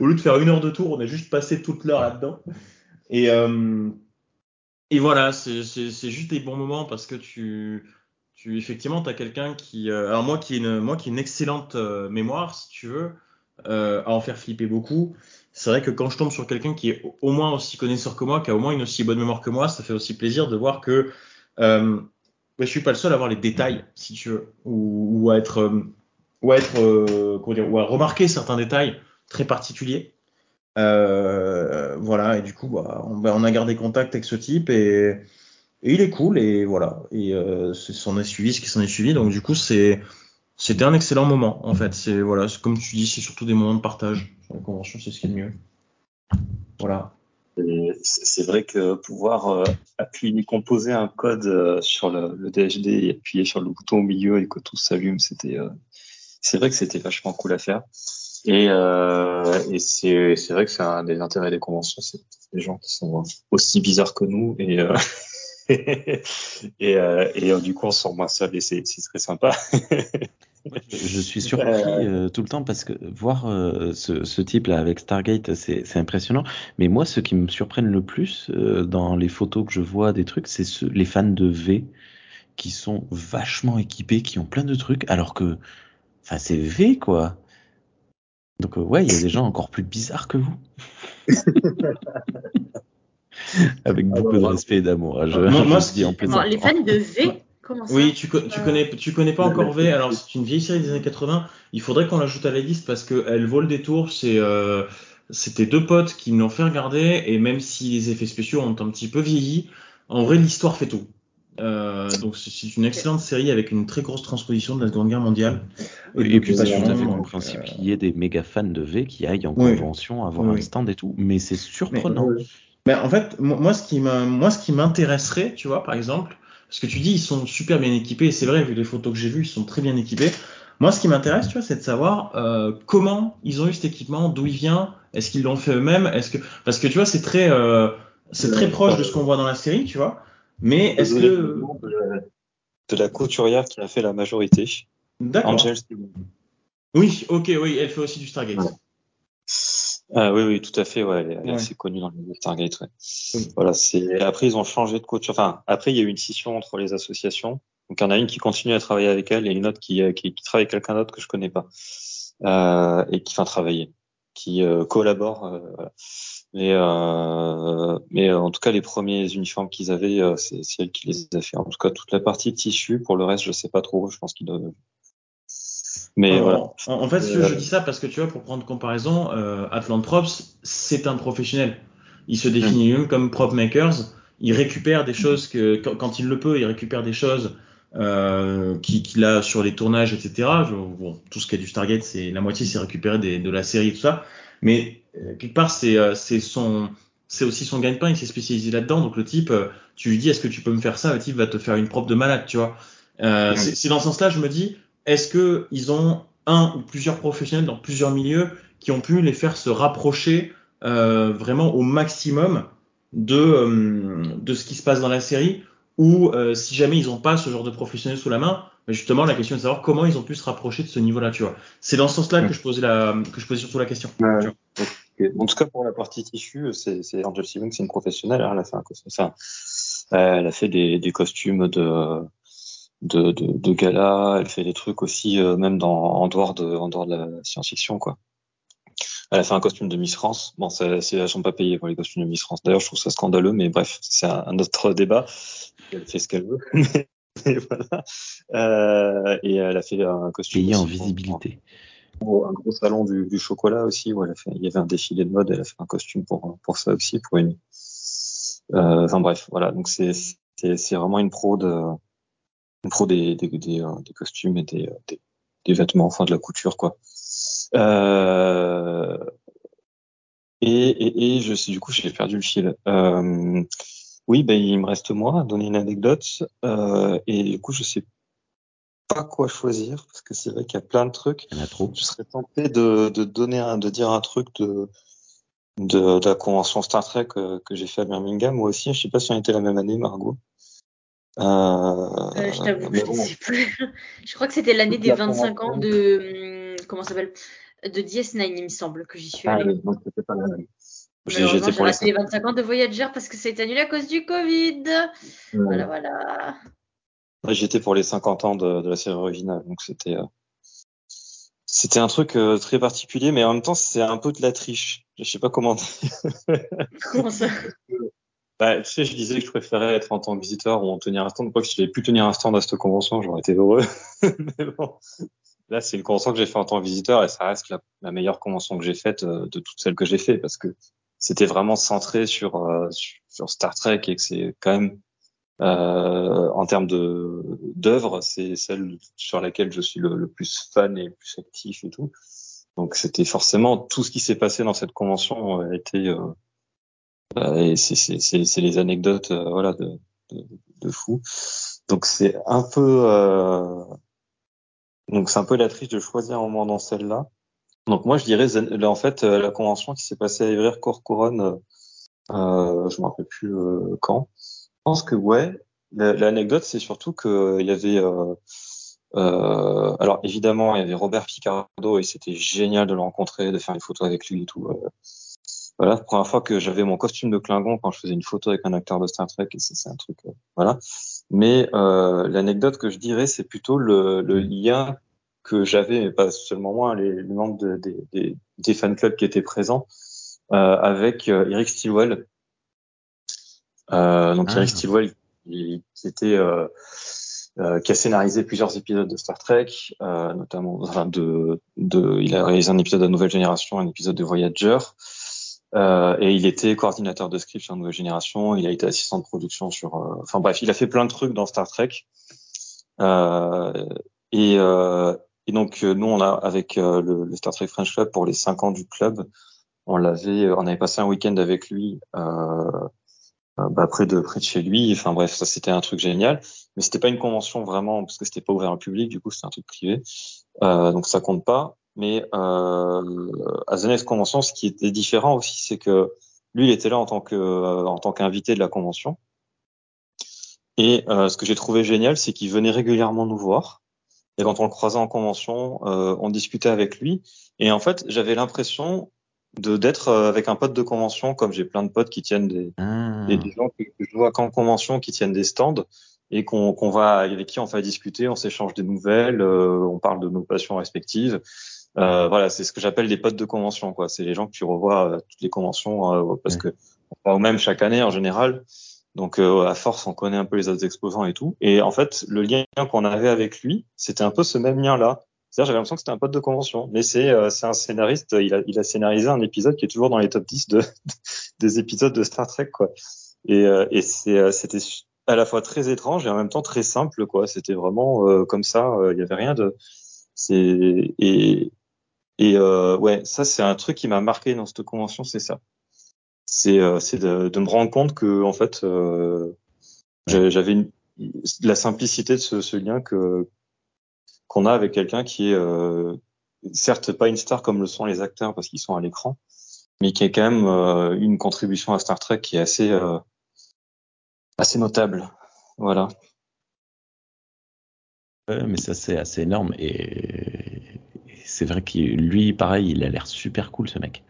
Au lieu de faire une heure de tour, on a juste passé toute l'heure là-dedans. Et, euh, et voilà, c'est juste des bons moments parce que tu, tu effectivement, tu as quelqu'un qui. euh, alors, moi qui ai une, moi qui une excellente euh, mémoire, si tu veux, euh, à en faire flipper beaucoup. C'est vrai que quand je tombe sur quelqu'un qui est au- moins aussi connaisseur que moi, qui a au moins une aussi bonne mémoire que moi, ça fait aussi plaisir de voir que euh, bah, je suis pas le seul à avoir les détails, si tu veux, ou, ou à être, euh, ou à être, euh, comment dire, ou à remarquer certains détails très particuliers. Euh, voilà, et du coup, bah, on, bah, on a gardé contact avec ce type et, il est cool et voilà, et euh, c'est est suivi ce qui s'en est suivi. Donc du coup, c'était un excellent moment en fait. C'est voilà, comme tu dis, c'est surtout des moments de partage. Sur la convention, c'est ce qui est le mieux. Voilà. C'est vrai que pouvoir euh, appuyer, composer un code euh, sur le, le DHD et appuyer sur le bouton au milieu et que tout s'allume, c'était, euh, c'est vrai que c'était vachement cool à faire. Et, euh, et c'est, c'est vrai que c'est un des intérêts des conventions, c'est des gens qui sont aussi bizarres que nous et euh, et, euh, et euh, du coup on sent moins seul et c'est, c'est très sympa. Je suis surpris euh, tout le temps parce que voir euh, ce, ce type-là avec Stargate, c'est c'est impressionnant. Mais moi, ce qui me surprennent le plus euh, dans les photos que je vois des trucs, c'est ceux- les fans de V qui sont vachement équipés, qui ont plein de trucs, alors que, enfin, c'est V quoi. Donc euh, ouais, il y a des gens encore plus bizarres que vous. Avec beaucoup de voilà. respect et d'amour. hein, Je, Moi- moi, je dis en. Attends, les fans de V Comment ça Oui, tu, co- tu connais, tu connais pas encore V. Alors c'est une vieille série des années 80. Il faudrait qu'on l'ajoute à la liste parce que elle vaut le détour. C'est, euh, c'était deux potes qui me l'ont fait regarder et même si les effets spéciaux ont un petit peu vieilli, en vrai l'histoire fait tout. Euh, donc c'est une excellente série avec une très grosse transposition de la Seconde Guerre mondiale. Oui, de et puis c'est tout à fait compréhensible euh, qu'il y ait des méga fans de V qui aillent en Oui. convention, avoir Oui, un stand et tout. Mais c'est surprenant. Mais en fait, mo- moi, ce qui m'a- moi, ce qui m'intéresserait, tu vois, par exemple, parce que tu dis, ils sont super bien équipés, et c'est vrai, vu les photos que j'ai vues, ils sont très bien équipés. Moi, ce qui m'intéresse, tu vois, c'est de savoir euh, comment ils ont eu cet équipement, d'où il vient, est-ce qu'ils l'ont fait eux-mêmes, est-ce que, parce que tu vois, c'est très, euh, c'est très proche de ce qu'on voit dans la série, tu vois. Mais est-ce que, de la, de la couturière qui a fait la majorité, d'accord. Angel. Oui, ok, oui, elle fait aussi du Stargate. Ouais. Ah oui, oui, tout à fait, ouais, elle est, Ouais. assez connue dans le Stargate, ouais. Oui. Voilà, c'est, après, ils ont changé de coach. Enfin, après, il y a eu une scission entre les associations. Donc, il y en a une qui continue à travailler avec elle et une autre qui, euh, qui, qui travaille avec quelqu'un d'autre que je connais pas. Euh, et qui, enfin, travailler, qui euh, collabore, euh, voilà. Mais, euh, mais euh, en tout cas, les premiers uniformes qu'ils avaient, euh, c'est, c'est elle qui les a fait. En tout cas, toute la partie tissu, pour le reste, je sais pas trop. Je pense qu'ils doivent. Mais en, voilà. en- en fait, Euh, je dis ça parce que tu vois, pour prendre comparaison, euh, Atlant Props, c'est un professionnel. Il se définit lui-même comme prop makers. Il récupère des choses que, quand, quand il le peut, il récupère des choses euh, qui- qu'il a sur les tournages, etc. Je- bon, tout ce qui est du Stargate, c'est la moitié, c'est récupéré des- de la série et tout ça. Mais quelque part, c'est euh, c'est son, c'est aussi son gagne-pain. Il s'est spécialisé là-dedans. Donc le type, euh, tu lui dis, est-ce que tu peux me faire ça? Le type va te faire une prop de malade, tu vois. Euh, c'est dans ce sens-là, je me dis, est-ce que ils ont un ou plusieurs professionnels dans plusieurs milieux qui ont pu les faire se rapprocher euh, vraiment au maximum de euh, de ce qui se passe dans la série? Ou euh, si jamais ils n'ont pas ce genre de professionnels sous la main ben justement la question est de savoir comment ils ont pu se rapprocher de ce niveau-là tu vois c'est dans ce sens-là que je posais la que je posais surtout la question Ouais. tu vois. En tout cas, pour la partie tissu, c'est, c'est Angel Stevens, c'est une professionnelle. hein, elle a fait un costume. Enfin, euh, elle a fait des, des costumes de, de, de, de gala. Elle fait des trucs aussi, euh, même dans, en dehors de, en dehors de la science-fiction, quoi. Elle a fait un costume de Miss France. Bon, ça, c'est, elles sont pas payées pour les costumes de Miss France. D'ailleurs, je trouve ça scandaleux, mais bref, c'est un, un autre débat. Elle fait ce qu'elle veut. Mais voilà. Euh, et elle a fait un costume Payé en pour- visibilité. un gros salon du, du chocolat aussi où elle a fait, il y avait un défilé de mode, elle a fait un costume pour pour ça aussi pour une. Euh, enfin bref, voilà. Donc c'est c'est vraiment une pro de une pro des des des, euh, des costumes et des, des des vêtements, enfin de la couture quoi. Euh, et, et, et je sais, du coup, j'ai perdu le fil. Euh, oui, ben, il me reste moi à donner une anecdote. Euh, et du coup, je sais pas quoi choisir parce que c'est vrai qu'il y a plein de trucs. Il y en a trop. Je serais tenté de, de donner un, de dire un truc de, de, de la convention Star Trek que j'ai fait à Birmingham. Moi aussi, je sais pas si on était la même année, Margot. Euh, Euh, je t'avoue je ne bon. sais plus. je crois que c'était l'année des la 25 ans de. hum, Comment ça s'appelle? De DS9, il me semble, que j'y suis Ah, allée. oui, donc c'était pas la même. J'ai- pour les raté les 25 ans de Voyager parce que c'est annulé à cause du Covid. Voilà, voilà. J'étais pour les 50 ans de, de la série originale, donc c'était euh, c'était un truc euh, très particulier, mais en même temps c'est un peu de la triche. Je sais pas comment. Comment ça? Bah, tu sais, je disais que je préférais être en tant que visiteur ou en tenir un stand. Quoi que si j'avais pu tenir un stand à cette convention, j'aurais été heureux. mais bon, là c'est une convention que j'ai fait en tant que visiteur et ça reste la, la meilleure convention que j'ai faite euh, de toutes celles que j'ai fait parce que c'était vraiment centré sur, euh, sur Star Trek et que c'est quand même euh, en termes de d'œuvre, c'est celle sur laquelle je suis le, plus fan et le plus actif et tout. Donc c'était forcément tout ce qui s'est passé dans cette convention a été et c'est les anecdotes voilà de, de, de fou. Donc c'est un peu donc c'est un peu la triche de choisir un moment dans celle-là. Donc moi je dirais en fait la convention qui s'est passée à Evrir Corcoran, euh, je me rappelle plus quand. Je pense que ouais, L'anecdote, c'est surtout qu'il y avait, euh, euh, alors évidemment, il y avait Robert Picardo et c'était génial de le rencontrer, de faire une photo avec lui et tout. Euh. Voilà, première fois que j'avais mon costume de Klingon quand je faisais une photo avec un acteur de Star Trek, et c'est un truc, voilà. Mais l'anecdote que je dirais, c'est plutôt le, le, lien que j'avais, mais pas seulement moi, les, les membres de, des, des fan clubs qui étaient présents, avec Eric Stilwell. donc Eric ah. Stilwell qui, était euh, euh, qui a scénarisé plusieurs épisodes de Star Trek, euh, notamment enfin, de, de, il a réalisé un épisode de Nouvelle Génération, un épisode de Voyager, euh, et il était coordinateur de script sur Nouvelle Génération. Il a été assistant de production sur, euh, enfin bref, il a fait plein de trucs dans Star Trek. et, et donc nous, on a avec le, le, Star Trek French Club pour les cinq ans du club, on l'avait, on avait passé un week-end avec lui. Euh, euh, bah, près de près de chez lui. Enfin bref, ça c'était un truc génial. Mais c'était pas une convention vraiment parce que c'était pas ouvert au public. Du coup, c'était un truc privé. Euh, donc ça compte pas. Mais euh, à The Next Convention, ce qui était différent aussi, c'est que lui, il était là en tant que euh, en tant qu'invité de la convention. Et euh, ce que j'ai trouvé génial, c'est qu'il venait régulièrement nous voir. Et quand on le croisait en convention, on discutait avec lui. Et en fait, j'avais l'impression de d'être euh, avec un pote de convention, comme j'ai plein de potes qui tiennent des, ah. des, gens que, je vois qu'en convention qui tiennent des stands et qu'on qu'on va avec qui on va discuter, on s'échange des nouvelles, euh, on parle de nos passions respectives. Euh, voilà, c'est ce que j'appelle des potes de convention, quoi. C'est les gens que tu revois à toutes les conventions parce que on va au même chaque année en général. Donc à force, on connaît un peu les autres exposants et tout. Et en fait, le lien qu'on avait avec lui, c'était un peu ce même lien-là j'avais l'impression que c'était un pote de convention. Mais c'est euh, un scénariste, il a, il a scénarisé un épisode qui est toujours dans les top 10 de, des épisodes de Star Trek, quoi. Et, euh, et euh, c'était à la fois très étrange et en même temps très simple, quoi. C'était vraiment comme ça, il y avait rien de. Et et ouais, ça c'est un truc qui m'a marqué dans cette convention, c'est ça. C'est c'est de, me rendre compte que en fait j'avais une la simplicité de ce, lien qu'on a avec quelqu'un qui est euh, certes pas une star comme le sont les acteurs parce qu'ils sont à l'écran, mais qui est quand même euh, une contribution à Star Trek qui est assez euh, assez notable. Voilà. Mais ça c'est assez énorme et, c'est vrai que lui pareil il a l'air super cool ce mec.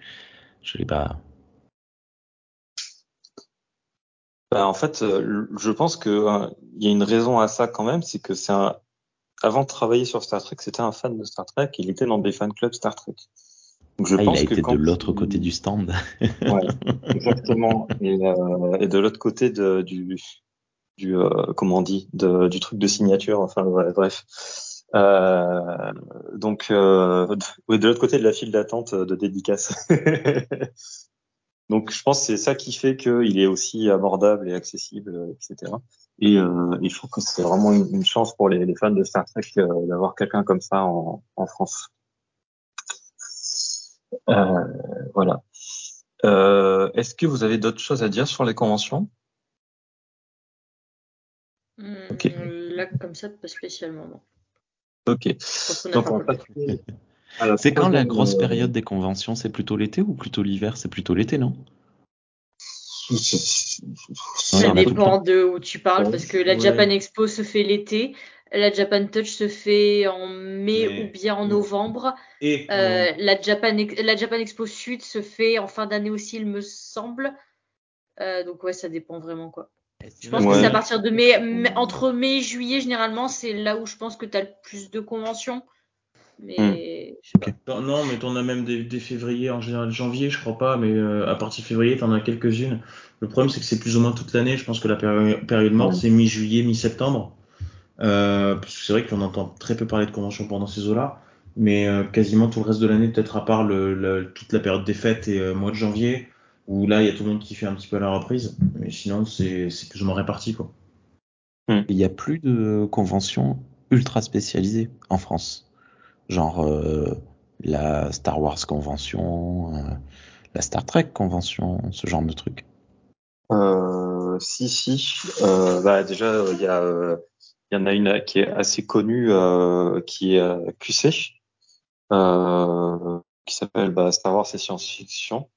Je l'ai pas. Bah, en fait, je pense que il y a une raison à ça quand même, c'est que c'est un, avant de travailler sur Star Trek, c'était un fan de Star Trek. Il était dans des fan clubs Star Trek. Donc je ah, pense il a été de l'autre côté du stand. ouais, exactement. Et, euh, et de l'autre côté de, du, du euh, comment on dit, de, du truc de signature. Enfin ouais, bref. Euh, donc, euh, oui, de l'autre côté de la file d'attente de dédicace. donc, je pense que c'est ça qui fait qu'il est aussi abordable et accessible, etc. Et, euh, et, je trouve que c'est vraiment une, une, chance pour les, les, fans de Star Trek euh, d'avoir quelqu'un comme ça en, en France. Euh, voilà. Euh, Est-ce que vous avez d'autres choses à dire sur les conventions? Mmh. Là, comme ça, pas spécialement. Ok. Donc, on C'est quand la grosse euh, période des conventions? C'est plutôt l'été ou plutôt l'hiver? C'est plutôt l'été, non? Ça dépend de où tu parles, parce que la Japan Expo se fait l'été, la Japan Touch se fait en mai ou bien en novembre. Et euh, la, Japan, la Japan Expo Sud se fait en fin d'année aussi, il me semble. Euh, donc ouais, ça dépend vraiment quoi. Je pense que c'est à partir de mai, entre mai et juillet généralement, c'est là où je pense que tu as le plus de conventions. Mais hmm. Non, mais t'en as même des, février, en général janvier, je crois pas, mais euh, à partir de février, t'en as quelques-unes. Le problème, c'est que c'est plus ou moins toute l'année. Je pense que la période morte, c'est mi-juillet, mi-septembre. Euh, parce que c'est vrai qu'on entend très peu parler de conventions pendant ces eaux-là, mais euh, quasiment tout le reste de l'année, peut-être à part le, toute la période des fêtes et mois de janvier, où là, il y a tout le monde qui fait un petit peu à la reprise. Mais sinon, c'est plus ou moins réparti, quoi. Hmm. Il n'y a plus de conventions ultra spécialisées en France genre euh, la Star Wars convention, euh, la Star Trek convention, ce genre de truc euh, Si, si. Euh, bah, déjà, il y, y en a une qui est assez connue, qui est QC, qui s'appelle bah, Star Wars et science-fiction.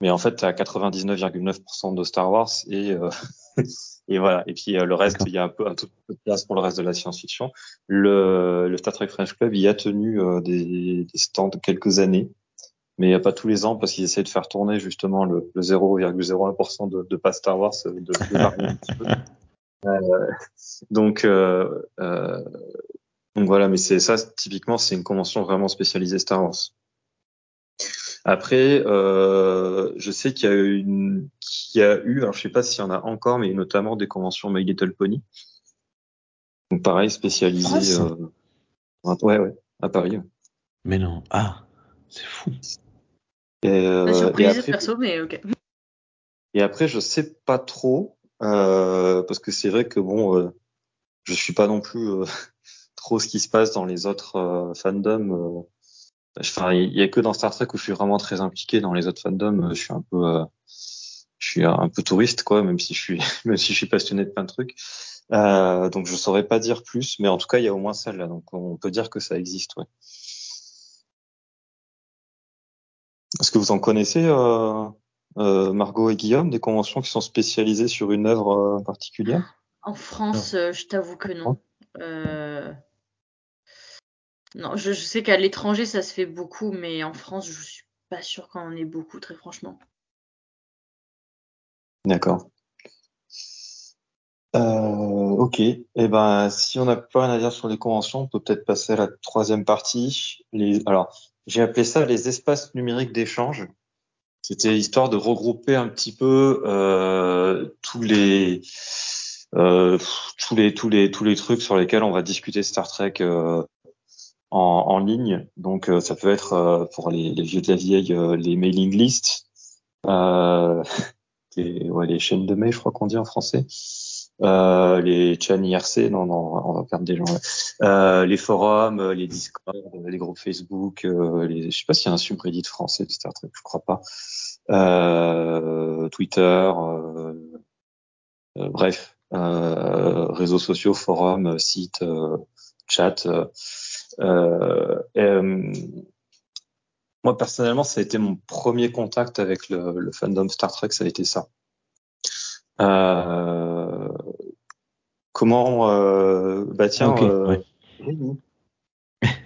Mais en fait, as 99,9% de Star Wars et Et voilà. Et puis euh, le reste, il y a un peu un tout peu de place pour le reste de la science-fiction. Le, le, Star Trek French Club y a tenu euh, des, des, stands quelques années, mais pas tous les ans parce qu'ils essaient de faire tourner justement le, le 0,01% de, de pas Star Wars, de, de un petit peu. Donc, euh, donc voilà, mais c'est ça typiquement, c'est une convention vraiment spécialisée Star Wars. Après, euh, je sais qu'il y a une, qu'il y a eu, alors je sais pas s'il y en a encore, mais notamment des conventions My Little Pony. Donc pareil, spécialisé. Ah, euh, ouais, ouais, à Paris. Mais non, ah, c'est fou. Et, euh, surprise et après, perso, mais ok. Et après, je sais pas trop, euh, parce que c'est vrai que bon, euh, je suis pas non plus euh, trop ce qui se passe dans les autres euh, fandoms. Euh, Enfin, il y a que dans Star Trek où je suis vraiment très impliqué. Dans les autres fandoms, je suis un peu, euh, je suis un peu touriste, quoi, même si je suis, même si je suis passionné de plein de trucs. Euh, donc, je saurais pas dire plus, mais en tout cas, il y a au moins celle-là. Donc, on peut dire que ça existe, ouais. Est-ce que vous en connaissez, euh, euh, Margot et Guillaume, des conventions qui sont spécialisées sur une œuvre euh, particulière? En France, euh, je t'avoue que non. Non, je, je sais qu'à l'étranger, ça se fait beaucoup, mais en France, je suis pas sûre qu'on en ait beaucoup, très franchement. D'accord. Euh, ok. Eh ben, si on n'a pas rien à dire sur les conventions, on peut peut-être passer à la troisième partie. Les, alors, j'ai appelé ça les espaces numériques d'échange. C'était histoire de regrouper un petit peu euh, tous les euh, tous les tous les tous les trucs sur lesquels on va discuter Star Trek euh, en, en ligne. Donc, euh, ça peut être euh, pour les, les vieux de la vieille euh, les mailing lists, les, ouais, les chaînes de mail, je crois qu'on dit en français. Euh, les chaînes IRC, non, non, on va perdre des gens. Euh, les forums, les Discord, les groupes Facebook, euh, les, je sais pas s'il y a un subreddit français de je crois pas. Twitter, bref, réseaux sociaux, forums, sites, chat. Moi personnellement, ça a été mon premier contact avec le, le fandom Star Trek, ça a été ça. Euh, comment euh, bah tiens Ok, euh, ouais.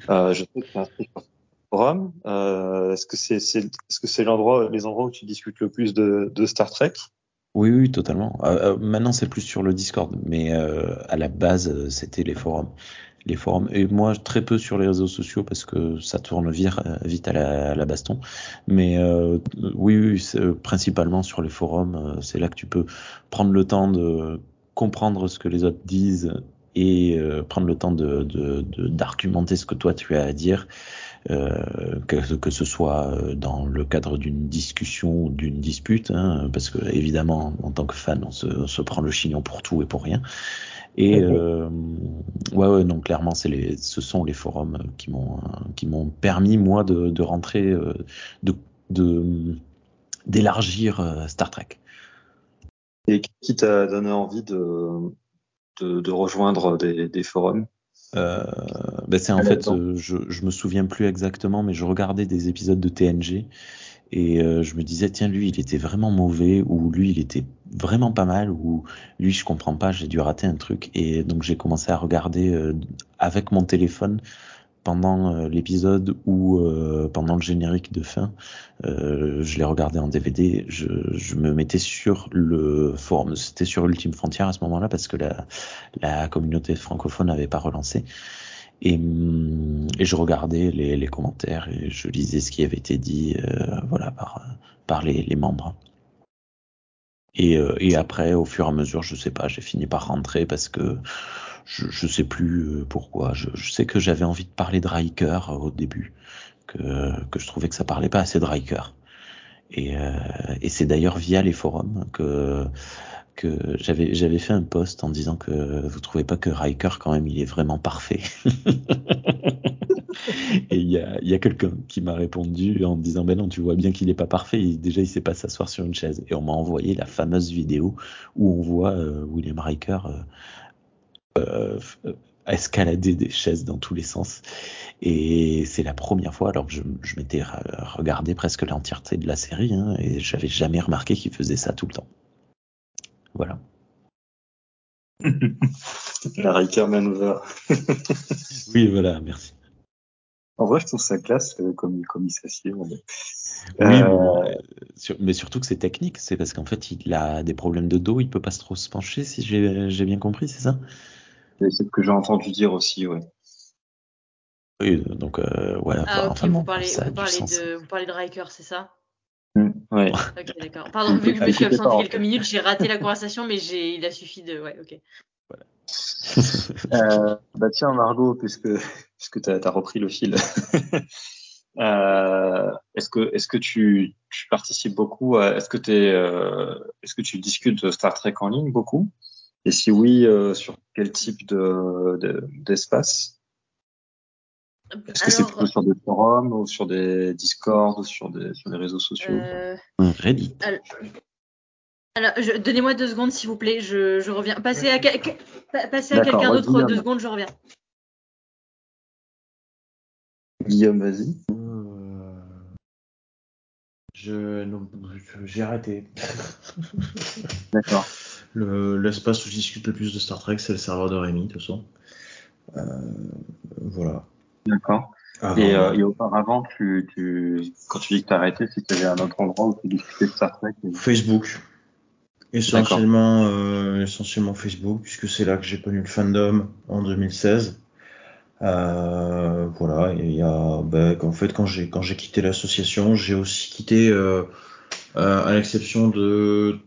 euh, je sais que inscrit sur forum euh, est-ce que c'est c'est est-ce que c'est l'endroit les endroits où tu discutes le plus de, de Star Trek? Oui, oui, totalement. Euh, euh, maintenant, c'est plus sur le Discord, mais euh, à la base, euh, c'était les forums. Les forums. Et moi, très peu sur les réseaux sociaux parce que ça tourne vire, euh, vite à la, baston. Mais euh, oui, oui, euh, principalement sur les forums, euh, c'est là que tu peux prendre le temps de comprendre ce que les autres disent et euh, prendre le temps de, de, de- d'argumenter ce que toi tu as à dire, euh, que, que ce soit dans le cadre d'une discussion ou d'une dispute, hein, parce que évidemment en tant que fan on se, on se prend le chignon pour tout et pour rien. Et euh, ouais, ouais, non, clairement, c'est les, ce sont les forums qui m'ont, qui m'ont permis moi de, de rentrer, euh, de, de, d'élargir euh, Star Trek. et qui t'a donné envie de de, de rejoindre des, des forums? Euh, ben c'est en fait, euh, je, je me souviens plus exactement, mais je regardais des épisodes de TNG et euh, je me disais tiens lui il était vraiment mauvais ou lui il était vraiment pas mal ou lui je comprends pas j'ai dû rater un truc. Et donc j'ai commencé à regarder euh, avec mon téléphone pendant euh, l'épisode ou euh, pendant le générique de fin, euh, je l'ai regardé en DVD, je, je me mettais sur le forum, c'était sur Ultime Frontière à ce moment-là parce que la, la communauté francophone n'avait pas relancé. Et, hum, et je regardais les, les commentaires et je lisais ce qui avait été dit euh, voilà, par, par les, les membres. Et, euh, et après, au fur et à mesure, je sais pas, j'ai fini par rentrer parce que je, je sais plus euh, pourquoi. Je, je sais que j'avais envie de parler de Riker euh, au début, que, que je trouvais que ça parlait pas assez de Riker. Et, euh, et c'est d'ailleurs via les forums que que j'avais j'avais fait un post en disant que vous trouvez pas que Riker quand même il est vraiment parfait. Et il y a, y a quelqu'un qui m'a répondu en disant Ben non, tu vois bien qu'il n'est pas parfait. Déjà, il sait pas s'asseoir sur une chaise. Et on m'a envoyé la fameuse vidéo où on voit euh, William Riker euh, euh, escalader des chaises dans tous les sens. Et c'est la première fois, alors que je, je m'étais regardé presque l'entièreté de la série, hein, et j'avais jamais remarqué qu'il faisait ça tout le temps. Voilà. La Riker Maneuver. Oui, voilà, merci. En vrai, je trouve ça classe euh, comme, comme il s'assied. ouais. Oui, Euh, mais, bon, sur- mais surtout que c'est technique, c'est parce qu'en fait il a des problèmes de dos, il peut pas trop se pencher, si j'ai bien compris, c'est ça? C'est ce que j'ai entendu dire aussi, ouais. Oui, donc euh, voilà. Ah, ok, enfin, vous bon, parlez, ça a vous du parlez sens. de, vous parlez de Riker, c'est ça? Ouais. Ok, d'accord. Pardon, vu que je me suis Inquiétez pas, absenté en quelques minutes, j'ai raté la conversation, mais j'ai, il a suffi de, ouais, ok. Euh, bah tiens Margot, puisque puisque t'as as repris le fil, euh, est-ce que est-ce que tu, tu participes beaucoup à, Est-ce que t'es euh, est-ce que tu discutes de Star Trek en ligne beaucoup? Et si oui, euh, sur quel type de de- d'espace? Est-ce que c'est plutôt sur des forums ou sur des Discord ou sur des sur des réseaux sociaux? Euh, Reddit. alors, alors, je- donnez-moi deux secondes, s'il vous plaît, je, je reviens. Passez à, passez quelqu'un d'autre Guillaume. deux secondes, je reviens. Guillaume, vas-y. Euh, Je, j'ai arrêté. D'accord. Le- L'espace où je discute le plus de Star Trek, c'est le serveur de Rémi, de toute façon. Euh, voilà. D'accord. Et, euh, et auparavant, tu, tu, quand tu dis que t'as arrêté, c'est qu'il y avait un autre endroit où tu discutais de Star Trek. et- Facebook. Essentiellement, euh, essentiellement Facebook, puisque c'est là que j'ai connu le fandom en 2016. Euh, voilà, et il y a, ben, en fait, quand j'ai quand j'ai quitté l'association, j'ai aussi quitté, à l'exception de,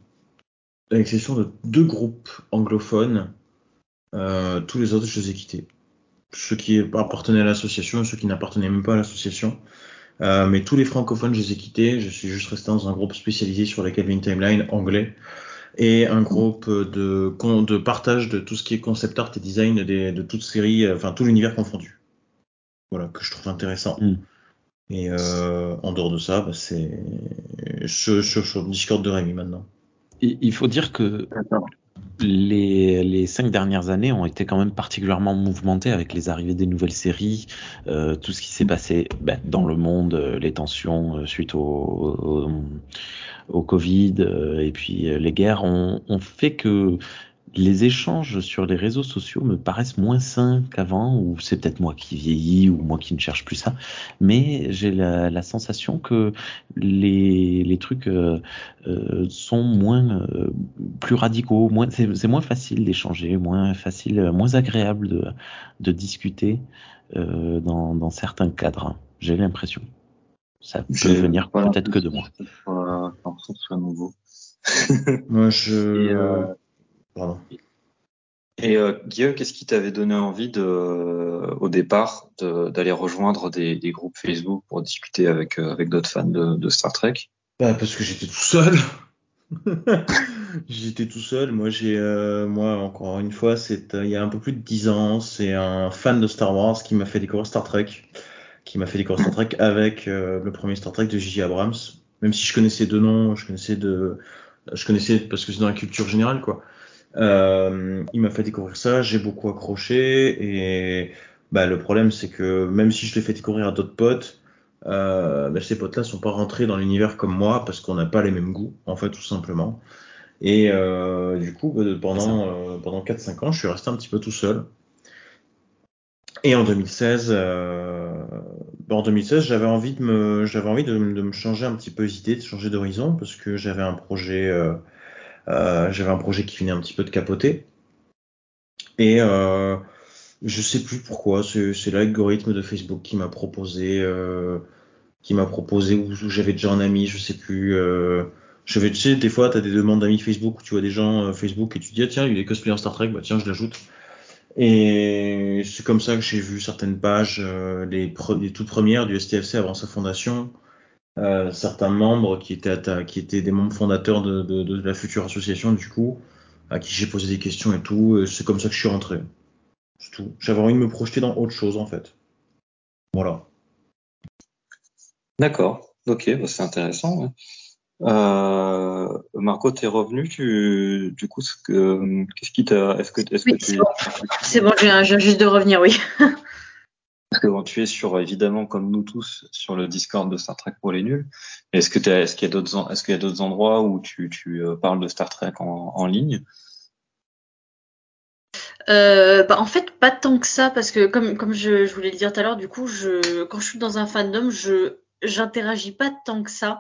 à l'exception de deux groupes anglophones, tous les autres, je les ai quittés. Ceux qui appartenaient à l'association et ceux qui n'appartenaient même pas à l'association. Euh, mais tous les francophones, je les ai quittés. Je suis juste resté dans un groupe spécialisé sur les Kelvin Timeline anglais et un groupe de, con- de partage de tout ce qui est concept art et design des, de toute série, euh, enfin tout l'univers confondu. Voilà, que je trouve intéressant. Mm. Et euh, en dehors de ça, bah, c'est sur, sur, sur le Discord de Rémi maintenant. Il il faut dire que D'accord. Les, les cinq dernières années ont été quand même particulièrement mouvementées avec les arrivées des nouvelles séries, euh, tout ce qui s'est passé ben, dans le monde, euh, les tensions euh, suite au, au, au Covid euh, et puis euh, les guerres ont, ont fait que les échanges sur les réseaux sociaux me paraissent moins sains qu'avant, ou c'est peut-être moi qui vieillis, ou moi qui ne cherche plus ça, mais j'ai la, la sensation que les, les trucs euh, euh, sont moins euh, plus radicaux, moins c'est c'est moins facile d'échanger, moins facile, euh, moins agréable de, de discuter euh, dans, dans certains cadres. J'ai l'impression. Ça peut J'ai venir peut-être que de moi. nouveau. Moi, je. Et, euh, Pardon. Et euh, Guillaume, qu'est-ce qui t'avait donné envie de, au départ de- d'aller rejoindre des, des groupes Facebook pour discuter avec, euh, avec d'autres fans de, de Star Trek? Bah, parce que j'étais tout seul. j'étais tout seul. Moi, j'ai, euh, moi, encore une fois, c'est, euh, il y a un peu plus de 10 ans, c'est un fan de Star Wars qui m'a fait découvrir Star Trek, qui m'a fait découvrir Star Trek avec le premier Star Trek de J.J. Abrams. Même si je connaissais deux noms, je connaissais de, je connaissais parce que c'est dans la culture générale, quoi. Euh, il m'a fait découvrir ça, j'ai beaucoup accroché et bah, le problème c'est que même si je l'ai fait découvrir à d'autres potes, euh, bah, ces potes-là sont pas rentrés dans l'univers comme moi parce qu'on n'a pas les mêmes goûts en fait tout simplement. Et euh, du coup bah, pendant pendant 4-5 ans je suis resté un petit peu tout seul. Et en 2016, euh, bah, en 2016 j'avais envie de me j'avais envie de, de me changer un petit peu les idées, de changer d'horizon parce que j'avais un projet j'avais un projet qui venait un petit peu de capoter. Et euh, je sais plus pourquoi, c'est l'algorithme de Facebook qui m'a proposé, euh, qui m'a proposé où, j'avais déjà un ami, je sais plus. Euh, je vais, tu sais, des fois, tu as des demandes d'amis Facebook où tu vois des gens euh, Facebook et tu dis, ah, tiens, il est cosplay en Star Trek, bah tiens, je l'ajoute. Et c'est comme ça que j'ai vu certaines pages, euh, les toutes premières du STFC avant sa fondation, euh, certains membres qui étaient, atta- qui étaient des membres fondateurs de, de, de la future association, du coup, à qui j'ai posé des questions et tout. et C'est comme ça que je suis rentré. C'est tout. J'avais envie de me projeter dans autre chose, en fait. Voilà. D'accord. Ok, bah, c'est intéressant. ouais. Euh, Marco, t'es revenu, tu, du coup, ce que- qu'est-ce qui t'a, est-ce que, est-ce que Oui, tu, c'est bon. Bon, viens juste de revenir, oui. parce que bon, tu es sur, évidemment, comme nous tous, sur le Discord de Star Trek pour les nuls. Est-ce qu'il y a d'autres, endroits où tu, euh, parles de Star Trek en, ligne? Euh, bah, en fait, pas tant que ça, parce que comme, je, voulais le dire tout à l'heure, du coup, quand je suis dans un fandom, je j'interagis pas tant que ça.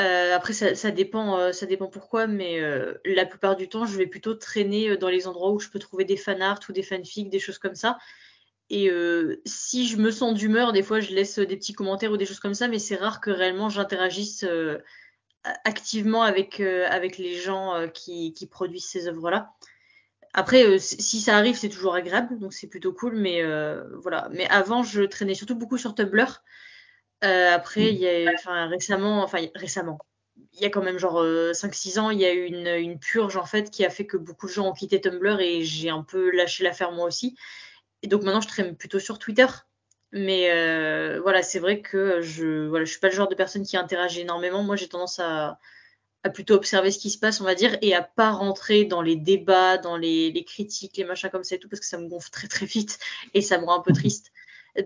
Euh, après, ça, dépend, ça dépend pourquoi, mais la plupart du temps, je vais plutôt traîner dans les endroits où je peux trouver des fanarts ou des fanfics, des choses comme ça. Et euh, si je me sens d'humeur, des fois, je laisse des petits commentaires ou des choses comme ça, mais c'est rare que réellement j'interagisse euh, activement avec, euh, avec les gens qui, qui produisent ces œuvres-là. Après, si ça arrive, c'est toujours agréable, donc c'est plutôt cool, mais voilà. Mais avant, je traînais surtout beaucoup sur Tumblr. Après, il y a, enfin, récemment, enfin, récemment, il y a quand même genre euh, 5-6 ans, il y a eu une, une purge en fait qui a fait que beaucoup de gens ont quitté Tumblr et j'ai un peu lâché l'affaire moi aussi. Et donc maintenant, je traîne plutôt sur Twitter. Mais euh, voilà, c'est vrai que je voilà, je suis pas le genre de personne qui interagit énormément. Moi, j'ai tendance à, plutôt observer ce qui se passe, on va dire, et à pas rentrer dans les débats, dans les, critiques, les machins comme ça et tout, parce que ça me gonfle très très vite et ça me rend un peu triste.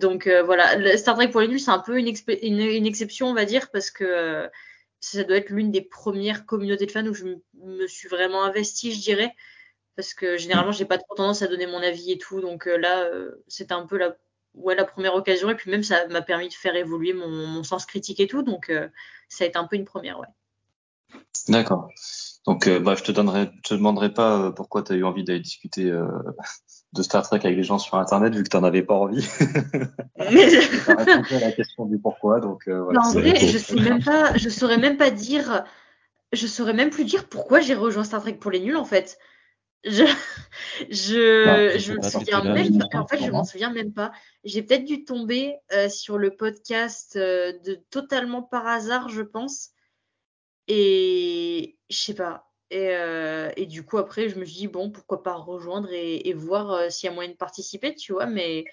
Donc euh, voilà, Star Trek pour les nuls, c'est un peu une, exception, on va dire, parce que ça doit être l'une des premières communautés de fans où je me suis vraiment investie, je dirais, parce que généralement, j'ai pas trop tendance à donner mon avis et tout, donc euh, là, euh, c'était un peu la, ouais, la première occasion, et puis même, ça m'a permis de faire évoluer mon, mon sens critique et tout, donc euh, ça a été un peu une première, ouais. D'accord. Donc, bah, je te donnerai, je te demanderai pas pourquoi tu as eu envie d'aller discuter de Star Trek avec des gens sur Internet, vu que tu n'en avais pas envie. As répondu à la question du pourquoi, donc voilà. Non, en vrai. je sais même pas, je saurais même pas dire, je saurais même plus dire pourquoi j'ai rejoint Star Trek pour les nuls en fait. Je, je, Bah, je me souviens même pas, en fait, je m'en souviens même pas. J'ai peut-être dû tomber euh, sur le podcast euh, de totalement par hasard, je pense. Et je sais pas. Et, euh, et du coup, après, je me suis dit, bon, pourquoi pas rejoindre et, et voir s'il y a moyen de participer, tu vois. Mais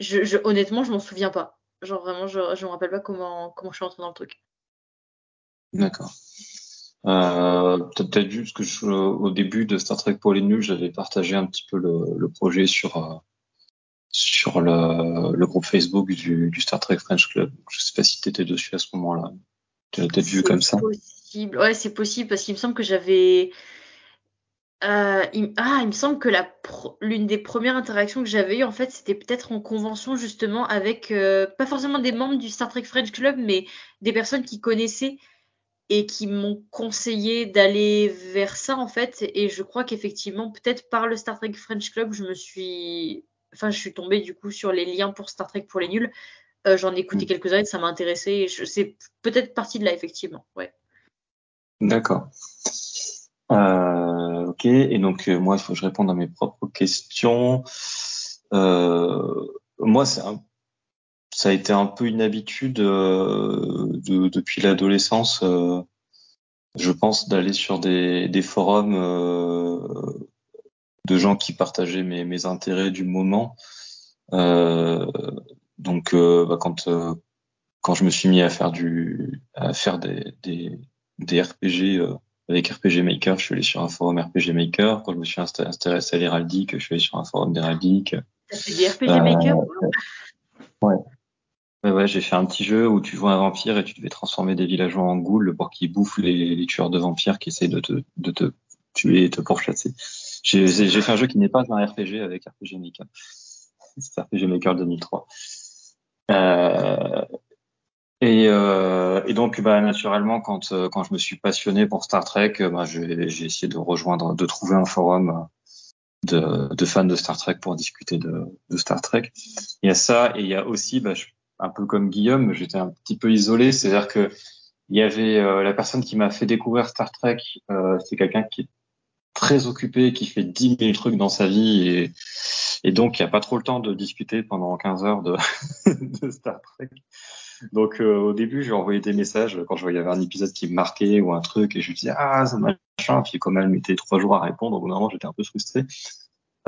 je, je- honnêtement, je m'en souviens pas. Genre vraiment, je, je me rappelle pas comment, comment je suis rentrée dans le truc. D'accord. Euh, peut-être juste que je, au début de Star Trek pour les nuls, j'avais partagé un petit peu le, le projet sur euh, sur le, le groupe Facebook du, du Star Trek French Club. Je sais pas si tu étais dessus à ce moment-là. Tu l'as peut-être vu comme ça. possible. Ouais, c'est possible parce qu'il me semble que j'avais. euh, il- Ah, il me semble que pro- l'une des premières interactions que j'avais eues, en fait, c'était peut-être en convention justement avec, euh, pas forcément des membres du Star Trek French Club, mais des personnes qui connaissaient et qui m'ont conseillé d'aller vers ça, en fait. Et je crois qu'effectivement, peut-être par le Star Trek French Club, je me suis. Enfin, je suis tombée du coup sur les liens pour Star Trek pour les nuls. Euh, j'en ai écouté Mm. quelques-uns et ça m'a intéressé. C'est peut-être partie de là, effectivement. Ouais. D'accord. Euh, ok. Et donc euh, moi, il faut que je réponde à mes propres questions. Euh, moi, c'est un- ça a été un peu une habitude euh, de- depuis l'adolescence. euh, je pense d'aller sur des, des forums euh, de gens qui partageaient mes, mes intérêts du moment. Donc, bah, quand quand je me suis mis à faire du à faire des des, des RPG avec RPG Maker, je suis allé sur un forum RPG Maker. Quand je me suis intéressé à l'héraldique, je suis allé sur un forum d'héraldique. T'as fait RPG Maker Ouais, ouais, j'ai fait un petit jeu où tu joues un vampire et tu devais transformer des villageois en ghouls pour qu'ils bouffent les, les tueurs de vampires qui essaient de te, de te tuer et te pourchasser. J'ai fait un jeu qui n'est pas un RPG avec RPG Maker. C'est RPG Maker 2003. Euh, et, euh, et donc, bah, naturellement, quand, euh, quand je me suis passionné pour Star Trek, euh, bah, j'ai essayé de rejoindre, de trouver un forum de, de fans de Star Trek pour discuter de, de Star Trek. Il y a ça, et il y a aussi, bah, un peu comme Guillaume, j'étais un petit peu isolé, c'est-à-dire que il y avait euh, la personne qui m'a fait découvrir Star Trek, euh, c'est quelqu'un qui est très occupé, qui fait 10 000 trucs dans sa vie, et, et donc il n'y a pas trop le temps de discuter pendant 15 heures de, de Star Trek. Donc euh, au début, j'ai envoyé des messages quand je voyais un épisode qui me marquait ou un truc, et je lui disais ah ça machin, puis comme elle mettait trois jours à répondre, au bout d'un moment j'étais un peu frustré.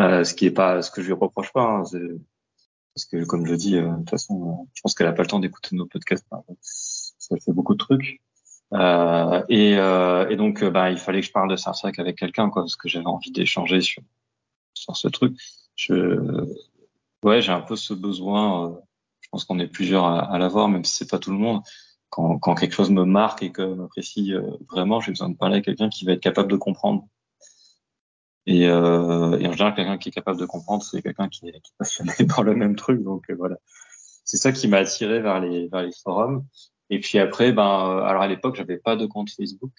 Euh, ce qui est pas ce que je lui reproche pas. Hein, parce que comme je dis, euh, de toute façon, euh, je pense qu'elle a pas le temps d'écouter nos podcasts. hein. Ça fait beaucoup de trucs. Euh, et, euh, et donc, euh, bah, il fallait que je parle de Trek avec quelqu'un, quoi, parce que j'avais envie d'échanger sur sur ce truc. Je, ouais, j'ai un peu ce besoin. euh, je pense qu'on est plusieurs à, à l'avoir, même si c'est pas tout le monde. Quand, quand quelque chose me marque et que m'apprécie euh, vraiment, j'ai besoin de parler à quelqu'un qui va être capable de comprendre. Et, euh, et en général, quelqu'un qui est capable de comprendre, c'est quelqu'un qui, est passionné par le même truc. Donc euh, voilà, c'est ça qui m'a attiré vers les vers les forums. Et puis après, ben, euh, alors à l'époque, j'avais pas de compte Facebook.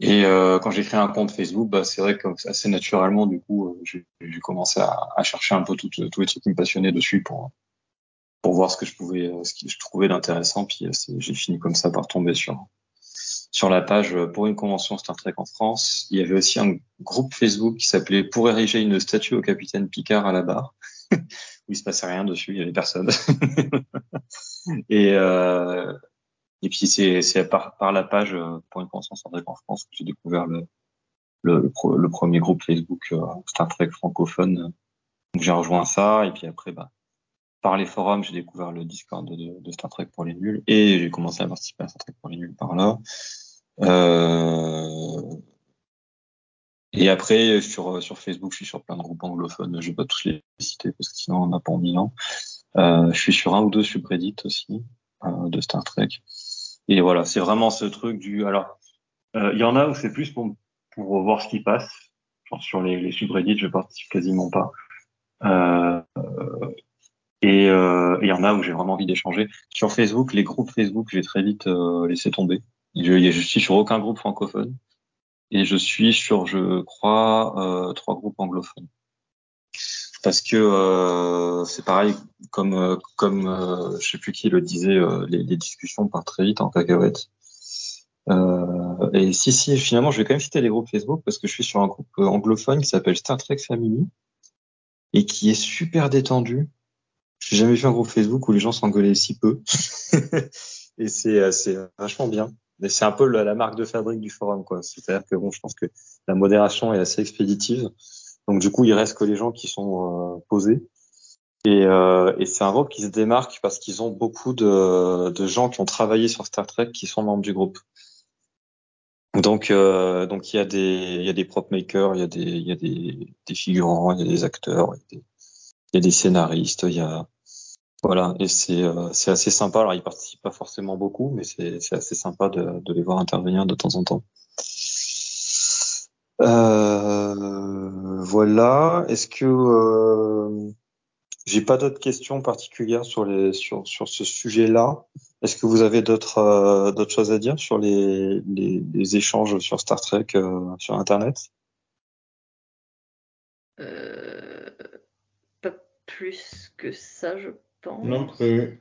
Et euh, quand j'ai créé un compte Facebook, bah, c'est vrai que assez naturellement, du coup, euh, j'ai commencé à, à chercher un peu tous les trucs qui me passionnaient dessus pour pour voir ce que je pouvais, ce que je trouvais d'intéressant. Puis j'ai fini comme ça par tomber sur sur la page euh, pour une convention Star Trek en France. Il y avait aussi un groupe Facebook qui s'appelait Pour ériger une statue au capitaine Picard à la barre, où il se passait rien dessus, il y avait personne. et euh, et puis c'est par par la page euh, pour une convention Star Trek en France que j'ai découvert le le, le premier groupe Facebook euh, Star Trek francophone. Donc j'ai rejoint ça et puis après bah par les forums j'ai découvert le Discord de, Star Trek pour les nuls et j'ai commencé à participer à Star Trek pour les nuls par là. Euh, et après sur Facebook je suis sur plein de groupes anglophones. Je vais pas tous les citer parce que sinon on n'a pas en mille ans. Euh, je suis sur un ou deux subreddits aussi euh, de Star Trek. Et voilà, c'est vraiment ce truc du. Alors, euh, il y en a où c'est plus pour, pour voir ce qui passe. Genre sur les, subreddits, je participe quasiment pas. Et euh, il y en a où j'ai vraiment envie d'échanger. Sur Facebook, les groupes Facebook, j'ai très vite euh, laissé tomber. Je, je suis sur aucun groupe francophone. Et je suis sur, je crois, euh, trois groupes anglophones. Parce que euh, c'est pareil, comme euh, comme euh, je sais plus qui le disait, euh, les, les discussions partent très vite en cacahuète. Euh, et si si, finalement, je vais quand même citer les groupes Facebook parce que je suis sur un groupe euh, anglophone qui s'appelle Star Trek Family et qui est super détendu. J'ai jamais vu un groupe Facebook où les gens s'engueulaient si peu. et c'est euh, c'est vachement bien. Mais c'est un peu la, marque de fabrique du forum, quoi. C'est-à-dire que bon, je pense que la modération est assez expéditive. Donc du coup, il reste que les gens qui sont euh, posés. Et, euh, et c'est un groupe qui se démarque parce qu'ils ont beaucoup de, de gens qui ont travaillé sur Star Trek qui sont membres du groupe. Donc, euh, donc il y a des, il y a des prop makers, il y a des, il y a des, des figurants, il y a des acteurs, il y a des scénaristes, il y a, voilà, et c'est, euh, c'est assez sympa. Alors, ils participent pas forcément beaucoup, mais c'est, assez sympa de, les voir intervenir de temps en temps. Euh, voilà. Est-ce que euh, j'ai pas d'autres questions particulières sur sur sur ce sujet-là? Est-ce que vous avez d'autres d'autres choses à dire sur les les, les échanges sur Star Trek sur Internet? Euh, plus que ça, je pense. Non plus.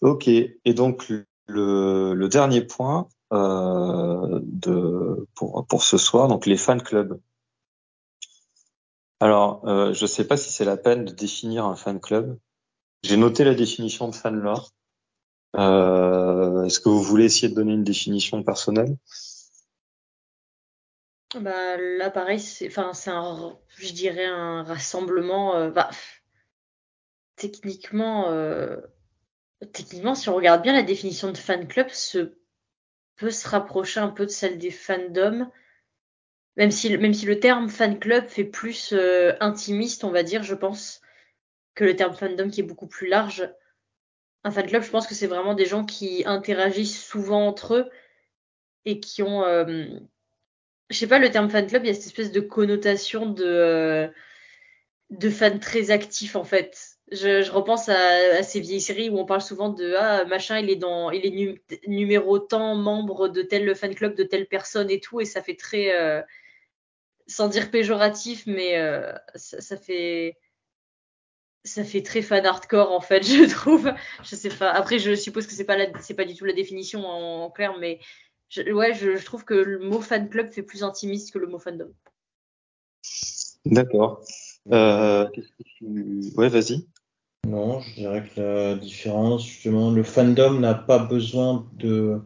Ok. Et donc le le dernier point euh, de pour pour ce soir, donc les fan clubs. Alors, euh, je sais pas si c'est la peine de définir un fan club. J'ai noté la définition de fan lore. Euh, Est-ce que vous voulez essayer de donner une définition personnelle? Bah, là, pareil, c'est, enfin, c'est un, je dirais un rassemblement. euh, bah, techniquement, euh, techniquement, si on regarde bien la définition de fan club, se peut se rapprocher un peu de celle des fandoms. Même si, même si le terme fan club fait plus euh, intimiste, on va dire, je pense, que le terme fandom qui est beaucoup plus large. Un fan club, je pense que c'est vraiment des gens qui interagissent souvent entre eux et qui ont. Je sais pas, le terme fan club, il y a cette espèce de connotation de, euh, de fans très actifs en fait. Je, repense à, ces vieilles séries où on parle souvent de ah machin il est dans il est nu, numéro tant membre de tel fan club de telle personne et tout et ça fait très euh, sans dire péjoratif mais euh, ça, fait ça fait très fan hardcore en fait je trouve je sais pas après je suppose que c'est pas c'est pas du tout la définition en, en clair mais je, ouais je, je, trouve que le mot fan club fait plus intimiste que le mot fandom. D'accord. Euh, tu... ouais vas-y. Non je dirais que la différence justement le fandom n'a pas besoin de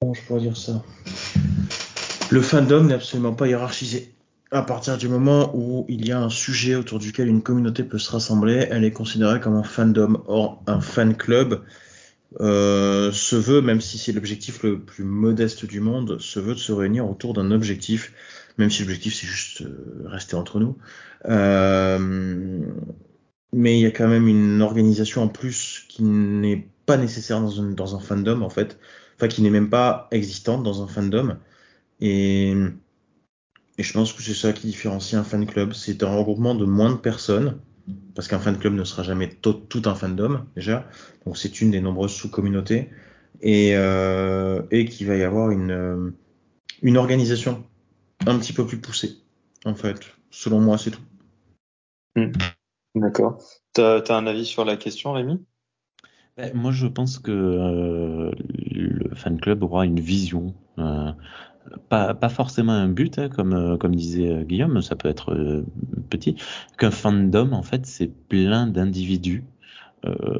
comment je pourrais dire ça? Le fandom n'est absolument pas hiérarchisé. À partir du moment où il y a un sujet autour duquel une communauté peut se rassembler, elle est considérée comme un fandom. Or, un fan club euh, se veut, même si c'est l'objectif le plus modeste du monde, se veut de se réunir autour d'un objectif, même si l'objectif c'est juste euh, rester entre nous. Euh, mais il y a quand même une organisation en plus qui n'est pas nécessaire dans, une, dans un fandom en fait, enfin qui n'est même pas existante dans un fandom. Et et je pense que c'est ça qui différencie un fan club. C'est un regroupement de moins de personnes, parce qu'un fan club ne sera jamais tout, un fandom, déjà. Donc c'est une des nombreuses sous-communautés. Et, euh, et qu'il va y avoir une, euh, une organisation un petit peu plus poussée, en fait. Selon moi, c'est tout. Hmm. D'accord. T'as as un avis sur la question, Rémi? Ben, Moi, je pense que euh, le fan club aura une vision. Euh, pas, pas forcément un but, hein, comme, euh, comme disait euh, Guillaume, ça peut être euh, petit, qu'un fandom, en fait, c'est plein d'individus euh,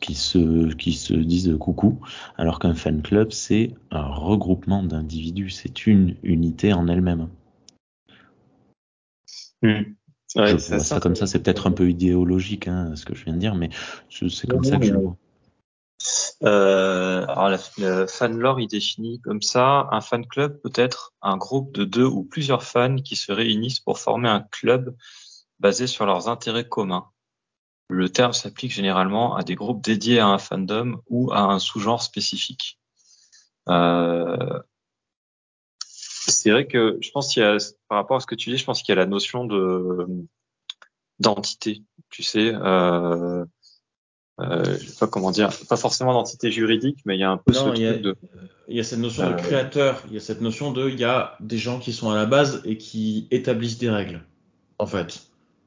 qui, se, qui se disent coucou, alors qu'un fan club, c'est un regroupement d'individus, c'est une unité en elle-même. Mmh. Ouais, je vois ça, ça, comme ça, c'est peut-être un peu idéologique, hein, ce que je viens de dire, mais c'est comme ça que je le vois. Euh, alors le fan lore il définit comme ça un fan club peut être un groupe de deux ou plusieurs fans qui se réunissent pour former un club basé sur leurs intérêts communs. Le terme s'applique généralement à des groupes dédiés à un fandom ou à un sous-genre spécifique. Euh, c'est vrai que je pense qu'il y a, par rapport à ce que tu dis, je pense qu'il y a la notion de d'entité. Tu sais, euh, euh, je sais pas comment dire, pas forcément d'entité juridique, mais il y a un peu ce truc de. Il y a cette notion de euh, créateur, il y a cette notion de, il y a des gens qui sont à la base et qui établissent des règles, en fait.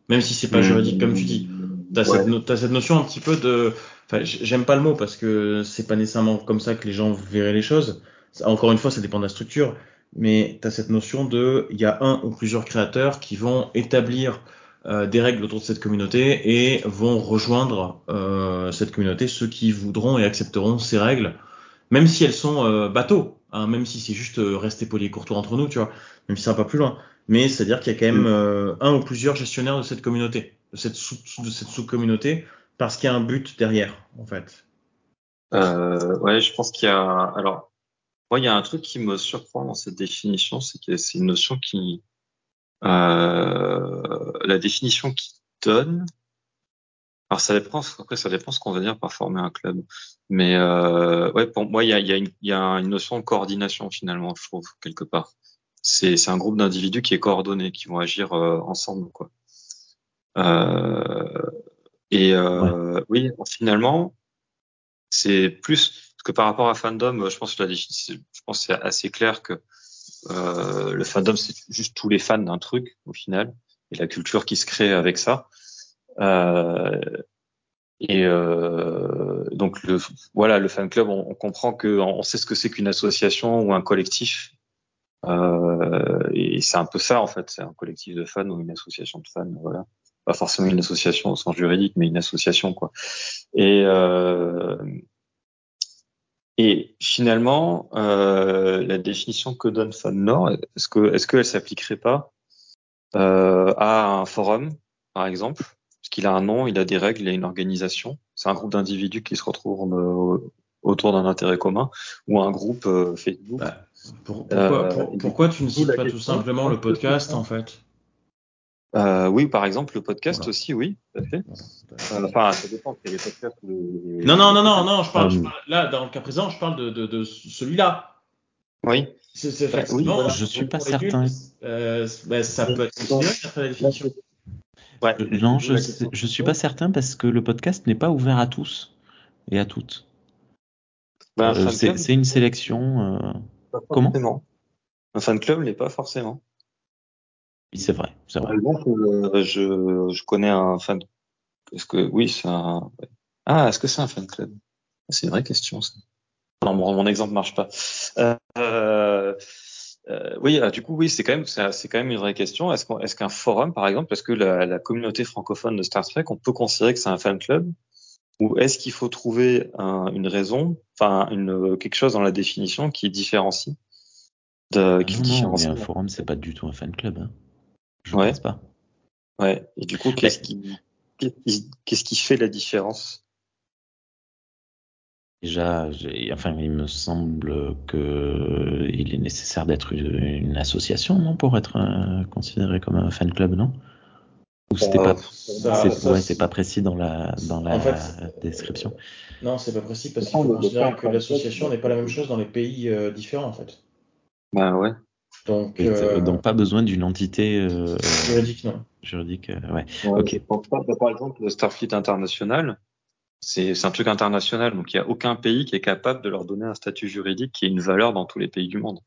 Même si c'est pas juridique comme tu dis. T'as ouais. cette, as cette notion un petit peu de, enfin, j'aime pas le mot parce que c'est pas nécessairement comme ça que les gens verraient les choses. Encore une fois, ça dépend de la structure, mais tu as cette notion de, il y a un ou plusieurs créateurs qui vont établir euh, des règles autour de cette communauté et vont rejoindre euh, cette communauté ceux qui voudront et accepteront ces règles, même si elles sont euh, bateaux, hein, même si c'est juste euh, rester poli et courtois entre nous, tu vois, même si ça va pas plus loin. Mais c'est-à-dire qu'il y a quand même euh, un ou plusieurs gestionnaires de cette communauté, de cette sous, de cette sous-communauté, parce qu'il y a un but derrière, en fait. Euh, ouais, je pense qu'il y a. Alors, moi, il y a un truc qui me surprend dans cette définition, c'est que c'est une notion qui la définition qu'il donne, alors ça dépend, après ça dépend ce qu'on veut dire par former un club. Mais euh, ouais, pour moi, il y a, y, a une, y a une notion de coordination finalement, je trouve quelque part. C'est un groupe d'individus qui est coordonné, qui vont agir euh, ensemble, quoi. Euh, et euh, ouais. oui, finalement, c'est plus que par rapport à fandom. Je pense que la je pense c'est assez clair que euh, le fandom, c'est juste tous les fans d'un truc au final, et la culture qui se crée avec ça. Euh, et euh, donc le, voilà, le fan club, on, on comprend que on sait ce que c'est qu'une association ou un collectif. Euh, et c'est un peu ça en fait, c'est un collectif de fans ou une association de fans, voilà. Pas forcément une association au sens juridique, mais une association quoi. Et euh, et finalement, euh, la définition que donne FanLore, est-ce que est-ce qu'elle s'appliquerait pas euh, à un forum, par exemple, parce qu'il a un nom, il a des règles, il a une organisation. C'est un groupe d'individus qui se retrouvent euh, autour d'un intérêt commun, ou un groupe Facebook. Bah, pour, pourquoi, pour, pourquoi tu ne cites pas tout simplement le podcast en fait? Euh, oui, par exemple, le podcast voilà. aussi, oui, tout à fait. Euh, enfin, ça dépend. Il y a des podcasts les... Non, non, non, non, non. Je parle, je parle, là, dans le cas présent, je parle de, de, de celui-là. Oui. C'est, c'est bah, oui, voilà, je suis pas certain. Euh, bah, ça peut être considéré après la définition. Ouais. Non, je, je suis pas certain parce que le podcast n'est pas ouvert à tous et à toutes. Bah, euh, c'est, c'est une sélection. Euh... Comment? Un fan club n'est pas forcément. Oui, c'est vrai, c'est vrai. Euh, je, je connais un fan. Est-ce que oui, c'est un. Ah, est-ce que c'est un fan club? C'est une vraie question. Ça. Non, mon, mon exemple marche pas. Euh, euh, oui, ah, du coup, oui, c'est quand même, c'est quand même une vraie question. Est-ce, est-ce qu'un forum, par exemple, parce que la, la, communauté francophone de Star Trek, on peut considérer que c'est un fan club, ou est-ce qu'il faut trouver un, une raison, enfin, une quelque chose dans la définition qui différencie de, qui Non, non, différencie. mais un forum, c'est pas du tout un fan club. Hein. Je Ouais. pense pas. Ouais. Et du coup, qu'est-ce qui, qu'est-ce qui fait la différence? Déjà, j'ai- enfin, il me semble que il est nécessaire d'être une, association, non, pour être euh, considéré comme un fan club, non? Ou c'était Euh, pas, Ça- c'est ça, ouais, c'est pas précis dans la dans la En fait, description. Non, c'est pas précis parce qu'il faut considérer que l'association n'est pas la même chose dans les pays euh, différents en fait. Bah ouais. Donc, Et, euh, donc pas besoin d'une entité euh, juridique, non. juridique. euh, ouais. Ouais, Ok. je pense pas. Par exemple, le Starfleet international, c'est c'est un truc international, donc il n'y a aucun pays qui est capable de leur donner un statut juridique qui ait une valeur dans tous les pays du monde.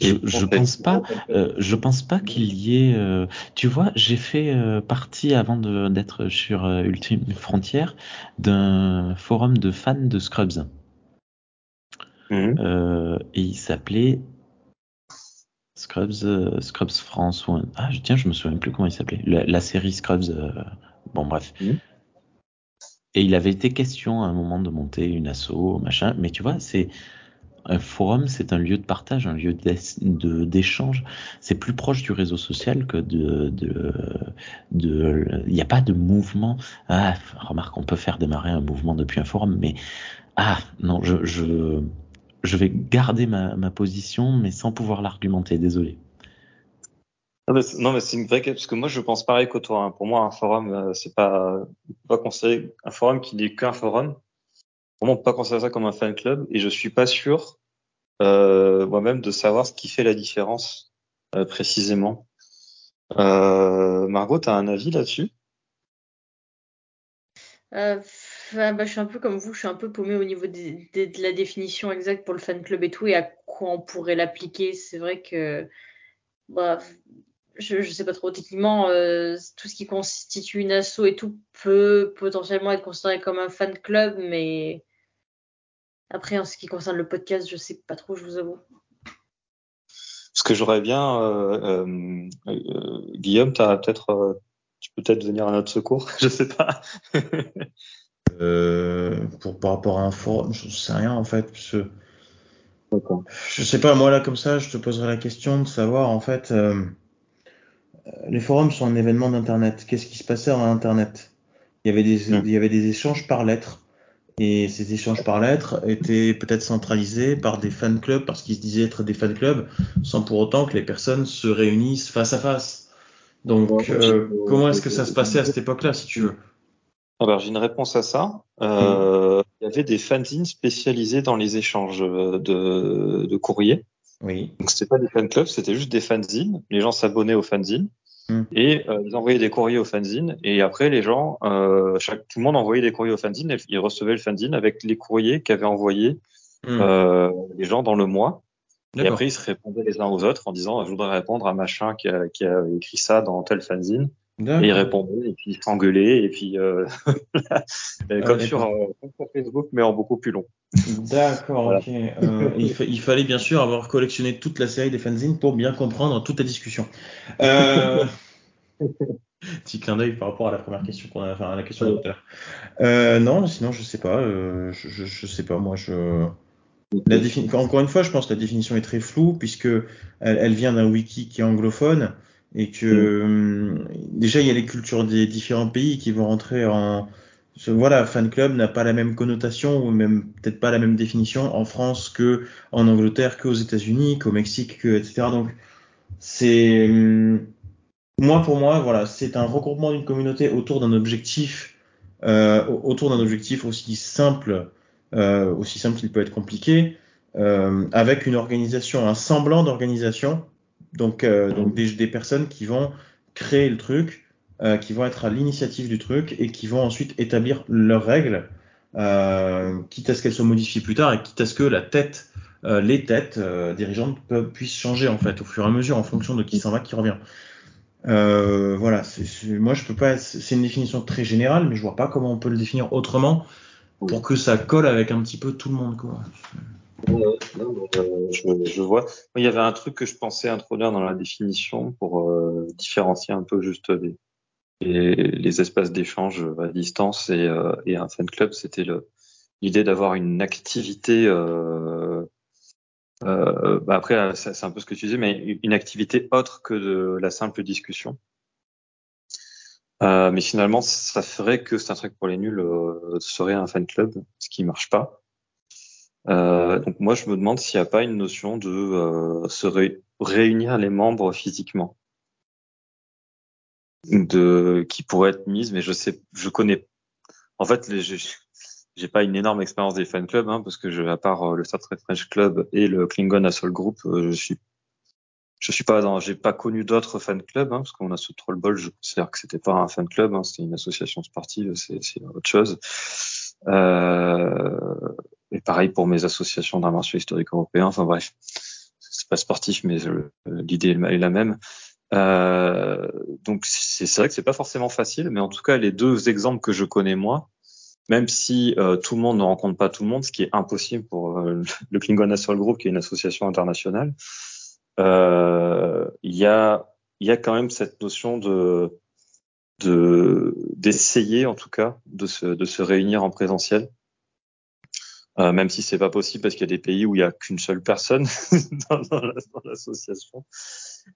Je, Et pense pas. Euh, je pense pas qu'il y ait. euh, tu vois, j'ai fait euh, partie avant de- d'être sur euh, Ultime Frontière d'un forum de fans de Scrubs Mhm. Euh, et il s'appelait Scrubs euh, Scrubs France ou un- ah je- tiens je me souviens plus comment il s'appelait la, la série Scrubs euh, bon bref Mhm. et il avait été question à un moment de monter une asso machin mais tu vois c'est un forum, c'est un lieu de partage, un lieu de- d'échange. C'est plus proche du réseau social que de, de, de, il n'y a pas de mouvement. Ah, remarque, on peut faire démarrer un mouvement depuis un forum, mais ah, non, je, je, je vais garder ma, ma position, mais sans pouvoir l'argumenter. Désolé. Non, mais c'est- une vraie question, parce que moi, je pense pareil que toi. hein. Pour moi, un forum, euh, c'est pas, pas considérer un forum qui n'est qu'un forum. Pour moi, on peut pas considérer ça comme un fan club, et je suis pas sûr, euh, moi-même, de savoir ce qui fait la différence, euh, précisément. Euh, Margot, t'as un avis là-dessus? Bah, je suis un peu comme vous, je suis un peu paumée au niveau de la définition exacte pour le fan club et tout, et à quoi on pourrait l'appliquer. C'est vrai que, bah, je, je sais pas trop, techniquement, euh, tout ce qui constitue une asso et tout peut potentiellement être considéré comme un fan club, mais après, en ce qui concerne le podcast, je sais pas trop, je vous avoue. Parce que j'aurais bien, euh, euh, Guillaume, t'as peut-être, tu peux peut-être venir à notre secours, je sais pas. Pour, par rapport à un forum, je sais rien en fait. D'accord. je sais pas, moi là comme ça, je te poserai la question de savoir en fait, euh, euh, les forums sont un événement d'internet. Qu'est-ce qui se passait en internet? Il y avait des, Mm. il y avait des échanges par lettres. Et ces échanges par lettres étaient peut-être centralisés par des fan clubs parce qu'ils se disaient être des fan clubs sans pour autant que les personnes se réunissent face à face. Donc, euh, je- comment est-ce que ça se passait à cette époque-là, si tu veux? Alors, j'ai une réponse à ça. Euh, Il y avait des fanzines spécialisés dans les échanges euh, de, de courriers. Oui. Donc, c'était pas des fan clubs, c'était juste des fanzines. Les gens s'abonnaient aux fanzines Hmm. et euh, ils envoyaient des courriers aux fanzines. Et après, les gens, euh, chaque, tout le monde envoyait des courriers aux fanzines et ils recevaient le fanzine avec les courriers qu'avaient envoyés euh, les gens dans le mois. Et après, ils se répondaient les uns aux autres en disant, je voudrais répondre à machin qui a, qui a écrit ça dans tel fanzine. Et ils D'accord. répondaient, et puis ils s'engueulaient, et puis euh, comme sur, euh, comme sur Facebook, mais en beaucoup plus long. D'accord, Voilà. ok. Euh, il, fa- il fallait bien sûr avoir collectionné toute la série des fanzines pour bien comprendre toute la discussion. Euh... Petit clin d'œil par rapport à la première question qu'on a, enfin à la question de. Euh, non, sinon je sais pas. Je, je, je sais pas. Moi, je. La défini- Encore une fois, je pense que la définition est très floue puisque elle, elle vient d'un wiki qui est anglophone et que hum, déjà il y a les cultures des différents pays qui vont rentrer en ce- voilà, fan club n'a pas la même connotation ou même peut-être pas la même définition en France que en Angleterre, qu'aux États-Unis, qu'au Mexique, que, etc. Donc c'est hum, moi pour moi voilà, c'est un regroupement d'une communauté autour d'un objectif euh, autour d'un objectif aussi simple euh, aussi simple qu'il peut être compliqué, euh, avec une organisation, un semblant d'organisation, donc, euh, donc des, des personnes qui vont créer le truc, euh, qui vont être à l'initiative du truc et qui vont ensuite établir leurs règles, euh, quitte à ce qu'elles soient modifiées plus tard et quitte à ce que la tête, euh, les têtes euh, dirigeantes peuvent, puissent changer en fait au fur et à mesure en fonction de qui s'en va, qui revient. Euh, voilà, c'est, c'est- moi je peux pas, c'est une définition très générale, mais je vois pas comment on peut le définir autrement pour que ça colle avec un petit peu tout le monde, quoi. Euh, je, je vois. Il y avait un truc que je pensais introduire dans la définition pour euh, différencier un peu juste les, les, espaces d'échange à distance et, euh, et un fan club, c'était l'idée d'avoir une activité. Euh, bah après, c'est un peu ce que tu disais, mais une activité autre que de la simple discussion. Mais finalement, ça ferait que Star Trek pour les nuls serait un fan club, ce qui marche pas. Euh, donc moi, je me demande s'il n'y a pas une notion de euh, se réunir les membres physiquement, de qui pourrait être mise, mais je sais, je connais. En fait, les, j'ai pas une énorme expérience des fan clubs, hein, parce que je, à part le Star Trek French Club et le Klingon Assault Group, je suis je suis pas dans, j'ai pas connu d'autres fan clubs, hein, parce qu'on a ce troll ball, je considère que c'était pas un fan club, hein, c'était une association sportive, c'est autre chose. Euh, et pareil pour mes associations d'un marché historique européen. Enfin bref, c'est pas sportif, mais l'idée est la même. Euh, donc c'est, vrai que c'est pas forcément facile, mais en tout cas les deux exemples que je connais moi, même si euh, tout le monde ne rencontre pas tout le monde, ce qui est impossible pour euh, le Klingon Assault Group, qui est une association internationale euh, il y a il y a quand même cette notion de de d'essayer en tout cas de se de se réunir en présentiel. Euh, même si c'est pas possible parce qu'il y a des pays où il y a qu'une seule personne dans, dans l'association.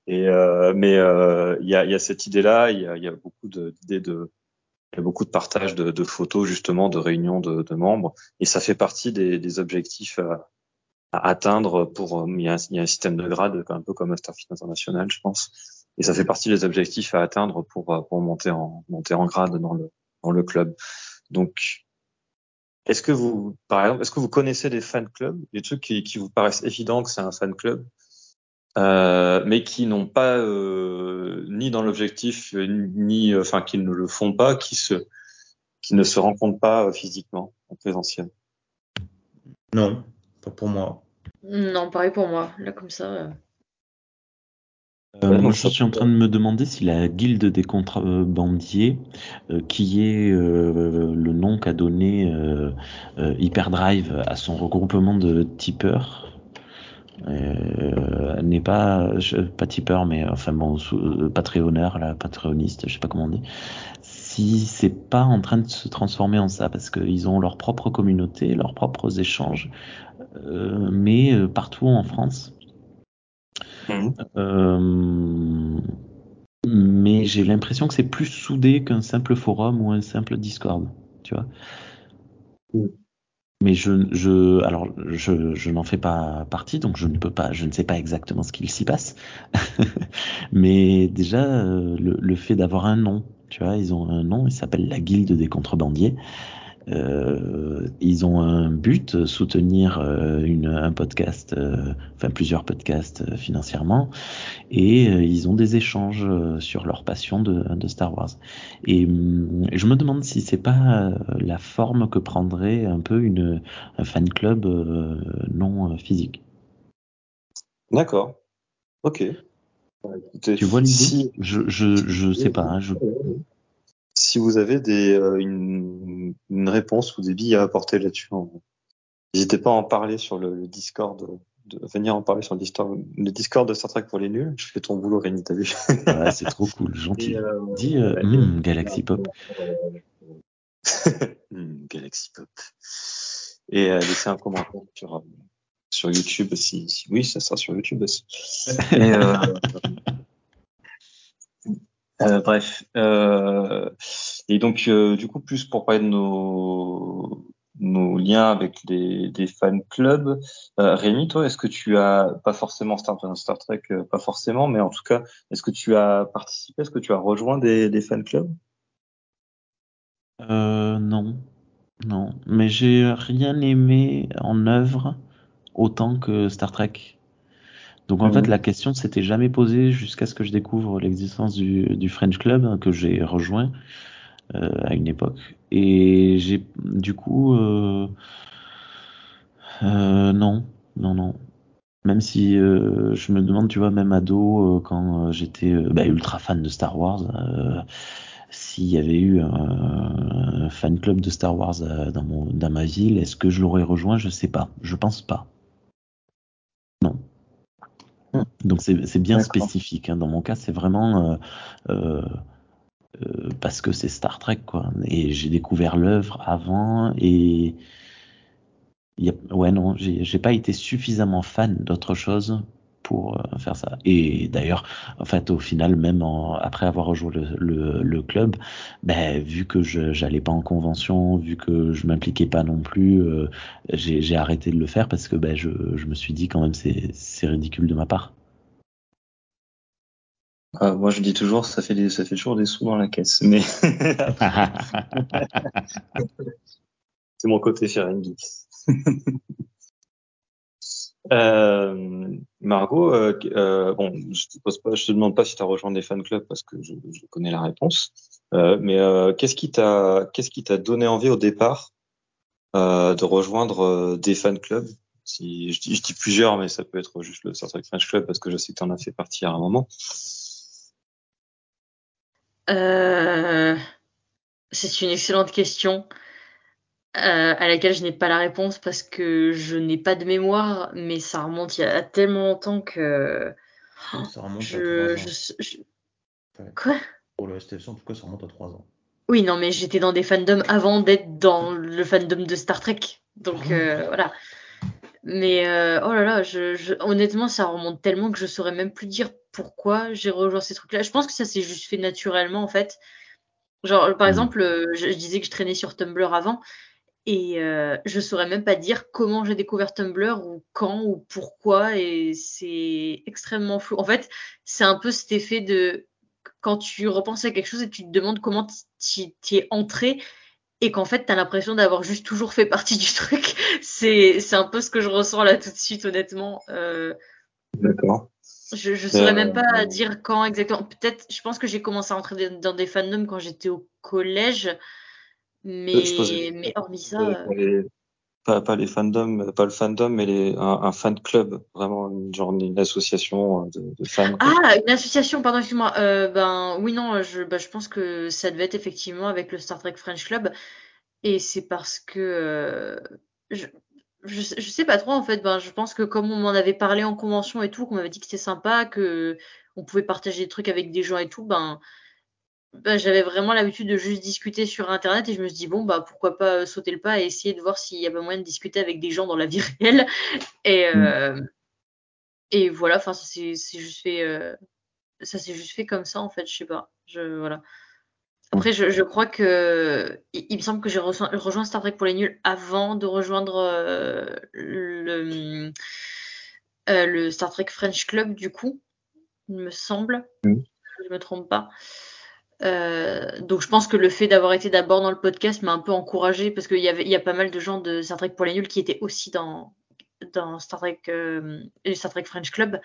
Et euh, mais euh, il y a y a cette idée là, il y a y a beaucoup d'idées de, il y a beaucoup de partage de, de, photos justement de réunions de, de, membres et ça fait partie des, des objectifs à, à atteindre pour euh, il y, a y, a un, système de grade un peu comme Masterfit International je pense et ça fait partie des objectifs à atteindre pour euh, pour monter en monter en grade dans le dans le club donc est-ce que vous par exemple est-ce que vous connaissez des fan clubs? Des trucs qui, qui vous paraissent évidents que c'est un fan club euh, mais qui n'ont pas euh, ni dans l'objectif ni enfin qui ne le font pas qui se qui ne se rencontrent pas physiquement en présentiel? Non pas pour moi non, pareil pour moi. Là, comme ça. Je suis en train de me demander si la guilde des contrebandiers, euh, qui est euh, le nom qu'a donné euh, Hyperdrive à son regroupement de tipeurs, n'est pas pas tipeur, mais enfin bon, patreonneur, la patreoniste, je sais pas comment on dit. Si c'est pas en train de se transformer en ça, parce qu'ils ont leur propre communauté, leurs propres échanges, mais partout en France. Mmh. Euh, mais j'ai l'impression que c'est plus soudé qu'un simple forum ou un simple Discord, tu vois. Mmh. Mais je, je, alors, je, je n'en fais pas partie, donc je ne peux pas, je ne sais pas exactement ce qu'il s'y passe. mais déjà, le, le fait d'avoir un nom, tu vois, ils ont un nom, il s'appelle la Guilde des contrebandiers. Euh, ils ont un but, soutenir euh, une, un podcast, euh, enfin plusieurs podcasts euh, financièrement, et euh, ils ont des échanges sur leur passion de, de Star Wars. Et hum, je me demande si c'est pas la forme que prendrait un peu une, un fan club non physique. D'accord. Ok. Tu vois l'idée? si... Je je je sais pas. Hein, je si vous avez des, euh, une, une, réponse ou des billes à apporter là-dessus, n'hésitez pas à en parler sur le, le, Discord, de venir en parler sur le Discord, le Discord de Star Trek pour les nuls. Je fais ton boulot, Rémi, t'as vu? Ouais, C'est trop cool, gentil. Euh, Dis euh, mm, Galaxy Pop. mm, Galaxy Pop. Et euh, laissez un commentaire sur, sur YouTube si, si, oui, ça sera sur YouTube aussi. Et, euh, bref. Euh, et donc, euh, du coup, plus pour parler de nos, nos liens avec des, des fan clubs. Euh, Rémi, toi, est-ce que tu as, pas forcément Star, Trek, euh, pas forcément, mais en tout cas, est-ce que tu as participé, est-ce que tu as rejoint des, des fan clubs? Non, non. Mais j'ai rien aimé en œuvre autant que Star Trek. Donc en mmh. fait, la question s'était jamais posée jusqu'à ce que je découvre l'existence du, du, French Club hein, que j'ai rejoint euh, à une époque. Et j'ai du coup, euh, euh, non, non, non. Même si je me demande, tu vois, même ado, quand j'étais bah, ultra fan de Star Wars, s'il y avait eu un, un, fan club de Star Wars dans, mon, dans ma ville, est-ce que je l'aurais rejoint? Je sais pas. Je pense pas. Non. Donc c'est bien spécifique. Hein. Dans mon cas, c'est vraiment euh, euh, euh, parce que c'est Star Trek, quoi. Et j'ai découvert l'œuvre avant et il y a- ouais, non, j'ai j'ai pas été suffisamment fan d'autre chose pour euh, faire ça. Et d'ailleurs, en fait, au final, même en- après avoir rejoint le, le, le club, ben, vu que je j'allais pas en convention, vu que je m'impliquais pas non plus, euh, j'ai arrêté de le faire parce que ben, je, je me suis dit quand même c'est ridicule de ma part. Ah, moi, je dis toujours, ça fait des, ça fait toujours des sous dans la caisse. Mais c'est mon côté Ferengi. euh, Margot, euh, euh, bon, je te pose pas, je te demande pas si tu as rejoint des fan clubs parce que je, connais la réponse. Euh, mais euh, qu'est-ce qui t'a, qu'est-ce qui t'a donné envie au départ de rejoindre des fan clubs? Si je dis, je dis plusieurs, mais ça peut être juste le Star Trek French Club parce que je sais que tu en as fait partie à un moment. C'est une excellente question euh, à laquelle je n'ai pas la réponse parce que je n'ai pas de mémoire, mais ça remonte il y a tellement longtemps que Ça remonte à je, 3 ans. je, je- Ouais. Quoi? Pour le STFC, en tout cas, ça remonte à 3 ans. Oui, non, mais j'étais dans des fandoms avant d'être dans le fandom de Star Trek. Donc euh, voilà. Mais euh, oh là là, je, je- honnêtement, ça remonte tellement que je saurais même plus dire pourquoi j'ai rejoint ces trucs-là. Je pense que ça s'est juste fait naturellement en fait. Genre, par Mm. exemple, je, je disais que je traînais sur Tumblr avant et euh, je saurais même pas dire comment j'ai découvert Tumblr ou quand ou pourquoi et c'est extrêmement flou. En fait, c'est un peu cet effet de quand tu repenses à quelque chose et tu te demandes comment tu es entré et qu'en fait, tu as l'impression d'avoir juste toujours fait partie du truc. C'est c'est un peu ce que je ressens là tout de suite, honnêtement. Euh, D'accord. je je saurais Euh, même pas dire quand exactement. Peut-être, je pense que j'ai commencé à rentrer des- dans des fandoms quand j'étais au collège, je posais mais mais hormis ça, pour euh, pas, pas les fandoms, pas le fandom, mais les, un, un fan club, vraiment une, genre une association euh, de, de fans. ah, une association, pardon, excuse-moi. Euh, ben oui, non, je bah, je pense que ça devait être effectivement avec le Star Trek French Club, et c'est parce que euh, je je je sais pas trop en fait. Ben je pense que comme on m'en avait parlé en convention et tout, qu'on m'avait dit que c'était sympa, que on pouvait partager des trucs avec des gens et tout, ben Bah, j'avais vraiment l'habitude de juste discuter sur internet et je me suis dit bon bah pourquoi pas euh, sauter le pas et essayer de voir s'il y a pas moyen de discuter avec des gens dans la vie réelle. Et euh, et voilà enfin ça s'est c'est juste fait euh, ça s'est juste fait comme ça en fait je sais pas. Je voilà. Après je, je crois que il, il me semble que j'ai rejoint, rejoint Star Trek pour les nuls avant de rejoindre euh, le euh, le Star Trek French Club du coup il me semble. Mm. je me trompe pas Euh, donc je pense que le fait d'avoir été d'abord dans le podcast m'a un peu encouragé parce qu'il y avait il y a pas mal de gens de Star Trek pour les nuls qui étaient aussi dans dans Star Trek euh, et Star Trek French Club.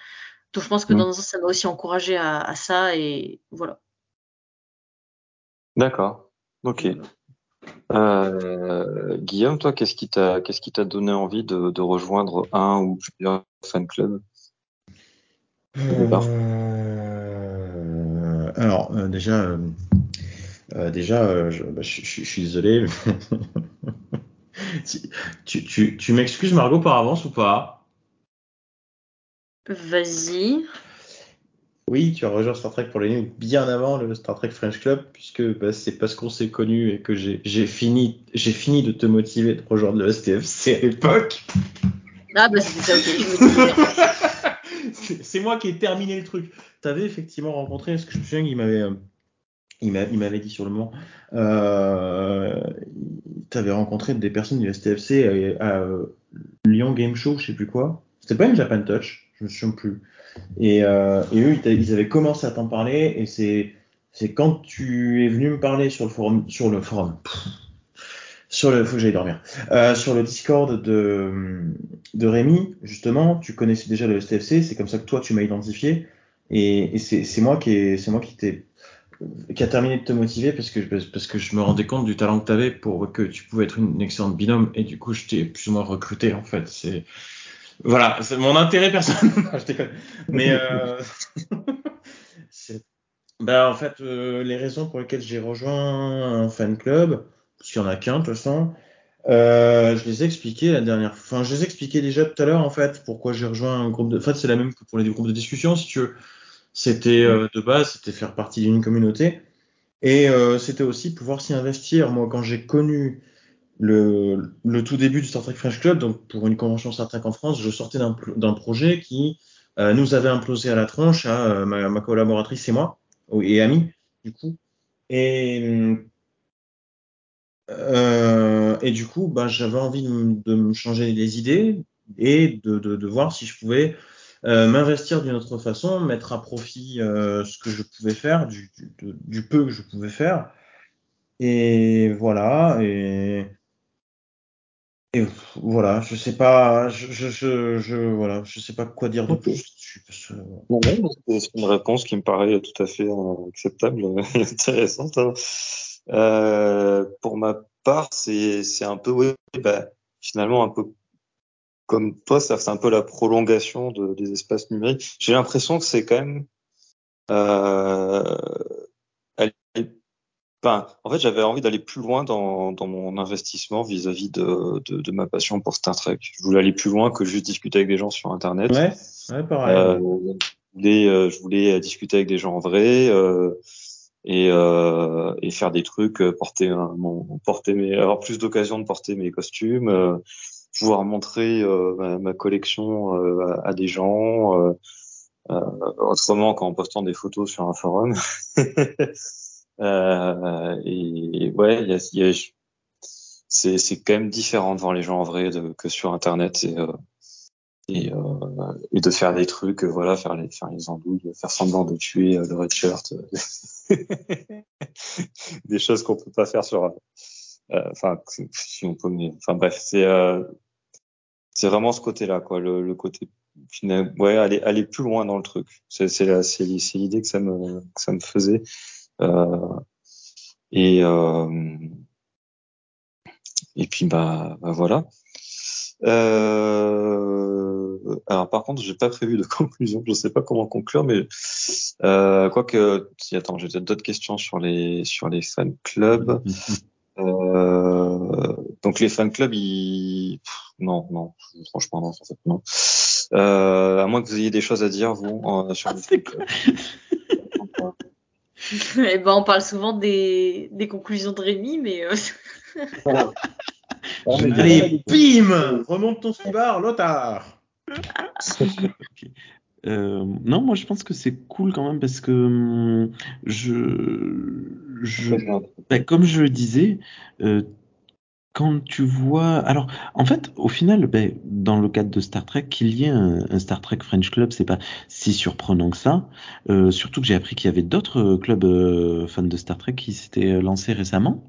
Donc je pense que Mm. dans un sens ça m'a aussi encouragé à, à ça et voilà. D'accord. Ok. Euh, Guillaume, toi, qu'est-ce qui t'a, qu'est-ce qui t'a donné envie de, de rejoindre un ou plusieurs fan clubs Au départ? Euh, alors, euh, déjà, euh, euh, déjà je, bah, je- je- je suis désolé. Tu tu, tu m'excuses, Margot, par avance ou pas? Vas-y. Oui, tu as rejoint Star Trek pour les nuls bien avant le Star Trek French Club, puisque bah, c'est parce qu'on s'est connus et que j'ai fini, de te motiver de rejoindre le STFC à l'époque. Ah bah c'était ok. Je me. C'est moi qui ai terminé le truc. Tu avais effectivement rencontré, parce que je me souviens qu'il m'avait, euh, il m'a- il m'avait dit sur le moment, euh, tu avais rencontré des personnes du STFC à, à, euh, Lyon Game Show, je sais plus quoi. C'était pas une Japan Touch, je me souviens plus. Et, euh, eux, ils, avaient commencé à t'en parler, et c'est quand tu es venu me parler sur le forum, sur sur le, faut que j'aille dormir, euh, sur le Discord de, de Rémi, justement, tu connaissais déjà le STFC, c'est comme ça que toi tu m'as identifié, et, et c'est moi qui c'est moi qui t'ai qui a terminé de te motiver parce que parce que je me rendais compte du talent que tu avais pour que tu pouvais être une excellente binôme. Et du coup je t'ai plus ou moins recruté en fait. C'est voilà. C'est mon intérêt personnel. Mais euh... bah en fait euh, les raisons pour lesquelles j'ai rejoint un fan club parce qu'il y en a qu'un de toute façon euh, je les ai expliquées la dernière fois enfin je les ai expliquées déjà tout à l'heure en fait pourquoi j'ai rejoint un groupe de en fait c'est la même que pour les groupes de discussion si tu veux c'était euh, de base, c'était faire partie d'une communauté. Et euh, c'était aussi pouvoir s'y investir. Moi, quand j'ai connu le, le tout début du Star Trek French Club, donc pour une convention Star Trek en France, je sortais d'un projet qui euh, nous avait implosé à la tronche, à euh, ma, ma collaboratrice et moi, et amie, du coup. Et, euh, et du coup, bah, j'avais envie de, me- de me changer les idées et de, de, de voir si je pouvais euh, m'investir d'une autre façon, mettre à profit euh, ce que je pouvais faire, du, du, du peu que je pouvais faire. Et voilà. Et, et voilà. Je sais pas. Je, je, je, je- voilà. Je sais pas quoi dire de plus. Non, non, c'est une réponse qui me paraît tout à fait euh, acceptable et intéressante. hein. Euh, pour ma part, c'est c'est un peu, oui, bah, finalement un peu comme toi, ça c'est un peu la prolongation de, des espaces numériques. J'ai l'impression que c'est quand même, euh, aller- enfin, en fait, j'avais envie d'aller plus loin dans, dans mon investissement vis-à-vis de, de, de ma passion pour Star Trek. Je voulais aller plus loin que juste discuter avec des gens sur Internet. Ouais. Ouais, pareil. Euh, je voulais, euh, je voulais discuter avec des gens vrais euh, et, euh, et faire des trucs, euh, porter un, mon, porter mes, avoir plus d'occasion de porter mes costumes, euh, pouvoir montrer euh, ma, collection euh, à, à des gens, euh, autrement qu'en postant des photos sur un forum. Euh, et ouais, c'est c'est quand même différent devant les gens en vrai de, que sur Internet et et, euh, et de faire des trucs, euh, voilà, faire les faire les andouilles, faire semblant de tuer euh, le red shirt, des choses qu'on peut pas faire sur, enfin si on peut, enfin bref, c'est c'est vraiment ce côté-là, quoi, le, côté final- ouais, aller aller plus loin dans le truc. C'est c'est l'idée que ça me que ça me faisait. Et et puis bah, bah voilà. Euh, alors par contre, j'ai pas prévu de conclusion. Je sais pas comment conclure, mais euh, quoique, si attends, j'ai peut-être d'autres questions sur les sur les fan clubs. Euh, donc les fan clubs, ils pff, non, non, franchement non, en fait, non. Euh, à moins que vous ayez des choses à dire vous euh, sur les C'est fan clubs. Eh ben, on parle souvent des, des conclusions de Rémi, mais euh, Voilà. Ah, Allez, bim Remonte ton slibard, Lothar Euh, non, moi je pense que c'est cool quand même parce que hum, je, je ben, comme je le disais, euh, quand tu vois, alors en fait, au final, ben, dans le cadre de Star Trek, qu'il y ait un, un Star Trek French Club, c'est pas si surprenant que ça. Euh, surtout que j'ai appris qu'il y avait d'autres clubs euh, fans de Star Trek qui s'étaient lancés récemment.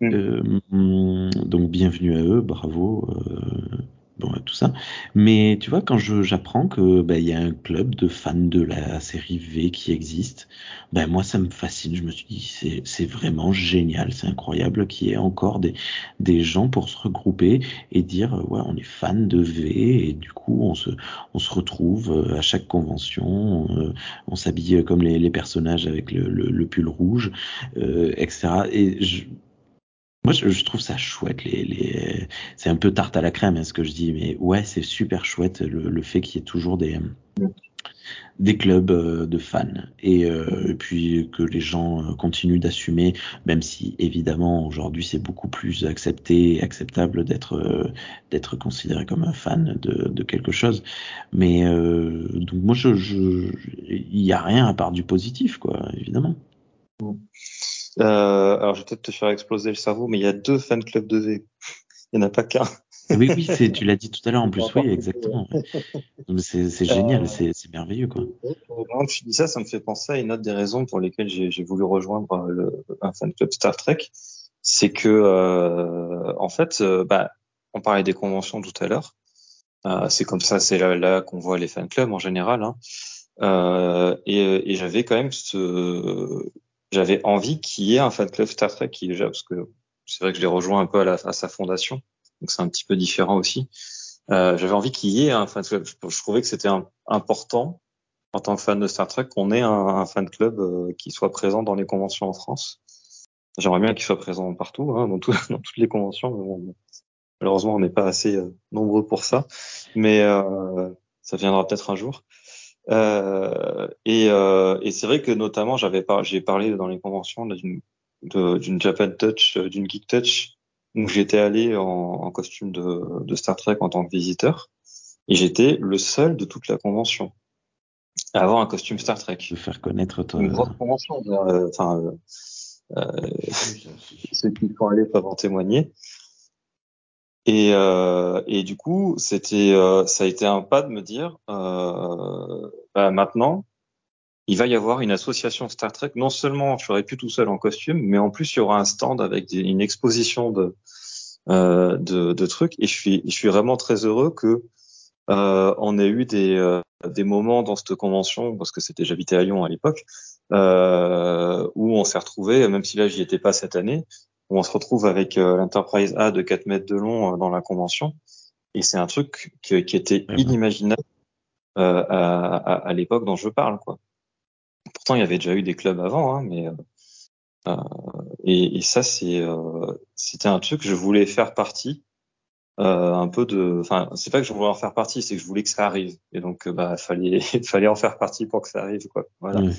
Mm. Euh, donc bienvenue à eux, bravo. euh, bon, tout ça. Mais tu vois, quand j'apprends que ben, il y a un club de fans de la série V qui existe, ben moi ça me fascine. Je me suis dit c'est vraiment génial, c'est incroyable qu'il y ait encore des des gens pour se regrouper et dire euh, ouais on est fan de V et du coup on se on se retrouve euh, à chaque convention, euh, on s'habille comme les, les personnages avec le, le, le pull rouge, euh, etc. Et je, moi, je, trouve ça chouette. Les. C'est un peu tarte à la crème, hein, ce que je dis, mais ouais, c'est super chouette le, fait qu'il y ait toujours des, clubs euh, de fans et, euh, et puis que les gens euh, continuent d'assumer, même si évidemment aujourd'hui c'est beaucoup plus accepté et acceptable d'être considéré comme un fan de, quelque chose. Mais donc moi, je, je, il y a rien à part du positif, quoi, évidemment. Euh, alors, je vais peut-être te faire exploser le cerveau, mais il y a deux fan clubs de V. Il n'y en a pas qu'un. Oui, oui, c'est, tu l'as dit tout à l'heure en plus, oui, exactement. C'est, c'est génial, Euh, c'est, c'est merveilleux, quoi. Quand tu dis ça, ça me fait penser à une autre des raisons pour lesquelles j'ai j'ai voulu rejoindre euh, le, un fan club Star Trek. C'est que, euh, en fait, euh, bah, on parlait des conventions tout à l'heure. Euh, c'est comme ça, c'est là, là qu'on voit les fan clubs en général. Hein. Et et j'avais quand même ce, j'avais envie qu'il y ait un fan club Star Trek qui déjà parce que c'est vrai que je l'ai rejoint un peu à, la, à sa fondation, donc c'est un petit peu différent aussi. Euh, j'avais envie qu'il y ait un fan club. Je, trouvais que c'était important en tant que fan de Star Trek qu'on ait un, fan club euh, qui soit présent dans les conventions en France. J'aimerais bien qu'il soit présent partout, hein, dans, tout, dans toutes les conventions. malheureusement, on n'est pas assez euh, nombreux pour ça, mais euh, ça viendra peut-être un jour. Euh, et, euh, et c'est vrai que notamment, j'avais par, j'ai parlé dans les conventions d'une d'une Japan Touch, euh, d'une Geek Touch où j'étais allé en, en costume de, de, Star Trek en tant que visiteur, et j'étais le seul de toute la convention à avoir un costume Star Trek. De faire connaître ton... Une grosse convention. Euh, enfin, euh, euh, ceux qui sont allés peuvent en témoigner. Et, euh, et du coup, c'était, euh, ça a été un pas de me dire, euh, bah maintenant, il va y avoir une association Star Trek. Non seulement je serai plus tout seul en costume, mais en plus il y aura un stand avec une exposition de, euh, de, de, trucs. Et je suis, je suis vraiment très heureux que euh, on ait eu des, euh, des moments dans cette convention, parce que c'était j'habitais à Lyon à l'époque, où on s'est retrouvé, même si là j'y étais pas cette année, où on se retrouve avec euh, l'Enterprise A de 4 mètres de long dans la convention. Et c'est un truc qui, qui était inimaginable à, à, à l'époque dont je parle, quoi. Pourtant, il y avait déjà eu des clubs avant, hein, mais euh, et, et, ça, c'est euh, c'était un truc que je voulais faire partie. Euh, un peu de, enfin, c'est pas que je voulais en faire partie, c'est que je voulais que ça arrive. Et donc, bah, fallait, fallait en faire partie pour que ça arrive, quoi. Voilà. Mmh.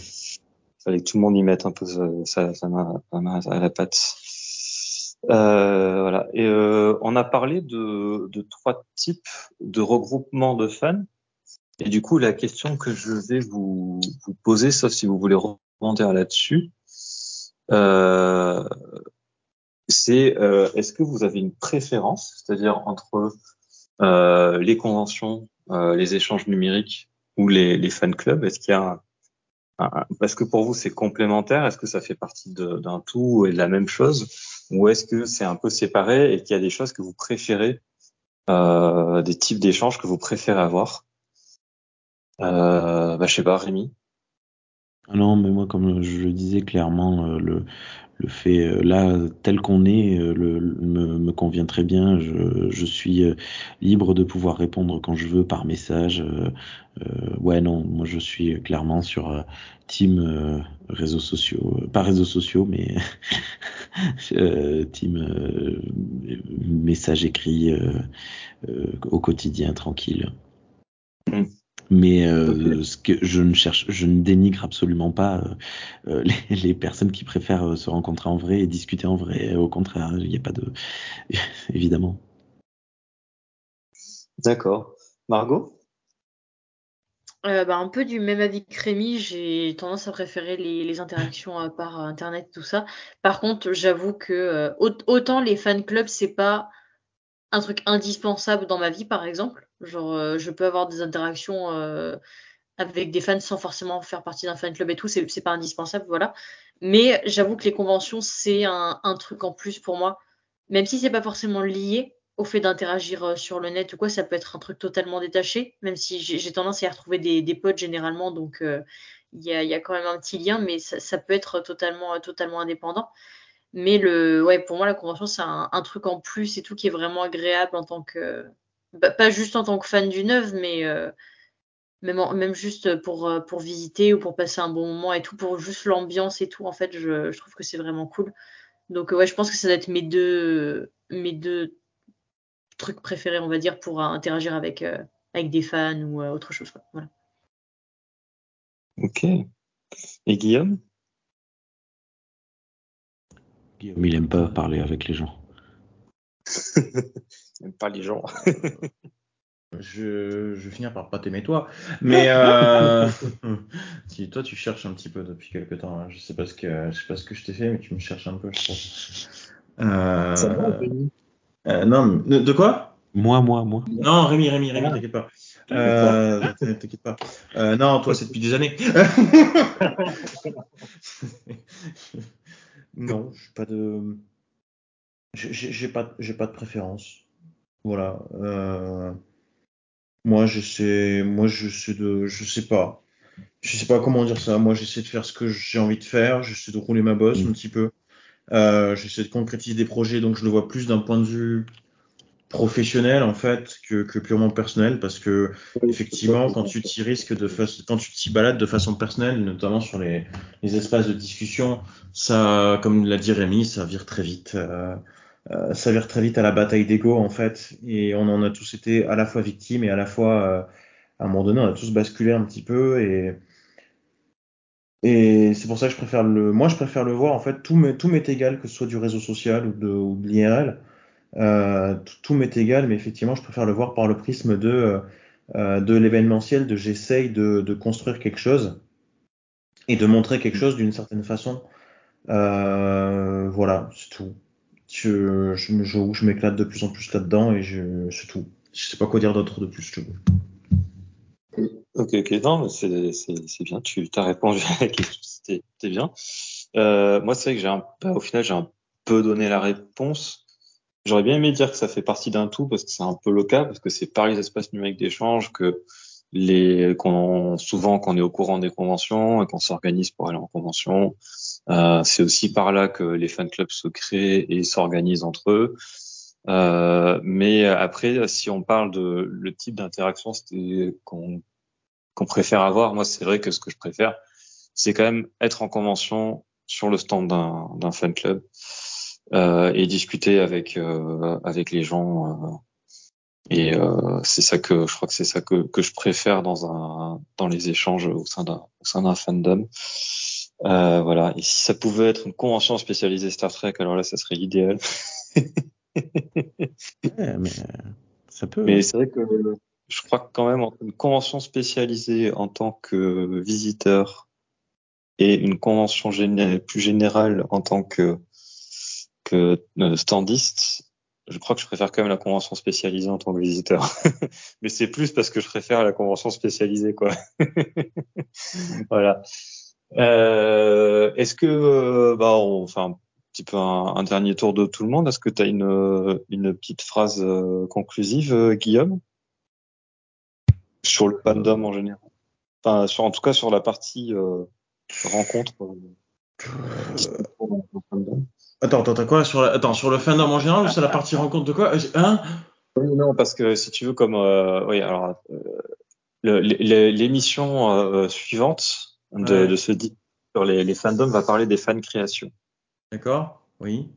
Fallait que tout le monde y mette un peu sa, sa main, main à la patte. Euh, voilà. Euh, on a parlé de, trois types de regroupements de fans. Et du coup, la question que je vais vous, poser, sauf si vous voulez rebondir là-dessus, euh, c'est est-ce que vous avez une préférence, c'est-à-dire entre les conventions, les échanges numériques ou les, les fan clubs? Est-ce qu'il y a parce que pour vous c'est complémentaire Est-ce que ça fait partie d'un tout et de la même chose? Ou est-ce que c'est un peu séparé et qu'il y a des choses que vous préférez, euh, des types d'échanges que vous préférez avoir? Euh, bah, je sais pas, Rémi. Ah non, mais moi, comme je le disais clairement, euh, le, le fait euh, là tel qu'on est euh, le, me, me, convient très bien. Je, je, suis libre de pouvoir répondre quand je veux par message. ouais, non, moi je suis clairement sur team réseaux sociaux, pas réseaux sociaux, mais team message écrit au quotidien tranquille. Mmh. Mais euh, ce que je ne cherche, je ne dénigre absolument pas euh, les, les, personnes qui préfèrent euh, se rencontrer en vrai et discuter en vrai. Au contraire, il n'y a pas de, évidemment. D'accord. Margot? Euh, bah, un peu du même avis que Rémi, j'ai tendance à préférer les, les interactions par internet, tout ça. Par contre, j'avoue que euh, autant les fan clubs, c'est pas un truc indispensable dans ma vie, par exemple. Genre, euh, je peux avoir des interactions euh, avec des fans sans forcément faire partie d'un fan club et tout, c'est pas indispensable, voilà. Mais j'avoue que les conventions, c'est un, un, truc en plus pour moi. Même si c'est pas forcément lié au fait d'interagir euh, sur le net ou quoi, ça peut être un truc totalement détaché, même si j'ai tendance à y retrouver des, des potes généralement, donc il euh, y, a, y, a, quand même un petit lien, mais ça, ça peut être totalement, totalement indépendant. Mais le, ouais, pour moi, la convention, c'est un, un, truc en plus et tout qui est vraiment agréable en tant que, bah, pas juste en tant que fan du neuf, mais euh, même, en, même juste pour, euh, pour visiter ou pour passer un bon moment et tout, pour juste l'ambiance et tout, en fait, je, je trouve que c'est vraiment cool. Donc, ouais, je pense que ça doit être mes deux, mes deux trucs préférés, on va dire, pour euh, interagir avec, euh, avec des fans ou euh, autre chose. Quoi. Voilà. Ok. Et Guillaume? Guillaume, il aime pas parler avec les gens. il aime pas les gens. je, je vais finir par pas t'aimer toi. Mais euh, si toi tu cherches un petit peu depuis quelque temps, hein. je sais pas ce que je sais pas ce que je t'ai fait, mais tu me cherches un peu, je pense. Euh, Ça va, euh, non, de, de, quoi? Moi, moi, moi. Non, Rémi, Rémi, Rémi, t'inquiète pas. Euh, t'inquiète pas. Euh, non, toi, c'est depuis des années. non, j'ai pas de, j'ai pas, j'ai pas de préférence. Voilà. Euh... Moi, je sais, moi, je sais de, je sais pas. Je sais pas comment dire ça. Moi, j'essaie de faire ce que j'ai envie de faire. J'essaie de rouler ma bosse mmh. un petit peu. Euh, j'essaie de concrétiser des projets, donc je le vois plus d'un point de vue professionnel en fait que, que purement personnel, parce que effectivement, quand tu t'y risques de face, quand tu t'y balades de façon personnelle, notamment sur les, les espaces de discussion, ça, comme l'a dit Rémi, ça vire très vite. Euh, euh, ça vire très vite à la bataille d'ego en fait, et on en a tous été à la fois victimes et à la fois, euh, à un moment donné, on a tous basculé un petit peu et et c'est pour ça que je préfère le, moi je préfère le voir en fait, tout m'est tout m'est égal que ce soit du réseau social ou de, ou de l'IRL. Euh, tout, m'est égal, mais effectivement, je préfère le voir par le prisme de, euh, de l'événementiel, de j'essaye de, de construire quelque chose et de montrer quelque chose d'une certaine façon. Euh, voilà, c'est tout. Je, je, je, je m'éclate de plus en plus là-dedans et c'est tout. Je sais pas quoi dire d'autre de plus. Ok, ok, non, c'est, bien, tu as répondu à la question, c'était, c'était bien. Euh, moi, c'est vrai que j'ai un, bah, au final, j'ai un peu donné la réponse. J'aurais bien aimé dire que ça fait partie d'un tout parce que c'est un peu le cas, parce que c'est par les espaces numériques d'échange que les, qu'on, souvent qu'on est au courant des conventions et qu'on s'organise pour aller en convention. Euh, c'est aussi par là que les fan clubs se créent et s'organisent entre eux. Euh, mais après, si on parle de le type d'interaction qu'on qu'on préfère avoir, moi c'est vrai que ce que je préfère, c'est quand même être en convention sur le stand d'un fan club euh, et discuter avec euh, avec les gens. euh, et c'est ça que je crois que c'est ça que que je préfère dans un dans les échanges au sein d'un au sein d'un fandom. Euh, voilà. Et si ça pouvait être une convention spécialisée Star Trek, alors là, ça serait l'idéal. Ouais, mais euh, ça peut. Mais c'est vrai que je crois que quand même une convention spécialisée en tant que visiteur et une convention géné- plus générale en tant que, que euh, standiste, je crois que je préfère quand même la convention spécialisée en tant que visiteur. Mais c'est plus parce que je préfère la convention spécialisée, quoi. voilà. Euh, Est-ce que, euh, bah, on fait un petit peu un, un dernier tour de tout le monde. Est-ce que tu as une, euh, une petite phrase euh, conclusive, euh, Guillaume, sur le fandom en général Enfin, sur, en tout cas sur la partie euh, rencontre. Attends, attends, t'as quoi sur la... Attends, sur le fandom en général ou sur la partie rencontre de quoi? Hein? Oui, non, parce que si tu veux, comme euh, oui, alors euh, l'émission euh, suivante de, Ouais. de ce dit sur les, les fandoms va parler des fan créations. D'accord Oui.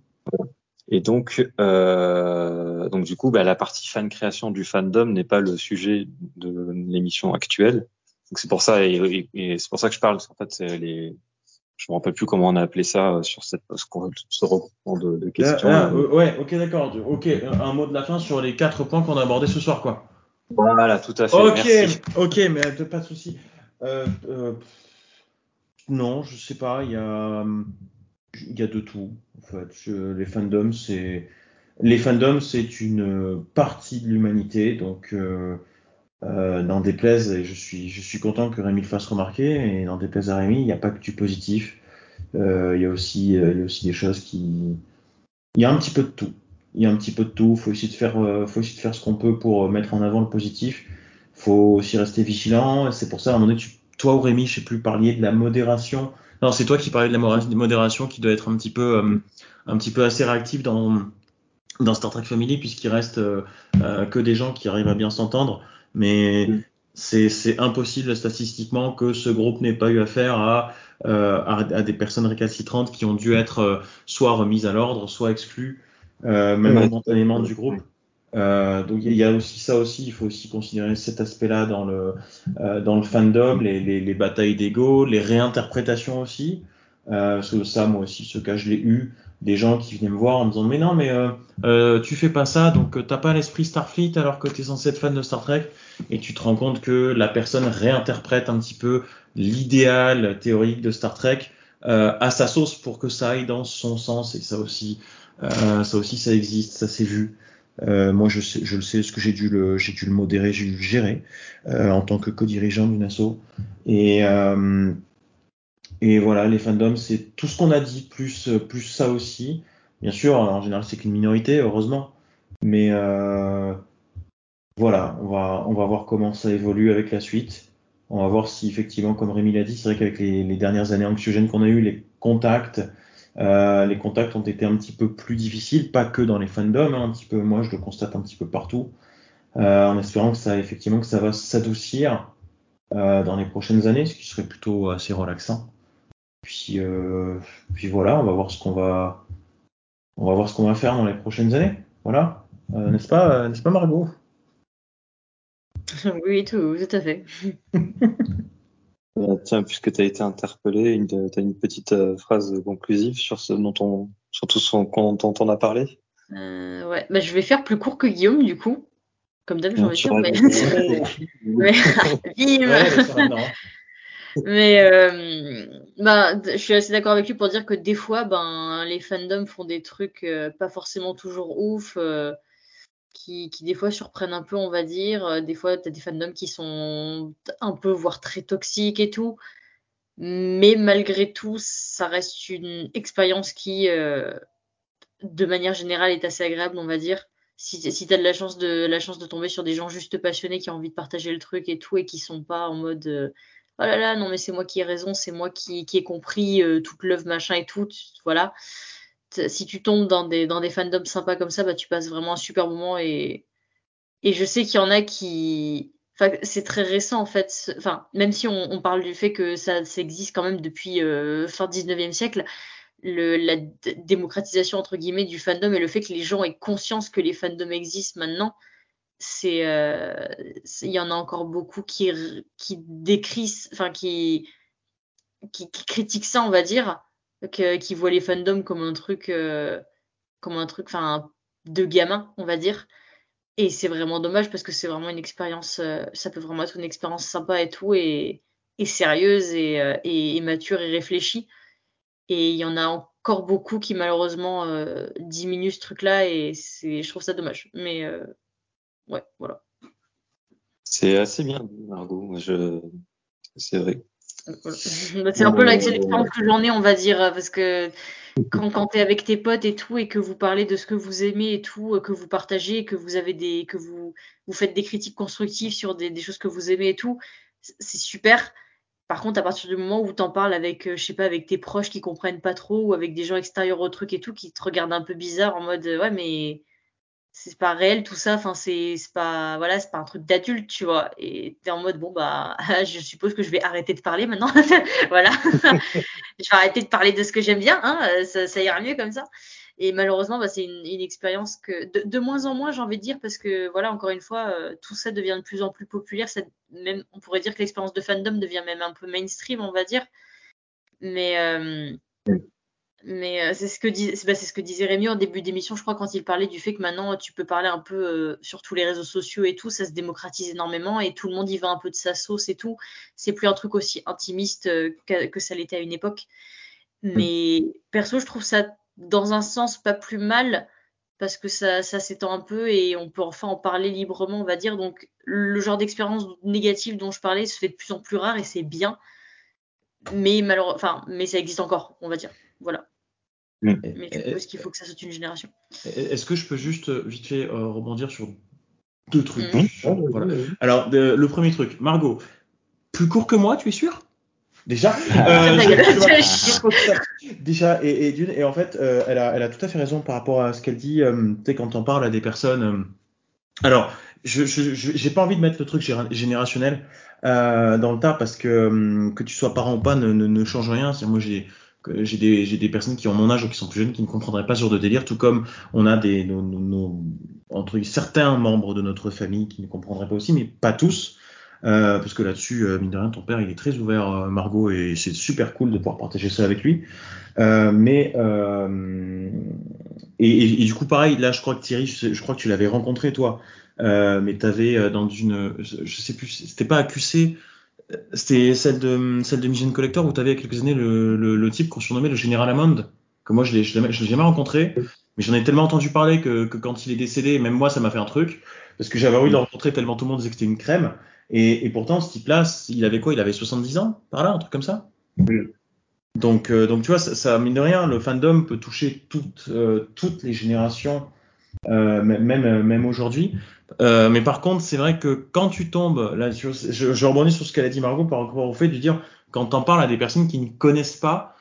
Et donc, euh, donc du coup, bah, la partie fan création du fandom n'est pas le sujet de l'émission actuelle. Donc c'est pour ça et, c'est pour ça que je parle. En fait, les, je me rappelle plus comment on a appelé ça euh, sur cette ce, ce regroupement de, de questions. Ah, ah, Euh, ouais, ok, d'accord. Ok, un mot de la fin sur les quatre points qu'on a abordés ce soir, quoi. Voilà, tout à fait. Ok, Merci. ok, mais pas de souci. Euh, euh, non, je sais pas. Il y a, il y a de tout. En fait, les fandoms, c'est les fandoms, c'est une partie de l'humanité. Donc, euh, euh, n'en déplaise, et je suis, je suis content que Rémi le fasse remarquer. Et n'en déplaise à Rémi, il n'y a pas que du positif. Euh, il y a aussi, euh, il y a aussi des choses qui, il y a un petit peu de tout. Il y a un petit peu de tout. Faut essayer de faire, euh, faut essayer de faire ce qu'on peut pour mettre en avant le positif. Faut aussi rester vigilant. C'est pour ça, à un moment donné, tu- toi ou Rémi, je sais plus, parliez de la modération. Non, c'est toi qui parlais de la modération qui doit être un petit peu, euh, un petit peu assez réactif dans, dans Star Trek Family puisqu'il reste euh, euh, que des gens qui arrivent à bien s'entendre. Mais Mm. c'est, impossible statistiquement que ce groupe n'ait pas eu affaire à, euh, à, à des personnes récalcitrantes qui ont dû être soit remises à l'ordre, soit exclues, même momentanément du groupe. Euh, donc il y a aussi ça aussi, il faut aussi considérer cet aspect-là dans le euh, dans le fandom, les, les, les batailles d'ego, les réinterprétations aussi. Euh, ça, moi aussi, ce cas je l'ai eu, des gens qui venaient me voir en me disant mais non mais euh, euh, tu fais pas ça, donc euh, t'as pas l'esprit Starfleet alors que t'es censé être fan de Star Trek, et tu te rends compte que la personne réinterprète un petit peu l'idéal théorique de Star Trek à sa sauce pour que ça aille dans son sens, et ça aussi, ça aussi ça existe, ça s'est vu. Euh, moi, je, le sais, parce que j'ai dû le, modérer, j'ai dû le gérer euh, en tant que co-dirigeant d'une asso. Et, euh, et voilà, les fandoms, c'est tout ce qu'on a dit, plus, ça aussi. Bien sûr, en général, c'est qu'une minorité, heureusement. Mais voilà, on va, on va voir comment ça évolue avec la suite. On va voir si effectivement, comme Rémi l'a dit, c'est vrai qu'avec les, les dernières années anxiogènes qu'on a eues, les contacts, euh, les contacts ont été un petit peu plus difficiles, pas que dans les fandoms, hein, un petit peu, moi je le constate un petit peu partout, euh, en espérant que ça, effectivement, que ça va s'adoucir euh, dans les prochaines années, ce qui serait plutôt assez relaxant. Puis, puis voilà, on va voir ce qu'on va, on va voir ce qu'on va faire dans les prochaines années. Voilà, n'est-ce pas, n'est-ce pas Margot? Oui, tout, tout à fait. Euh, tiens, puisque tu as été interpellé, tu as une petite euh, phrase conclusive sur ce dont on, sur tout ce qu'on- dont on a parlé? Euh, ouais, bah, je vais faire plus court que Guillaume du coup. Comme d'hab, j'ai envie de dire. Mais, mais. Ouais, mais euh, bah, je suis assez d'accord avec lui pour dire que des fois, ben, les fandoms font des trucs euh, pas forcément toujours ouf, euh, qui, qui des fois surprennent un peu, on va dire. Euh, Des fois, t'as des fandoms qui sont un peu, voire très toxiques et tout. Mais malgré tout, ça reste une expérience qui, euh, de manière générale, est assez agréable, on va dire. Si, si tu as de la chance de la chance de tomber sur des gens juste passionnés qui ont envie de partager le truc et tout et qui sont pas en mode euh, oh là là non mais c'est moi qui ai raison, c'est moi qui, qui ai compris toute l'œuvre machin et tout, tu- voilà. Si tu tombes dans des dans des fandoms sympas comme ça, bah tu passes vraiment un super moment et et je sais qu'il y en a qui c'est très récent en fait, enfin même si on, parle du fait que ça, existe quand même depuis euh, fin 19e siècle, le, la démocratisation entre guillemets du fandom et le fait que les gens aient conscience que les fandoms existent maintenant, c'est euh, il y en a encore beaucoup qui qui décrient, enfin qui, qui qui critiquent ça, on va dire, qui voient les fandoms comme un truc euh, comme un truc enfin de gamin, on va dire. Et c'est vraiment dommage parce que c'est vraiment une expérience, euh, ça peut vraiment être une expérience sympa et tout, et, sérieuse et, euh, mature et réfléchie. Et il y en a encore beaucoup qui malheureusement diminuent ce truc-là et je trouve ça dommage. Mais ouais, voilà. C'est assez bien, Margot. C'est vrai. Bah, c'est un peu la seule expérience que j'en ai, on va dire, parce que quand, quand tu es avec tes potes et tout, et que vous parlez de ce que vous aimez et tout, euh, que vous partagez, que vous avez des, que vous, vous faites des critiques constructives sur des, des choses que vous aimez et tout, c'est super. Par contre, à partir du moment où t'en parles avec, euh, je sais pas, avec tes proches qui comprennent pas trop, ou avec des gens extérieurs au truc et tout, qui te regardent un peu bizarre en mode, ouais, mais c'est pas réel tout ça, enfin, c'est pas, voilà, c'est pas un truc d'adulte, tu vois. Et t'es en mode, bon, bah, je suppose que je vais arrêter de parler maintenant. voilà. je vais arrêter de parler de ce que j'aime bien, hein, euh, ça, ira mieux comme ça. Et malheureusement, bah, c'est une, expérience que de, de moins en moins, j'ai envie de dire, parce que voilà, encore une fois, euh, tout ça devient de plus en plus populaire. Ça, même, on pourrait dire que l'expérience de fandom devient même un peu mainstream, on va dire. Mais, euh, mais euh, c'est ce que dis- c'est bah, ce que disait Rémi en début d'émission, je crois, quand il parlait du fait que maintenant tu peux parler un peu euh, sur tous les réseaux sociaux et tout, ça se démocratise énormément et tout le monde y va un peu de sa sauce et tout. C'est plus un truc aussi intimiste euh, que, que ça l'était à une époque. Mais perso, je trouve ça dans un sens pas plus mal parce que ça, ça s'étend un peu et on peut enfin en parler librement, on va dire. Donc le genre d'expérience négative dont je parlais se fait de plus en plus rare et c'est bien. Mais malheureusement, enfin, mais ça existe encore, on va dire. Voilà. Mais du coup, est-ce qu'il faut que ça saute une génération? Est-ce que je peux juste euh, vite fait euh, rebondir sur deux trucs sur- voilà. Alors, de- le premier truc, Margot, plus court que moi, tu es sûr? Déjà, Ta gueule. je- déjà, et, et d'une, et en fait, euh, elle, a, elle a tout à fait raison par rapport à ce qu'elle dit. euh, tu sais, quand on parle à des personnes. euh, alors, je, je, je- j'ai pas envie de mettre le truc générationnel euh, dans le tas parce que euh, que tu sois parent ou pas ne, ne, ne change rien. C'est moi j'ai j'ai des j'ai des personnes qui ont mon âge ou qui sont plus jeunes qui ne comprendraient pas ce genre de délire, tout comme on a des nos, nos- nos- entre certains membres de notre famille qui ne comprendraient pas aussi, mais pas tous. Euh, parce que là-dessus, euh, mine de rien, ton père, il est très ouvert, euh, Margot, et c'est super cool de pouvoir partager ça avec lui. Euh, mais euh, et, et- du coup, pareil, là, je crois que Thierry, je, crois que tu l'avais rencontré toi, mais t'avais dans une, je sais plus, c'était pas accusé, c'était celle de celle de Mission Collector où t'avais il y a quelques années le, le, le type qu'on surnommait le Général Hammond, que moi je l'ai l'ai jamais rencontré, mais j'en ai tellement entendu parler que, que quand il est décédé, même moi ça m'a fait un truc parce que j'avais envie de le rencontrer tellement tout le monde disait que c'était une crème. Et, et pourtant, ce type-là, il avait quoi? Il avait 70 ans, par là, un truc comme ça? Donc, euh, donc tu vois, ça, ça, mine de rien, le fandom peut toucher toutes, euh, toutes les générations, euh, même, même, aujourd'hui. Euh, mais par contre, c'est vrai que quand tu tombes, là, je, rebondis sur ce qu'elle a dit Margot par rapport au fait de dire, quand t'en parles à des personnes qui ne connaissent pas,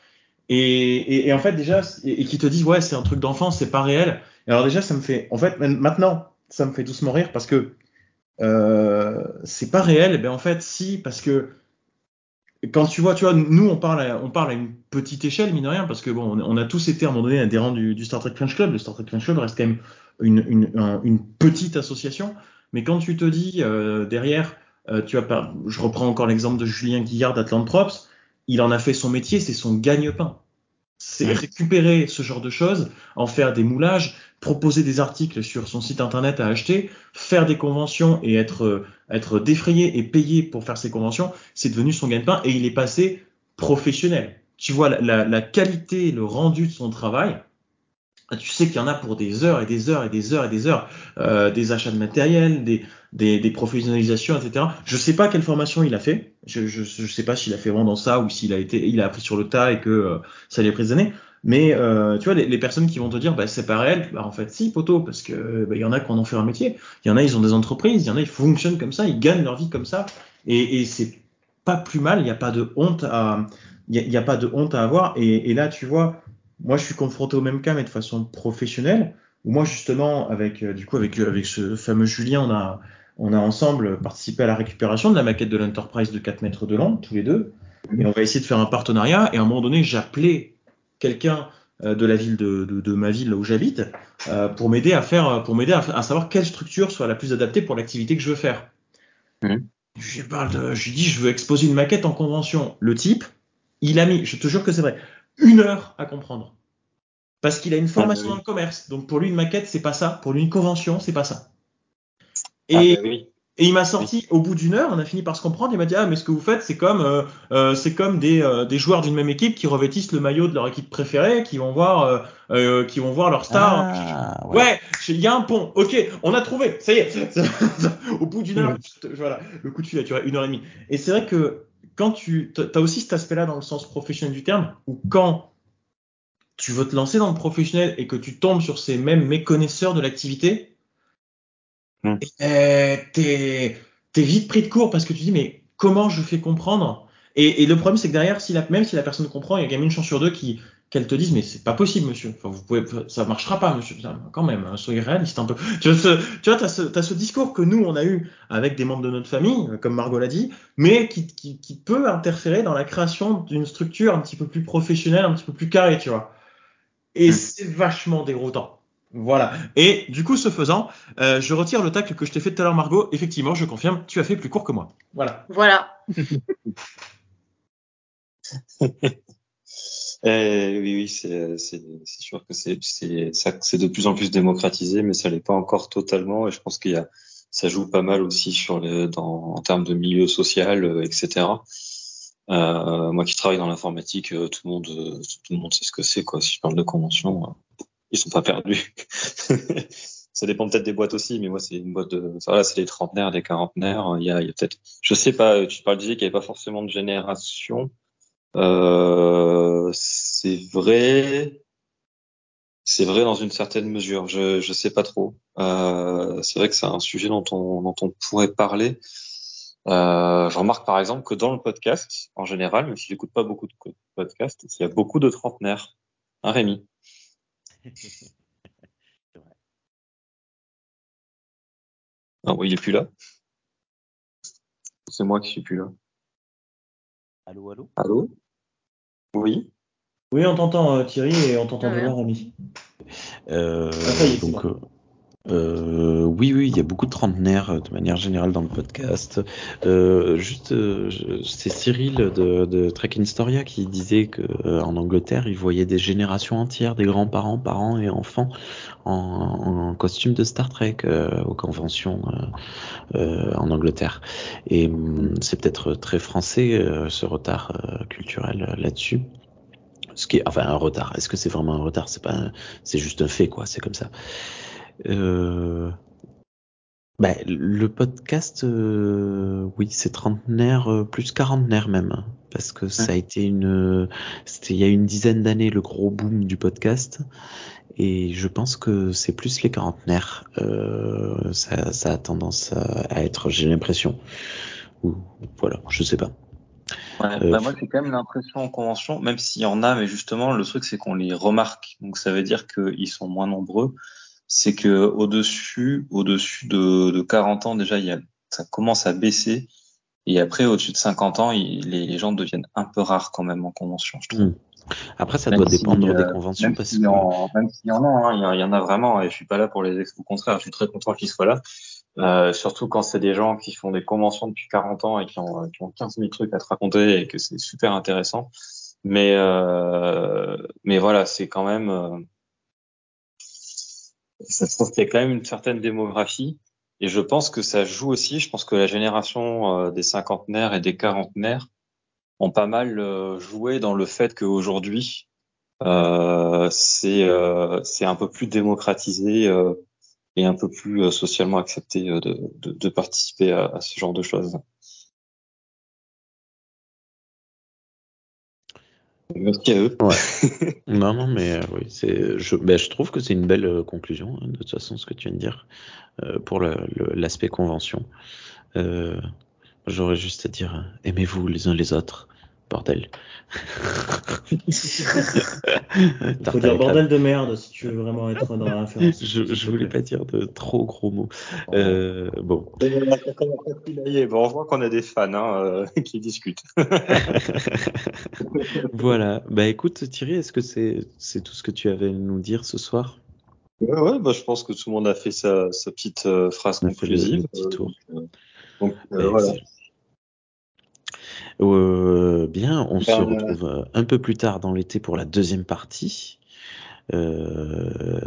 et, en fait déjà, et, qui te disent, ouais, c'est un truc d'enfant, c'est pas réel. Et alors déjà, ça me fait, en fait, maintenant, ça me fait doucement rire parce que euh, c'est pas réel. Ben en fait, si, parce que quand tu vois, tu vois, nous on parle, à, on parle à une petite échelle, mine de rien, parce que bon, on a tous été à un moment donné adhérents du, du Star Trek French Club. Le Star Trek French Club reste quand même une, une, un, une petite association. Mais quand tu te dis euh, derrière, euh, tu as, je reprends encore l'exemple de Julien Guillard d'Atlantrops, il en a fait son métier, c'est son gagne-pain. C'est récupérer ce genre de choses, en faire des moulages, proposer des articles sur son site internet à acheter, faire des conventions et être, être défrayé et payé pour faire ces conventions, c'est devenu son gagne-pain et il est passé professionnel. Tu vois la, la, qualité, le rendu de son travail. Tu sais qu'il y en a pour des heures et des heures et des heures et des heures, euh, des achats de matériel, des, des, des, professionnalisations, etc. Je sais pas quelle formation il a fait. Je je, je sais pas s'il a fait vraiment dans ça ou s'il a été, il a appris sur le tas et que euh, ça lui a pris des années. Mais euh, tu vois, les, les, personnes qui vont te dire, bah, c'est pas réel, bah, en fait, si, poteau, parce que bah, il y en a qui en ont fait un métier. Il y en a, ils ont des entreprises. Il y en a, ils fonctionnent comme ça, ils gagnent leur vie comme ça. Et, et c'est pas plus mal. Il n'y a pas de honte à, il n'y a, a, pas de honte à avoir. Et, et, là, tu vois, moi, je suis confronté au même cas, mais de façon professionnelle. Où moi, justement, avec du coup, avec avec ce fameux Julien, on a on a ensemble participé à la récupération de la maquette de l'Enterprise de 4 mètres de long, tous les deux. Et on va essayer de faire un partenariat. Et à un moment donné, j'appelais quelqu'un de la ville de, de, de ma ville là où j'habite euh, pour m'aider à faire, pour m'aider à, à, savoir quelle structure soit la plus adaptée pour l'activité que je veux faire. Mmh. Je parle de, je lui dis, je veux exposer une maquette en convention. Le type, il a mis, je te jure que c'est vrai, une heure à comprendre. Parce qu'il a une formation ah, bah oui. dans le commerce. Donc pour lui, une maquette, c'est pas ça. Pour lui, une convention, c'est pas ça. Et, ah, bah oui. et il m'a sorti, oui. au bout d'une heure, on a fini par se comprendre. Il m'a dit, ah, mais ce que vous faites, c'est comme, euh, euh, c'est comme des, euh, des joueurs d'une même équipe qui revêtissent le maillot de leur équipe préférée, qui vont voir, qui vont voir leur star. Ah, ouais, il y a un pont. Ok, on a trouvé. Ça y est. au bout d'une heure, voilà, le coup de fil a duré une heure et demie. Et c'est vrai que quand tu as aussi cet aspect-là dans le sens professionnel du terme, où quand tu veux te lancer dans le professionnel et que tu tombes sur ces mêmes méconnaisseurs de l'activité, Hmm. mmh. t'es es vite pris de court parce que tu dis mais comment je fais comprendre? Et, et, le problème c'est que derrière, si la, même si la personne comprend, il y a quand même une chance sur deux qui qu'elle te dise mais c'est pas possible monsieur, enfin, vous pouvez, ça marchera pas monsieur, quand même, hein, soyez réaliste un peu. Tu vois, ce, tu vois, as ce, as ce discours que nous on a eu avec des membres de notre famille, comme Margot l'a dit, mais qui, qui, qui peut interférer dans la création d'une structure un petit peu plus professionnelle, un petit peu plus carrée, tu vois. Et mmh. c'est vachement déroutant. Voilà. Et du coup, ce faisant, euh, je retire le tacle que je t'ai fait tout à l'heure, Margot. Effectivement, je confirme, tu as fait plus court que moi. Voilà. Voilà. eh, oui, oui, c'est sûr que c'est de plus en plus démocratisé, mais ça l'est pas encore totalement. Et je pense qu'il y a ça joue pas mal aussi sur les, dans, en termes de milieu social, euh, etc. Euh, moi qui travaille dans l'informatique, euh, tout le monde tout le monde sait ce que c'est quoi. Si je parle de convention ils sont pas perdus. ça dépend peut-être des boîtes aussi, mais moi c'est une boîte de, voilà, c'est des trentenaires, des quarantenaires. Il y a, a peut-être, je sais pas, tu parles disais qu'il n'y avait pas forcément de génération. Euh, c'est vrai, c'est vrai dans une certaine mesure. Je, je sais pas trop. Euh, c'est vrai que c'est un sujet dont on, dont on pourrait parler. Euh, je remarque par exemple que dans le podcast, en général, même si j'écoute pas beaucoup de podcasts, il y a beaucoup de trentenaires. Hein, Rémi? Ah oui, il est plus là. C'est moi qui suis plus là. Allô, allô? Allô? Oui. Oui, on t'entend euh, Thierry et on t'entend bien, Rémi. Euh, ah, donc, euh, oui, oui, il y a beaucoup de trentenaires euh, de manière générale dans le podcast. Euh, juste, euh, c'est Cyril de, de Trek Storia qui disait que euh, en Angleterre, il voyait des générations entières, des grands-parents, parents et enfants en, costume de Star Trek aux conventions en Angleterre. Et hum, c'est peut-être très français ce retard culturel là-dessus ce qui est enfin un retard est-ce que c'est vraiment un retard? C'est pas c'est juste un fait quoi c'est comme ça. Bah, le podcast, euh, oui, c'est trentenaire, euh, plus quarantenaire même, hein, parce que ça a été une, c'était il y a une dizaine d'années le gros boom du podcast, et je pense que c'est plus les quarantenaires, euh, ça, ça, a tendance à, à être, j'ai l'impression, ou voilà, je sais pas. Ouais, bah moi c'est quand même l'impression en convention, même s'il y en a, mais justement le truc c'est qu'on les remarque, donc ça veut dire qu'ils sont moins nombreux c'est que au-dessus, au-dessus de, de 40 ans déjà, il y a, ça commence à baisser. Et après, au-dessus de 50 ans, il, les, les, gens deviennent un peu rares quand même en convention, je trouve. Mmh. Après, ça même doit si, dépendre euh, des conventions parce si que en, même s'il y en a, hein, il, y, y, en a vraiment. Et je suis pas là pour les au contraire, je suis très content qu'ils soient là. Euh, surtout quand c'est des gens qui font des conventions depuis 40 ans et qui ont, qui ont 15 000 trucs à te raconter et que c'est super intéressant. Mais euh, mais voilà, c'est quand même Ça se trouve qu'il y a quand même une certaine démographie. Et je pense que ça joue aussi. Je pense que la génération euh, des cinquantenaires et des quarantenaires ont pas mal euh, joué dans le fait qu'aujourd'hui, euh, c'est euh, un peu plus démocratisé et un peu plus socialement accepté de, participer à, ce genre de choses. Merci à eux. Ouais. non, non, mais euh, oui, c'est, je, ben, je trouve que c'est une belle euh, conclusion, hein, de toute façon, ce que tu viens de dire, euh, pour le, le, l'aspect convention. Euh, j'aurais juste à dire, aimez-vous les uns les autres, bordel. Il faut dire bordel de merde si tu veux vraiment être dans la référence. Je, je voulais pas dire de trop gros mots. Euh, bon. Bon, on voit qu'on a des fans hein, euh, qui discutent. voilà. Bah écoute Thierry, est-ce que c'est c'est tout ce que tu avais à nous dire ce soir? Ouais, ouais bah, je pense que tout le monde a fait sa, sa petite euh, phrase conclusive. petit tour. Euh, donc, euh, voilà. Euh, bien, on Ben, se retrouve euh, un peu plus tard dans l'été pour la deuxième partie. Euh,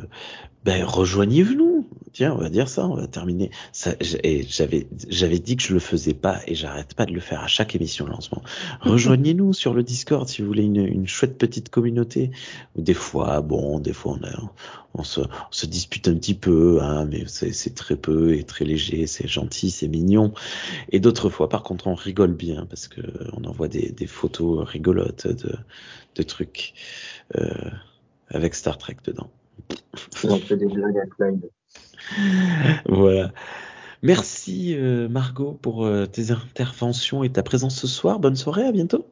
ben rejoignez-nous. Tiens, on va dire ça, on va terminer. Ça, et j'avais, j'avais dit que je le faisais pas et j'arrête pas de le faire à chaque émission de lancement. Rejoignez-nous sur le Discord si vous voulez une, une chouette petite communauté. Des fois, bon, des fois on, a, on, se, on se dispute un petit peu, hein, mais c'est, c'est très peu et très léger, c'est gentil, c'est mignon. Et d'autres fois, par contre, on rigole bien parce que on envoie des, des photos rigolotes de, de trucs euh, avec Star Trek dedans. on fait des blagues à Clyde. Voilà. Merci euh, Margot pour euh, tes interventions et ta présence ce soir. Bonne soirée, à bientôt.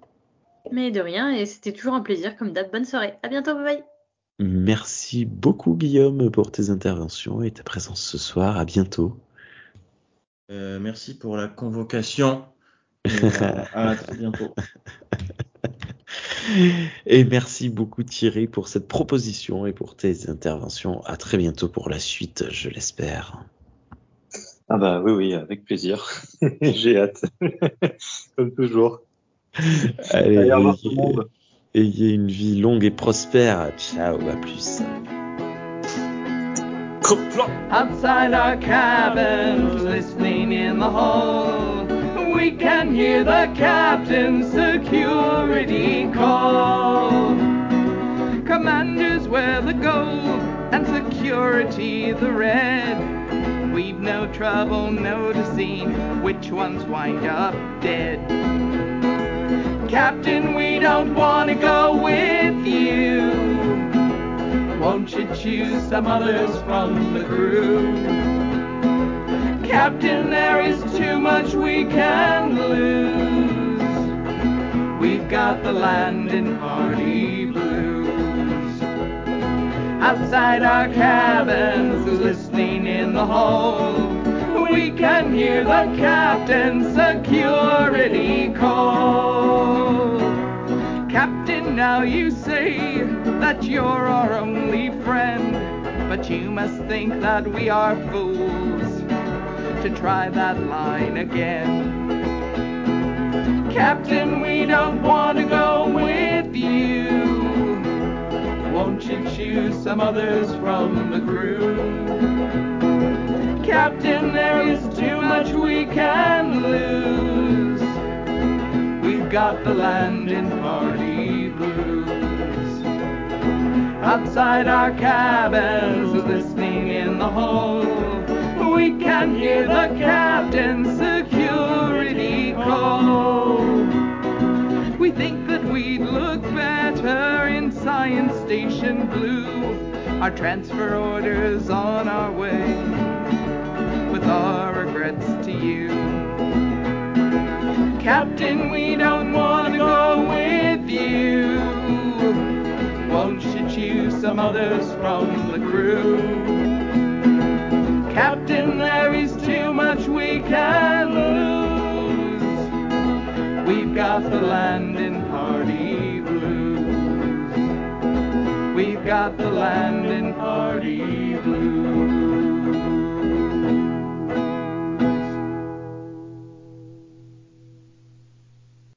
Mais de rien, et c'était toujours un plaisir, comme d'hab. Bonne soirée. À bientôt, bye bye. Merci beaucoup Guillaume pour tes interventions et ta présence ce soir. À bientôt. Euh, merci pour la convocation. Et, euh, à très bientôt. Et merci beaucoup Thierry pour cette proposition et pour tes interventions. À très bientôt pour la suite, je l'espère. Ah bah oui, oui, avec plaisir. J'ai hâte. Comme toujours. Allez, Allez, au revoir tout le ayez, monde. ayez une vie longue et prospère. Ciao, à plus. Outside our cabins, listening in the hall, we can hear the captain's security call. Commanders wear the gold and security the red. We've no trouble noticing which ones wind up dead. Captain, we don't want to go with you. Won't you choose some others from the crew? Captain, there is too much we can lose. We've got the land in party blues. Outside our cabins, listening in the hall, we can hear the captain's security call. Captain, now you say that you're our only friend, but you must think that we are fools to try that line again. Captain, we don't want to go with you. Won't you choose some others from the crew? Captain, there is too much we can lose. We've got the land in party blues. Outside our cabins, listening in the hall, we can hear the captain's security call. We think that we'd look better in Science Station Blue. Our transfer orders on our way, with our regrets to you. Captain, we don't want to go with you. Won't you choose some others from the crew? Captain, there is too much we can lose. We've got the land in party blues. We've got the land in party